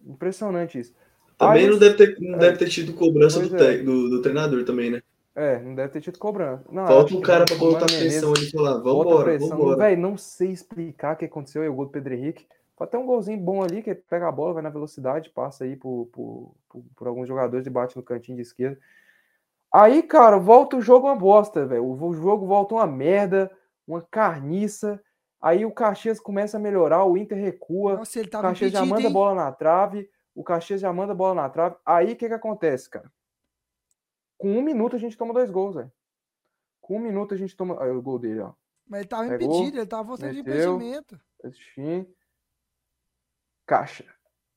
Impressionante isso. Também Aí- não deve ter, não é. deve ter tido cobrança do, é. do, do treinador também, né? É, não deve ter tido cobrança. Não, Falta que cara pra botar pressão ali e falar, vambora, vambora. Velho, não sei explicar o que aconteceu o gol do Pedro Henrique. Foi até um golzinho bom ali, que ele pega a bola, vai na velocidade, passa aí por, por, por, por alguns jogadores e bate no cantinho de esquerda. Aí, cara, volta o jogo uma bosta, velho. O jogo volta uma merda, uma carniça. Aí o Caxias começa a melhorar, o Inter recua. Nossa, ele O tava Caxias já impedido, manda a hein? bola na trave. O Caxias já manda a bola na trave. Aí o que, que acontece, cara? Com um minuto a gente toma dois gols, velho. Com um minuto a gente toma. Aí o gol dele, ó. Mas ele tava Pegou, impedido, ele tava voltando de meteu. impedimento. Assistir. Caixa.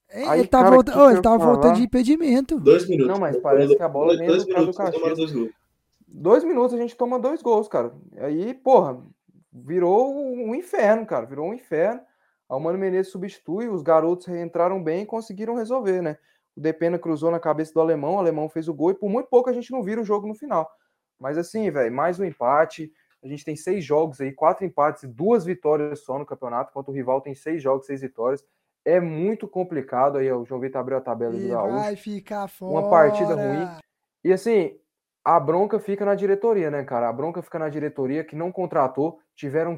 Hein, Aí, ele tava, cara, volta- que ele tava voltando de impedimento. Dois minutos. Não, mas parece que a bola vem do cara do Caxias. Dois minutos a gente toma dois gols, cara. Aí, porra, virou um inferno, cara. Virou um inferno. A Mano Menezes substitui, os garotos entraram bem e conseguiram resolver, né? O Depena cruzou na cabeça do alemão, o alemão fez o gol e por muito pouco a gente não vira o jogo no final. Mas assim, velho, mais um empate. A gente tem seis jogos aí, quatro empates e duas vitórias só no campeonato, enquanto o rival tem seis jogos, seis vitórias. É muito complicado aí, o João Vitor abriu a tabela do E Gaúcho. vai ficar fora. Uma partida ruim. E assim, a bronca fica na diretoria, né, cara? A bronca fica na diretoria que não contratou. Tiveram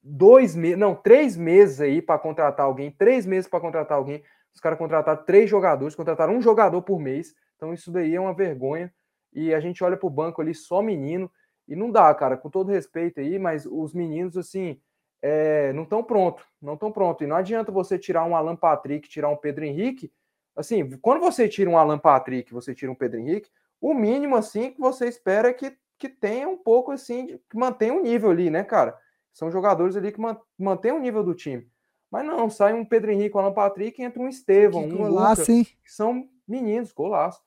dois meses, não, três meses aí para contratar alguém, três meses para contratar alguém. Os caras contrataram três jogadores, contrataram um jogador por mês. Então isso daí é uma vergonha. E a gente olha pro banco ali só menino. E não dá, cara, com todo respeito aí, mas os meninos, assim, é, não estão prontos. Não estão prontos. E não adianta você tirar um Alan Patrick, tirar um Pedro Henrique. Assim, quando você tira um Alan Patrick, você tira um Pedro Henrique, o mínimo, assim, que você espera é que, que tenha um pouco, assim, de, que mantenha um nível ali, né, cara? São jogadores ali que man, mantêm o nível do time. Mas não, sai um Pedro Henrique, um Alan Patrick, entra um Estevão, um golaço, Lucas, hein? são meninos, golaço.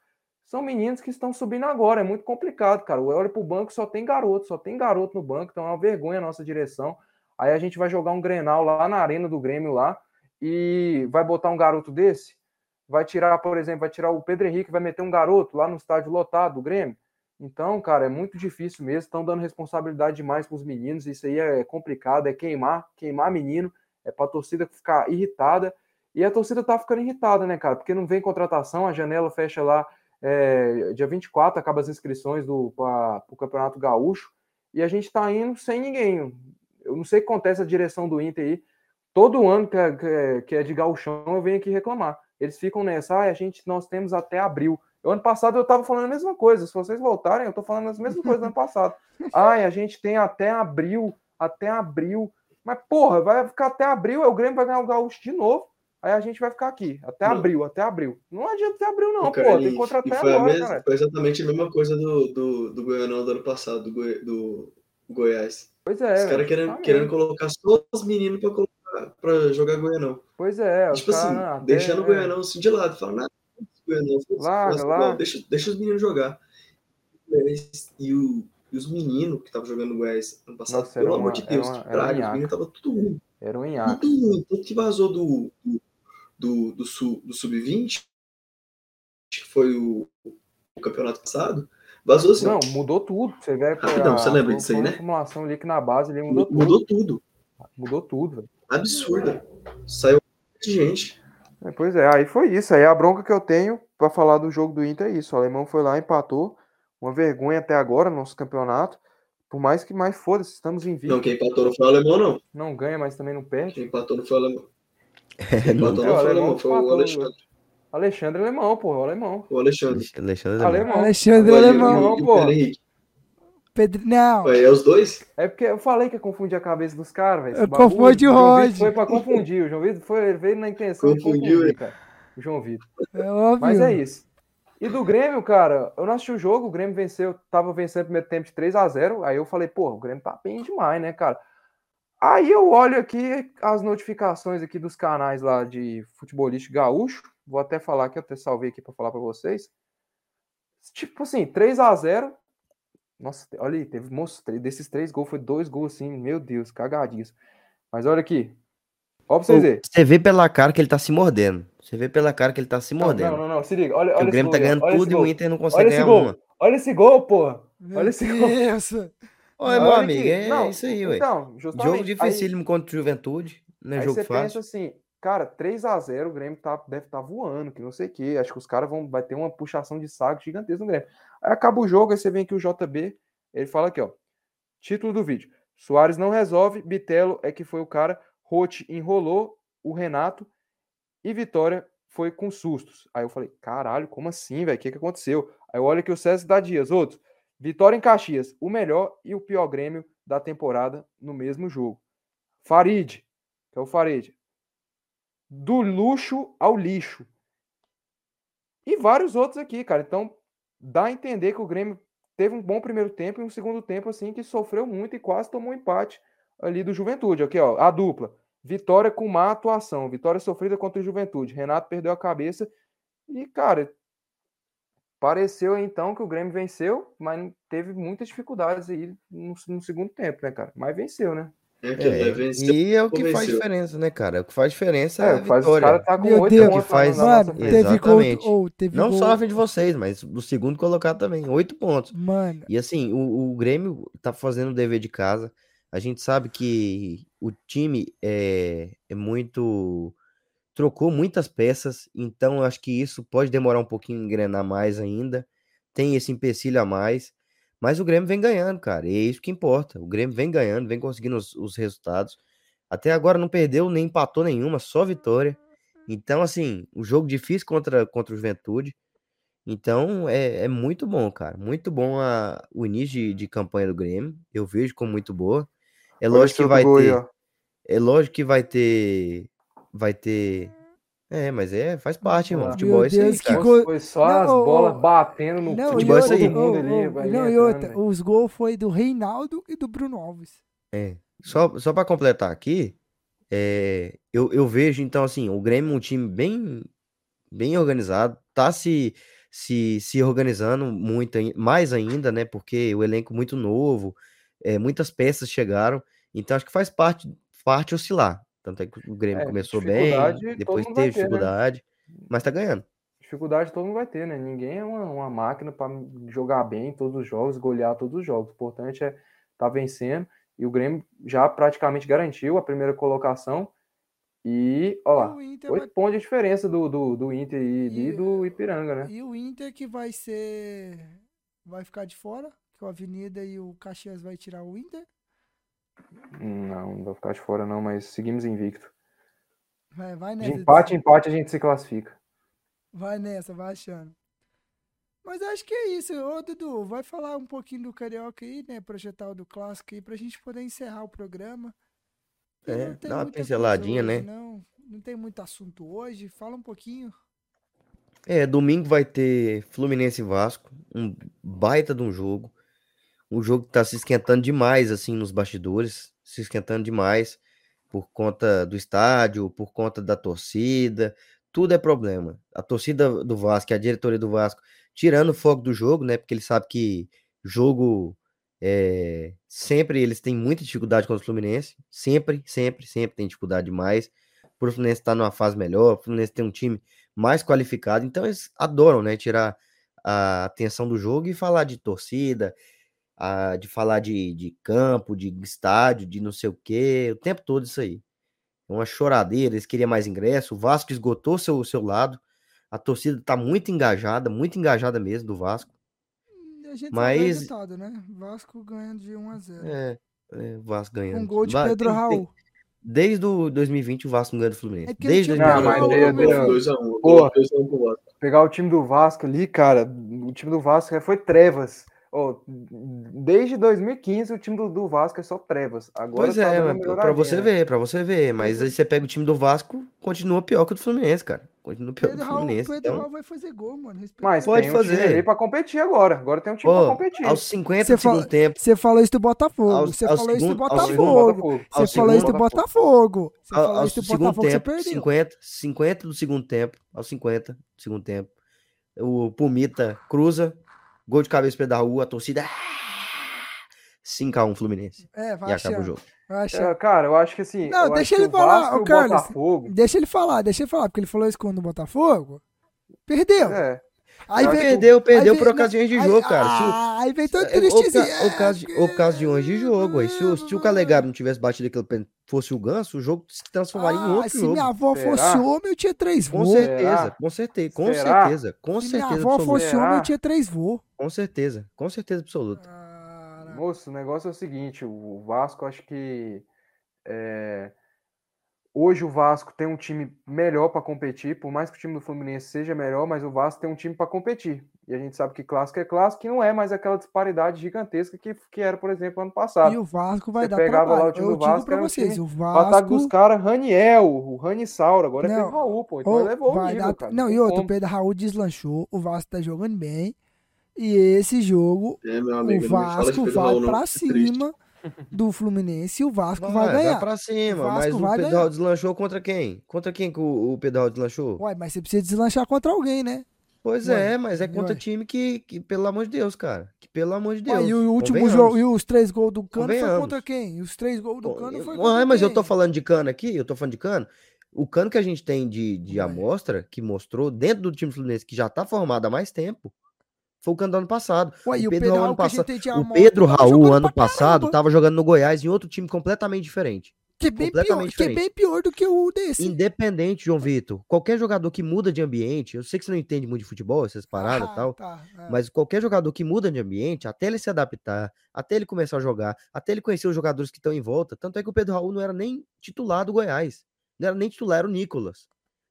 São meninos que estão subindo agora, é muito complicado, cara. Eu olho pro banco, só tem garoto, só tem garoto no banco, então é uma vergonha a nossa direção. Aí a gente vai jogar um Grenal lá na arena do Grêmio lá e vai botar um garoto desse, vai tirar, por exemplo, vai tirar o Pedro Henrique, vai meter um garoto lá no estádio lotado do Grêmio. Então, cara, é muito difícil mesmo, estão dando responsabilidade demais para os meninos, isso aí é complicado, é queimar, queimar menino, é para a torcida ficar irritada. E a torcida tá ficando irritada, né, cara? Porque não vem contratação, a janela fecha lá é, dia 24, acaba as inscrições do para o Campeonato Gaúcho, e a gente tá indo sem ninguém. Eu não sei o que acontece a direção do Inter aí. Todo ano que é, que é- é de gauchão, eu venho aqui reclamar. Eles ficam nessa, ah, a gente, nós temos até abril. O ano passado eu tava falando a mesma coisa. Se vocês voltarem, eu tô falando as mesmas coisas do ano passado. Ai, a gente tem até abril, até abril. Mas, porra, vai ficar até abril, aí o Grêmio vai ganhar o Gaúcho de novo. Aí a gente vai ficar aqui, até Não. abril, até abril. Não adianta até abril, não, Cara, pô. Tem que contratar e foi, agora, mesma- cara. foi exatamente a mesma coisa do, do, do Goianão do ano passado, do, Goi- do Goiás. Pois é. Os caras querendo, querendo colocar só os meninos pra, colocar, pra jogar Goianão. Pois é. tipo assim, até- deixando o é. Goianão assim de lado, falando, nada, Goianão, foda-se, Larga, larga. deixa, deixa os meninos jogar. E, o, e os meninos que estavam jogando no Goiás ano passado, Nossa, era pelo uma- amor de era Deus, uma- que era praga, os meninos estavam tudo ruim. Era um nhaque. Tudo ruim. Tanto que vazou do, do, do, do, Sul- do Sub-20, que foi o, o campeonato passado, vazou assim, Não, mudou tudo. Você vê Rapidão, a- você lembra disso aí, uma né? formulação ali que na base ali mudou, mudou, tudo. mudou tudo. Mudou tudo, velho. Absurda. Saiu de gente. É, Pois é, aí foi isso. Aí a bronca que eu tenho pra falar do jogo do Inter é isso. O alemão foi lá, empatou. Uma vergonha até agora no nosso campeonato. Por mais que mais foda-se, estamos Não, invictos. quem empatou não foi o alemão, não. Não ganha, mas também não perde. Quem empatou não foi o alemão. É, Quem não, empatou É, não o foi o alemão foi o Alexandre. Alexandre Alemão, pô, o alemão. O Alexandre. Alexandre Alemão. Alemão. Alexandre Alemão. Pô. Pedro. Não, Ué, é os dois? É porque eu falei que ia confundir a cabeça dos caras, velho. confundi o Rod. Foi pra confundir. O João Vitor foi, ele veio na intenção de Confundiu, confundir, ele. cara. O João Vitor. é óbvio. Mas é isso. E do Grêmio, cara, eu não assisti o jogo, o Grêmio venceu, tava vencendo o primeiro tempo de 3 a 0 aí eu falei, pô, o Grêmio tá bem demais, né, cara? Aí eu olho aqui as notificações aqui dos canais lá de futebolista gaúcho, vou até falar que eu até salvei aqui para falar para vocês. Tipo assim, 3 a 0 Nossa, olha aí, teve, moço, desses três gols, foi dois gols assim, meu Deus, cagadinhos. Mas olha aqui, Ó, pra vocês verem. Você vê pela cara que ele tá se mordendo. Você vê pela cara que ele tá se mordendo. não, não, não, se liga. Olha, olha o Grêmio tá gol, ganhando olha tudo e o gol. Inter não Olha consegue esse ganhar gol. uma. Olha esse gol, porra. Meu Olha esse gol. Deus. Olha, Olha meu amigo, é Não, isso aí, ué. Então, justamente. Jogo dificílimo contra o Juventude, não é Aí, aí jogo você pensa fácil. assim, cara, 3x0, o Grêmio tá, deve estar voando, que não sei o quê. Acho que os caras vão vai ter uma puxação de saco gigantesca no Grêmio. Aí acaba o jogo, aí você vem aqui o JB, ele fala aqui, ó. Título do vídeo. Soares não resolve, Bitelo é que foi o cara, Rote enrolou o Renato e Vitória foi com sustos. Aí eu falei, caralho, como assim, velho? O que, que aconteceu? Aí eu olho aqui o César da Dias, outros. Vitória em Caxias, o melhor e o pior Grêmio da temporada no mesmo jogo. Farid, que é o Farid. Do luxo ao lixo. E vários outros aqui, cara. Então, dá a entender que o Grêmio teve um bom primeiro tempo e um segundo tempo, assim, que sofreu muito e quase tomou um empate ali do Juventude. Aqui, ó, a dupla. Vitória com má atuação. Vitória sofrida contra o Juventude. Renato perdeu a cabeça. E, cara, pareceu então que o Grêmio venceu, mas teve muitas dificuldades aí no, no segundo tempo, né, cara? Mas venceu, né? É É, e é o que faz diferença, né, cara? O que faz diferença é, É, a faz vitória. tá com Meu oito Deus. pontos Que faz- Mano, teve gol. Exatamente. Ou teve Não gol. só na frente de vocês, mas do segundo colocado também. Oito pontos. Mano, E assim, o, o Grêmio tá fazendo o dever de casa. A gente sabe que o time é, é muito. Trocou muitas peças, então eu acho que isso pode demorar um pouquinho engrenar mais ainda. Tem esse empecilho a mais. Mas o Grêmio vem ganhando, cara. E é isso que importa. O Grêmio vem ganhando, vem conseguindo os, os resultados. Até agora não perdeu nem empatou nenhuma, só vitória. Então, assim, o jogo difícil contra, contra o Juventude. Então, é, é muito bom, cara. Muito bom a, o início de, de campanha do Grêmio. Eu vejo como muito boa. É lógico que vai aí, ter. É lógico que vai ter. Vai ter. É, mas é, faz parte, irmão. Meu Futebol é isso aí, cara. gol- Foi só Não, as bolas batendo no não, futebol é isso aí. mundo ali. não, e outra, os gols foi do Reinaldo e do Bruno Alves. É. Só, só para completar aqui, é, eu, eu vejo, então, assim, o Grêmio é um time bem, bem organizado, tá se, se, se organizando muito, ai- mais ainda, né? Porque o elenco muito novo, é, muitas peças chegaram, então acho que faz parte, parte oscilar. Tanto é que o Grêmio É, começou bem, dificuldade depois teve ter, né? dificuldade, mas tá ganhando. Dificuldade todo mundo vai ter, né? Ninguém é uma, uma máquina para jogar bem em todos os jogos, golear todos os jogos. O importante é estar tá vencendo. E o Grêmio já praticamente garantiu a primeira colocação. E, ó lá, o Inter oito vai- pontos de diferença do, do, do Inter e, E- e do Ipiranga, né? E o Inter que vai ser. Vai ficar de fora, que o Avenida e o Caxias vai tirar o Inter. Não, não vai ficar de fora, não, mas seguimos invicto. Vai, vai De nessa. empate em empate a gente se classifica. Vai nessa, vai achando. Mas acho que é isso. Ô, Dudu, vai falar um pouquinho do Carioca aí, né? Projetar o do Clássico aí, pra gente poder encerrar o programa. É, não tem dá uma pinceladinha, hoje, né? Não, não tem muito assunto hoje. Fala um pouquinho. É, domingo vai ter Fluminense e Vasco, um baita de um jogo. Um jogo que tá se esquentando demais, assim, nos bastidores, se esquentando demais por conta do estádio, por conta da torcida, tudo é problema. A torcida do Vasco, a diretoria do Vasco, tirando o foco do jogo, né? Porque ele sabe que jogo é, sempre eles têm muita dificuldade contra o Fluminense, sempre, sempre, sempre tem dificuldade demais. Por o Fluminense estar numa fase melhor, o Fluminense tem um time mais qualificado, então eles adoram, né, tirar a atenção do jogo e falar de torcida, a- de falar de, de campo, de estádio, de não sei o quê, o tempo todo isso aí. É Uma choradeira, eles queriam mais ingresso, o Vasco esgotou seu, seu lado, a torcida tá muito engajada, muito engajada mesmo do Vasco. A gente Mas- resultado, né? Vasco ganhando de 1 a 0 É, é, o Vasco ganhando. Com gol de Pedro tem- tem- Raul. desde o 2020 o Vasco não ganha do Fluminense. É desde tinha Não, mas 2019. deu- deu- 2x1. Porra. 2x1 pro Vasco. Pegar o time do Vasco ali, cara, o time do Vasco foi trevas. Ó, desde 2015 o time do, do Vasco é só trevas. Agora Pois tá é, melhoradinha, você ver, pra você ver. Mas aí você pega o time do Vasco, continua pior que o do Fluminense, cara. Continua pior que o Pedro Raul, Fluminense. Pedro Então, Raul vai fazer gol, mano. Respeita Mas ele. Pode tem um fazer. ali pra competir agora. Agora tem um time pra pô, competir. aos 50 Você do segundo tempo, Você falou isso do Botafogo. Você falou isso do Botafogo. Você falou isso do Botafogo. Você falou isso do Botafogo, você perdeu. 50, 50 do segundo tempo, aos 50 do segundo tempo, o Pumita cruza, gol de cabeça pé da rua, a torcida ah, 5x1 Fluminense. É, E vai acaba o achar. jogo. Vai achar. É, cara, eu acho que assim. Não, deixa ele o falar, e o Carlos. Botafogo. Deixa ele falar, deixa ele falar, porque ele falou isso quando o Botafogo. Perdeu. É, Aí Perdeu, perdeu aí por vem- ocasiões de aí- jogo, cara. Se o- Ah, aí vem todo tristezinho. oca- ocasi- ocasiões de jogo. Aí, se, o, se o Calegaro não tivesse batido aquele pênalti, fosse o Ganso, o jogo se transformaria em Ah, outro se jogo. minha avó Será? fosse homem, eu tinha três Com voos. certeza, Será? com certeza, com Será? certeza, com Se minha certeza avó absoluta. fosse homem, eu tinha três voos. Com certeza, com certeza absoluta. Moço, o negócio é o seguinte: o Vasco, acho que. é, Hoje o Vasco tem um time melhor para competir, por mais que o time do Fluminense seja melhor, mas o Vasco tem um time para competir. E a gente sabe que clássico é clássico, que não é mais aquela disparidade gigantesca que, que era, por exemplo, ano passado. E o Vasco vai Você dar pegava lá trabalho. o time eu do Vasco, um vocês, o O ataque dos Vasco... caras, Raniel, o Rani Sauro, agora é Não, Pedro Raul, pô. Então Ô, elevou o nível, dar- cara. Não, e outro, o. Pedro Raul deslanchou, o Vasco tá jogando bem. E esse jogo, É, meu o amigo, de Vasco vai é triste. cima do Fluminense e o Vasco vai, Vai, vai ganhar. pra cima, O mas o vai Pedro ganhar. Deslanchou contra quem? Contra quem que o, o deslanchou? Uai, mas você precisa deslanchar contra alguém, né? Pois Ué, é, mas é contra ué. time que, que, pelo amor de Deus, cara. Que pelo amor de Deus. Uai, e o último jogo, e os três gols do Cano foi contra quem? E os três gols do Cano foi contra mas eu quem? tô falando de cano aqui, eu tô falando de cano. O cano que a gente tem de, de amostra, que mostrou dentro do time Fluminense, que já tá formado há mais tempo, foi o cano ano passado. Ué, e o Pedro Raul ano que a gente passado. tem de O Pedro Raul, jogando ano passado, caramba, tava jogando no Goiás em outro time completamente diferente. que é bem pior, que é bem pior do que o desse. Independente, João Vitor, qualquer jogador que muda de ambiente, eu sei que você não entende muito de futebol, essas paradas e Ah, tal, tá, é. mas qualquer jogador que muda de ambiente, até ele se adaptar, até ele começar a jogar, até ele conhecer os jogadores que estão em volta, tanto é que o Pedro Raul não era nem titular do Goiás, não era nem titular, era o Nicolas.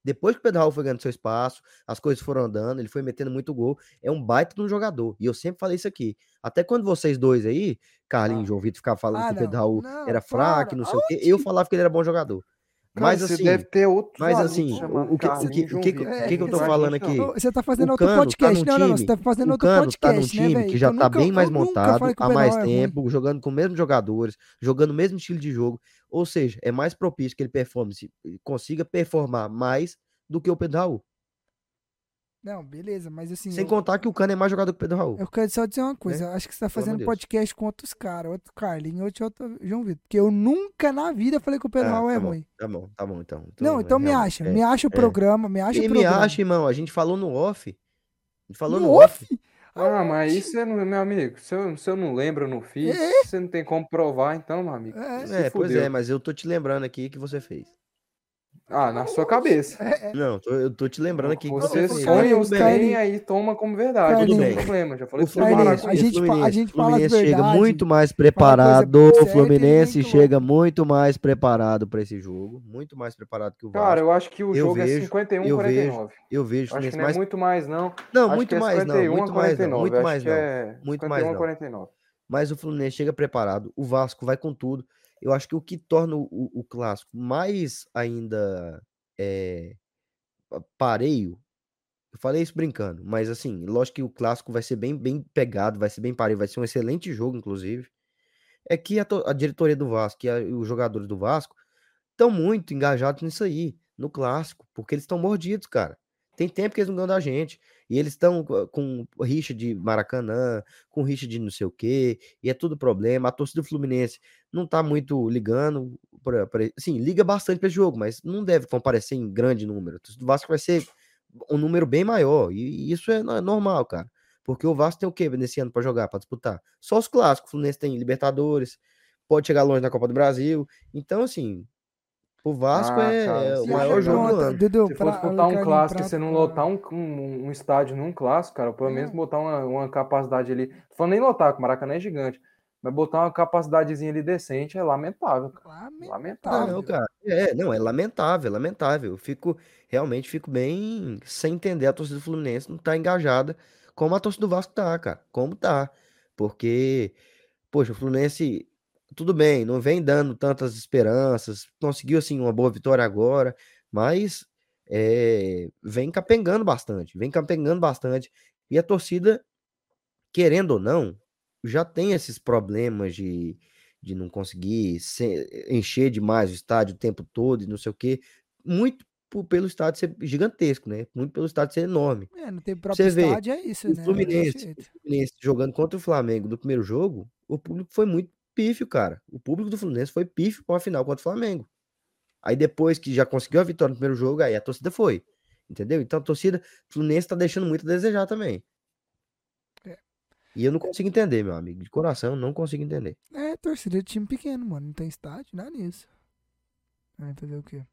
Depois que o Pedro Raul foi ganhando seu espaço, as coisas foram andando, ele foi metendo muito gol, é um baita de um jogador. E eu sempre falei isso aqui. Até quando vocês dois aí, Carlinhos Ah. e João Vitor, ficavam falando Ah, que o Pedro Raul não, era fraco, não sei o quê, eu falava que ele era bom jogador. Cara, Mas você assim, deve ter outros mas assim, o- que- o que- o que- o que- que eu tô Não falando existe, aqui? Você tá fazendo outro tá podcast. num não, não, você tá fazendo outro tá podcast, num né, time velho? que já tá nunca- bem mais montado, há Pedro mais Raul é tempo, jogando com os mesmos jogadores, jogando o mesmo estilo de jogo. Ou seja, é mais propício que ele performe, se- consiga performar mais do que o Pedro Raul. Não, beleza, mas assim. Sem eu, contar que o Cano é mais jogador que o Pedro Raul. eu quero só dizer uma coisa. eu Acho que você tá fazendo podcast com outros caras, outro Carlinhos, outro, outro João Vitor. Porque eu nunca na vida falei que o Pedro Ah, Raul é tá bom, ruim. Tá bom, tá bom, então. Não, então me realmente, acha. é. Me acha o é. programa, me acha o E me programa. acha, irmão, a gente falou no off. A gente falou No no, off. Ah, mas isso é, meu amigo. Se eu, se eu não lembro, eu não fiz. É. Você não tem como provar, então, meu amigo. É. É, pois é, mas eu tô te lembrando aqui que você fez. Ah, na sua cabeça. Não, tô- eu tô te lembrando aqui que Você sonha os trem aí toma como verdade. Não tem problema. Já falei O com a gente fa- a gente fala Fluminense chega muito mais preparado. O Fluminense chega muito mais preparado para esse jogo, muito mais preparado que o Vasco. Cara, eu acho que o Eu jogo vejo, é 51 eu 49. eu vejo Acho que Fluminense não é mais muito mais, não. Não, Acho muito que é mais não, 51 muito mais não, 49. muito mais não. é Muito mais 51 não. 49. Mas o Fluminense chega preparado, o Vasco vai com tudo. Eu acho que o que torna o, o clássico mais ainda é, pa- pareio, eu falei isso brincando, mas assim, lógico que o clássico vai ser bem, bem pegado, vai ser bem pareio, vai ser um excelente jogo, inclusive. É que a, a diretoria do Vasco e a- e os jogadores do Vasco estão muito engajados nisso aí, no clássico, porque eles estão mordidos, cara. Tem tempo que eles não ganham da gente. E eles estão com rixa de Maracanã, com rixa de não sei o quê, e é tudo problema. A torcida do Fluminense não tá muito ligando, pra, pra- assim, liga bastante para jogo, mas não deve comparecer em grande número. A torcida do Vasco vai ser um número bem maior, e, e isso é, é normal, cara. Porque o Vasco tem o quê nesse ano para jogar, para disputar? Só os clássicos. O Fluminense tem Libertadores, pode chegar longe na Copa do Brasil. Então, assim, o Vasco Ah, é, cara, é o maior jogo do ano. Dudu, Se fosse botar um clássico e você não lotar um, um, um estádio num clássico, cara, pelo menos É. botar uma, uma capacidade ali. Falando nem lotar, que o Maracanã é gigante. Mas botar uma capacidadezinha ali decente é lamentável, cara. Lamentável. Lamentável. Não, cara. É, não, é lamentável, é lamentável. Eu fico, realmente fico bem sem entender a torcida do Fluminense não tá engajada como a torcida do Vasco tá, cara. Como tá. Porque, poxa, o Fluminense, tudo bem, não vem dando tantas esperanças, conseguiu assim uma boa vitória agora, mas é, vem capengando bastante, vem capengando bastante. E a torcida, querendo ou não, já tem esses problemas de, de não conseguir se- encher demais o estádio o tempo todo e não sei o quê. Muito pelo estádio ser gigantesco, né? Muito pelo estádio ser enorme. É, não tem próprio vê, estádio, é isso, O né? Fluminense, o. Fluminense jogando contra o Flamengo no primeiro jogo, o público foi muito pífio, cara. O público do Fluminense foi pífio para a final contra o Flamengo. Aí depois que já conseguiu a vitória no primeiro jogo, aí a torcida foi. Entendeu? Então a torcida Fluminense tá deixando muito a desejar também. É. E eu não consigo entender, meu amigo. De coração, eu não consigo entender. É, torcida de time pequeno, mano. Não tem estádio, nada nisso. Vai fazer o quê?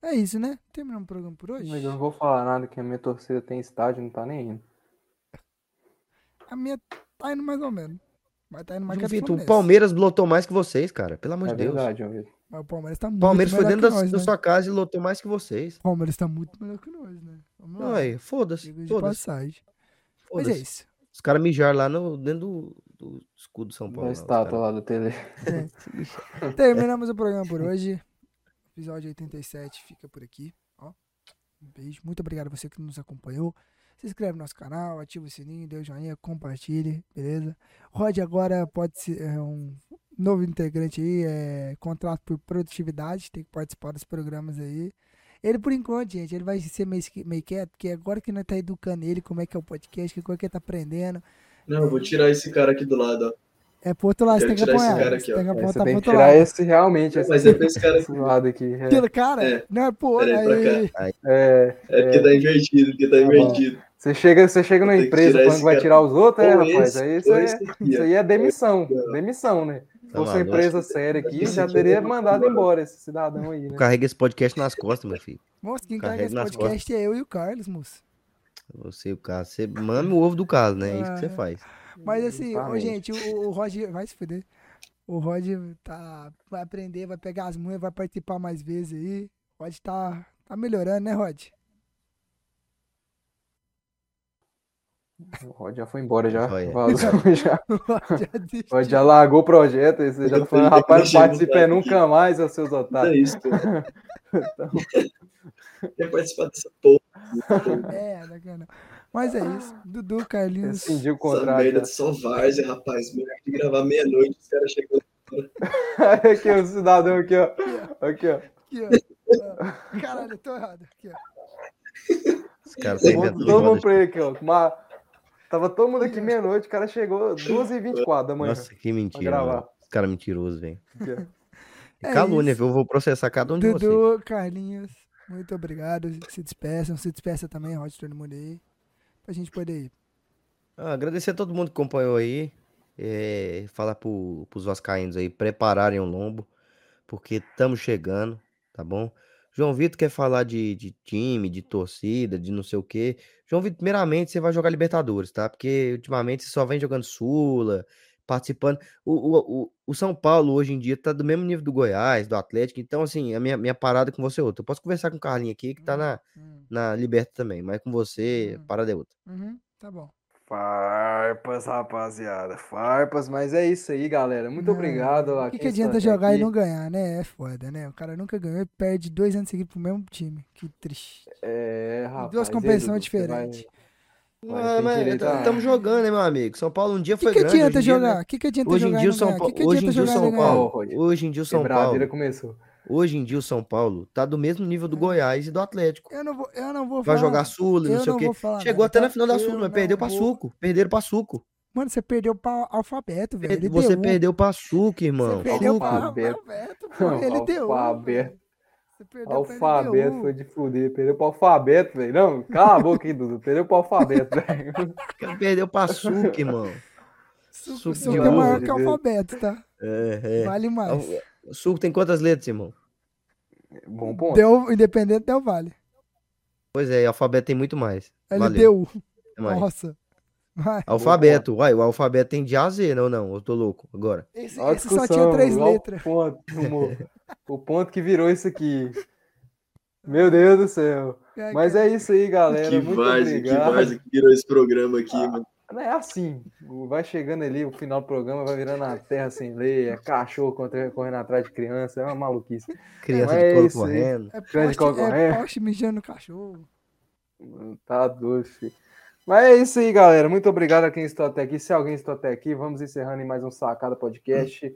É isso, né? Terminamos o programa por hoje? Mas eu não vou falar nada que a minha torcida tem estádio, não tá nem indo. A minha tá indo mais ou menos. Mas tá indo mais João do Vitor, o. Palmeiras lotou mais que vocês, cara. Pelo amor É de Deus. verdade, João Vitor. Mas o Palmeiras tá muito Palmeiras foi dentro que da, nós, da né? sua casa e lotou mais que vocês. O Palmeiras tá muito melhor que nós, né? Vamos lá. Aí, foda-se. Foda-se. passagem. Mas é isso. Os caras mijaram lá no, dentro do, do escudo de São Paulo. Os estátua lá da tele. Terminamos o programa por hoje. Episódio 87 fica por aqui. Ó, um beijo. Muito obrigado a você que nos acompanhou. Se inscreve no nosso canal, ativa o sininho, dê o joinha, compartilhe, beleza? Rod agora pode ser é um novo integrante aí, é contrato por produtividade, tem que participar dos programas aí. Ele, por enquanto, gente, ele vai ser meio, meio quieto, porque agora que nós tá educando ele, como é que é o podcast, que coisa que ele tá aprendendo. Não, eu vou tirar esse cara aqui do lado, ó. É pro outro lado, você tem que apoiar. cara Você aqui, ó. tem que É, apontar você pro tem que outro tirar lado. esse realmente, esse, Mas é pra esse cara aqui. lado aqui. É, Aquele cara, É. não é pô, Peraí, pra aí. é, É porque tá invertido, porque tá Tá bom. Você chega, você chega numa empresa falando que vai tirar os outros, é, rapaz. esse, aí isso, é, isso aí é demissão. Demissão, né? Se Tá fosse uma empresa séria aqui, já teria mandado embora. esse cidadão aí, né? Carrega esse podcast nas costas, meu filho. Moço, quem Carrega carrega esse podcast é eu e o Carlos, moço. Você, o caso, você mama o ovo do caso, né? É isso que você Ah. faz. Mas assim, Exatamente. gente, o, o Roger vai se fuder. O Roger tá, vai aprender, vai pegar as manhas, vai participar mais vezes aí. O Rod tá, tá melhorando, né, Rod? O Rod já foi embora, já. Joia. Vazou, já. O Rod já largou o projeto. e Você já tá falando, rapaz, não mexer no participe site nunca mais, seus É otários. isso, pô. Quer participar dessa porra, É, daqui Mas é isso. Dudu, Carlinhos. Rescindiu o essa contrato. merda de só várzea, rapaz. Melhor que gravar meia-noite, os caras chegando. aqui, o cidadão aqui, ó. Aqui, ó. Aqui, ó. Caralho, eu tô errado. Aqui, ó. Os caras tá Todo mundo pra ele aqui, ó. Uma... Tava todo mundo aqui meia-noite, o cara chegou 2h24 da manhã. Nossa, que mentira. Os caras mentirosos, velho. É Calúnia, isso. viu? Eu vou processar cada um de vocês. Dudu, Carlinhos, muito obrigado. Se despeçam, se despeça também, Rod, todo mundo aí. Pra gente poder ir. Ah, agradecer a todo mundo que acompanhou aí. É, falar pro, pros vascaínos aí prepararem o lombo, porque estamos chegando, tá bom? João Vitor quer falar de, de time, de torcida, de não sei o quê. João Vitor, primeiramente, você vai jogar Libertadores, tá? Porque ultimamente você só vem jogando Sula, participando. O, o, o, o São Paulo hoje em dia tá do mesmo nível do Goiás, do Atlético. Então, assim, a minha, minha parada com você é outra. Eu posso conversar com o Carlinhos aqui, que tá na, Hum, na Liberta também, mas com você, a Hum. parada é outra. uhum, tá bom. Farpas, rapaziada. Farpas, mas é isso aí, galera. Muito Não, obrigado O que, que adianta jogar aqui. e não ganhar, né? É foda, né? O cara nunca ganhou e perde dois anos seguidos pro mesmo time. Que triste. É, rapaz. duas e aí, competições diferentes. vai mas estamos jogando, né, meu amigo? São Paulo um dia O que, foi que grande. hoje adianta em dia, jogar? né? O que, que adianta Hoje em jogar dia e o não São? O Paulo, que, que hoje em adianta dia o São? Paulo, hoje em dia o São Paulo, começou. Hoje em dia o São Paulo tá do mesmo nível do Goiás e do Atlético. Eu não vou, eu não vou Vai falar. jogar Sula, eu não sei o não quê. vou falar Chegou nada, até na final da Eu Sula, mas perdeu pra vou- Suco. Perderam pra Suco. Mano, você perdeu pra alfabeto, velho. Ele Você deu um. perdeu pra Suco, irmão. Você perdeu pra Alfabeto. pô. Ele deu. Alfabeto. Alfabeto foi de fuder. Perdeu pro alfabeto, velho. Não, cala a boca aí, Dudu. Perdeu pro alfabeto, velho. Perdeu pra Suco, irmão. Suco, Suco é maior que alfabeto, tá? É, é. Vale mais. O Suco tem quantas letras, irmão? Bom ponto. Deu, independente, deu vale. Pois é, alfabeto tem muito mais. LDU. Mais. Nossa. Vai. Alfabeto, uai, o alfabeto tem de A a Z, não, não, eu tô louco agora. Esse, esse só tinha três olha o letras. Ponto, o ponto que virou isso aqui. Meu Deus do céu. Mas é isso aí, galera. que Muito que obrigado. várzea que virou esse programa aqui, mano. Não é assim. Vai chegando ali, o final do programa vai virando a terra sem lei, é cachorro contra- correndo atrás de criança, é uma maluquice. Criança Mas é de colo isso aí. correndo. É poste, é concorrente. poste mijando cachorro. Tá doido, filho. Mas é isso aí, galera. Muito obrigado a quem estou até aqui. Se alguém está até aqui, vamos encerrando em mais um Sacada Podcast.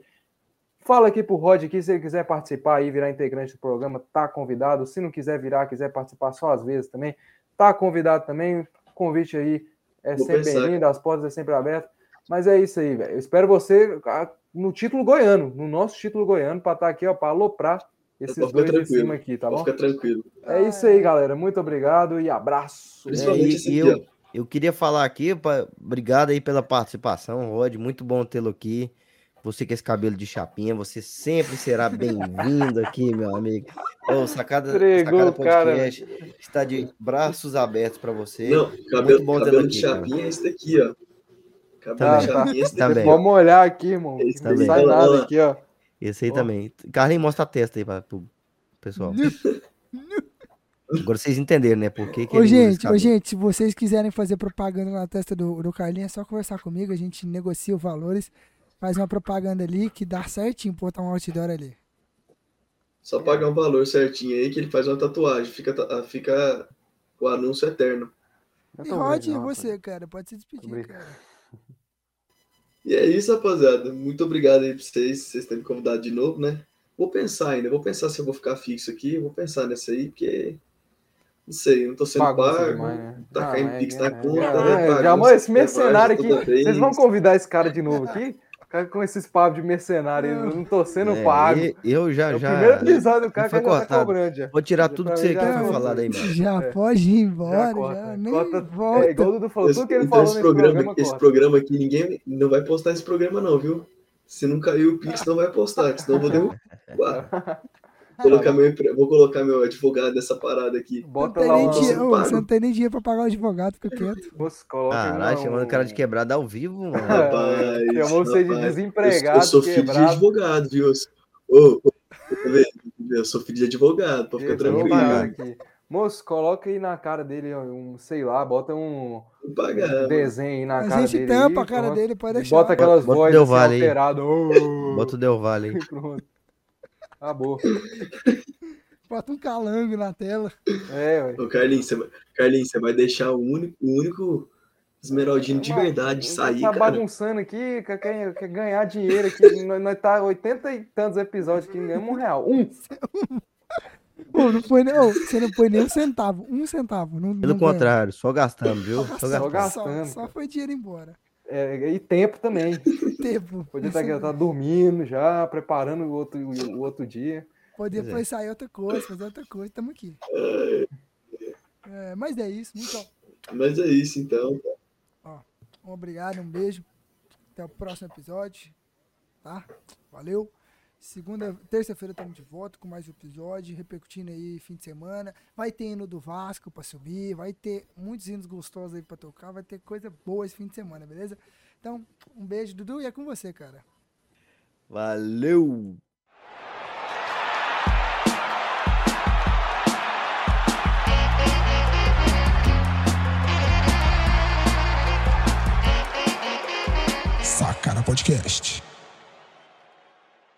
Fala aqui pro Rod aqui, se ele quiser participar aí, virar integrante do programa, tá convidado. Se não quiser virar, quiser participar só às vezes também, tá convidado também. O convite aí é Vou sempre bem-vindo, as portas é sempre abertas. Mas é isso aí, velho. Eu espero você ah, no título goiano, no nosso título goiano, para estar aqui, ó, para aloprar esses dois em cima aqui, tá bom? ficar tranquilo. É isso aí, galera. Muito obrigado e abraço. Principalmente e- esse e eu-. Eu queria falar aqui, pa- obrigado aí pela participação, Rod. Muito bom tê-lo aqui. Você com esse cabelo de chapinha, você sempre será bem-vindo aqui, meu amigo. Ô, sacada, Entregou sacada o cara, podcast está de braços abertos para você. Não, cabelo, cabelo de aqui, cara. chapinha é esse daqui, ó. Cabelo Tá, de tá. chapinha é esse daqui. Também. Vamos olhar aqui, irmão. Esse Não também. sai nada aqui, ó. Esse aí Ó. também. Carlinhos, mostra a testa aí para o pessoal. Agora vocês entenderam, né? Por que, que Ô, gente, ô, gente, se vocês quiserem fazer propaganda na testa do, do Carlinhos, é só conversar comigo, a gente negocia os valores, faz uma propaganda ali que dá certinho botar um outdoor ali. Só pagar um valor certinho aí que ele faz uma tatuagem. Fica, ta- fica o anúncio eterno. E Rod, você, cara, pode se despedir, Obrigado. cara. E é isso, rapaziada. Muito obrigado aí pra vocês, vocês terem me convidado de novo, né? Vou pensar ainda, vou pensar se eu vou ficar fixo aqui, vou pensar nessa aí, porque. Não sei, não tô sendo Bagunça pago. demais, né? tá Não, caindo é, pix na é, conta, é, né? Bagunça, já, amor, esse mercenário aqui, vocês vão convidar esse cara de novo aqui? Cara, Com esses papos de mercenário, aí, eu não tô sendo É, pago. eu já, É o já. primeiro episódio, o cara foi que já tá cortado. cobrando já. Vou tirar Já tudo pra que você já quer falar daí, mano. Já É. pode ir embora, já, corta. nem Corta- volta. É, igual o Dudu falou, Esse, tudo que ele então, falou esse programa, programa, esse programa aqui, ninguém não vai postar esse programa, não, viu? Se não cair o Pix, não vai postar, senão eu vou derrubar. Vou colocar meu, vou colocar meu advogado nessa parada aqui. Bota lá nem um... Dinheiro, ô, você não tem nem dinheiro pra pagar o advogado, fica quieto. Moço, coloca aí Caralho, chamando o cara de quebrado ao vivo, mano. Rapaz, Chamou você de desempregado, eu, eu sou filho de quebrado. advogado, viu? Eu sou- Ô, ô, tá eu sou filho de advogado, pode ficar tranquilo. Moço, coloca aí na cara dele, um, sei lá, bota um desenho aí na A cara gente dele. tampa aí, a cara pronto. dele, pode deixar. Bota aquelas Bota vozes Del assim, alteradas. Bota o Del Valle aí. Pronto. Acabou. Bota um calango na tela. É, ué. Ô, Carlinhos, você vai, Carlinhos, você vai deixar o único, o único Esmeraldino de verdade sair, tá cara. bagunçando aqui, quer, quer, quer ganhar dinheiro aqui. nós, nós tá 80 e tantos episódios aqui, não ganhamos um real. Um. Pô, não foi nem, você não foi nem um centavo. Um centavo. Não, Pelo não contrário, só gastando, viu? Só Só gastando. gastando. Só, só foi dinheiro embora. É, e tempo também. Tempo. Podia estar tá, dormindo já, preparando o outro, o outro dia. Podia Pois é. depois sair outra coisa, fazer outra coisa, tamo aqui. É, mas é isso, muito Mas é isso, então. Um obrigado, um beijo. Até o próximo episódio. Tá? Valeu. Segunda, terça-feira estamos de volta com mais um episódio, repercutindo aí fim de semana. Vai ter hino do Vasco pra subir, vai ter muitos hinos gostosos aí pra tocar, vai ter coisa boa esse fim de semana, beleza? Então, um beijo, Dudu, e é com você, cara. Valeu! Sacana Podcast.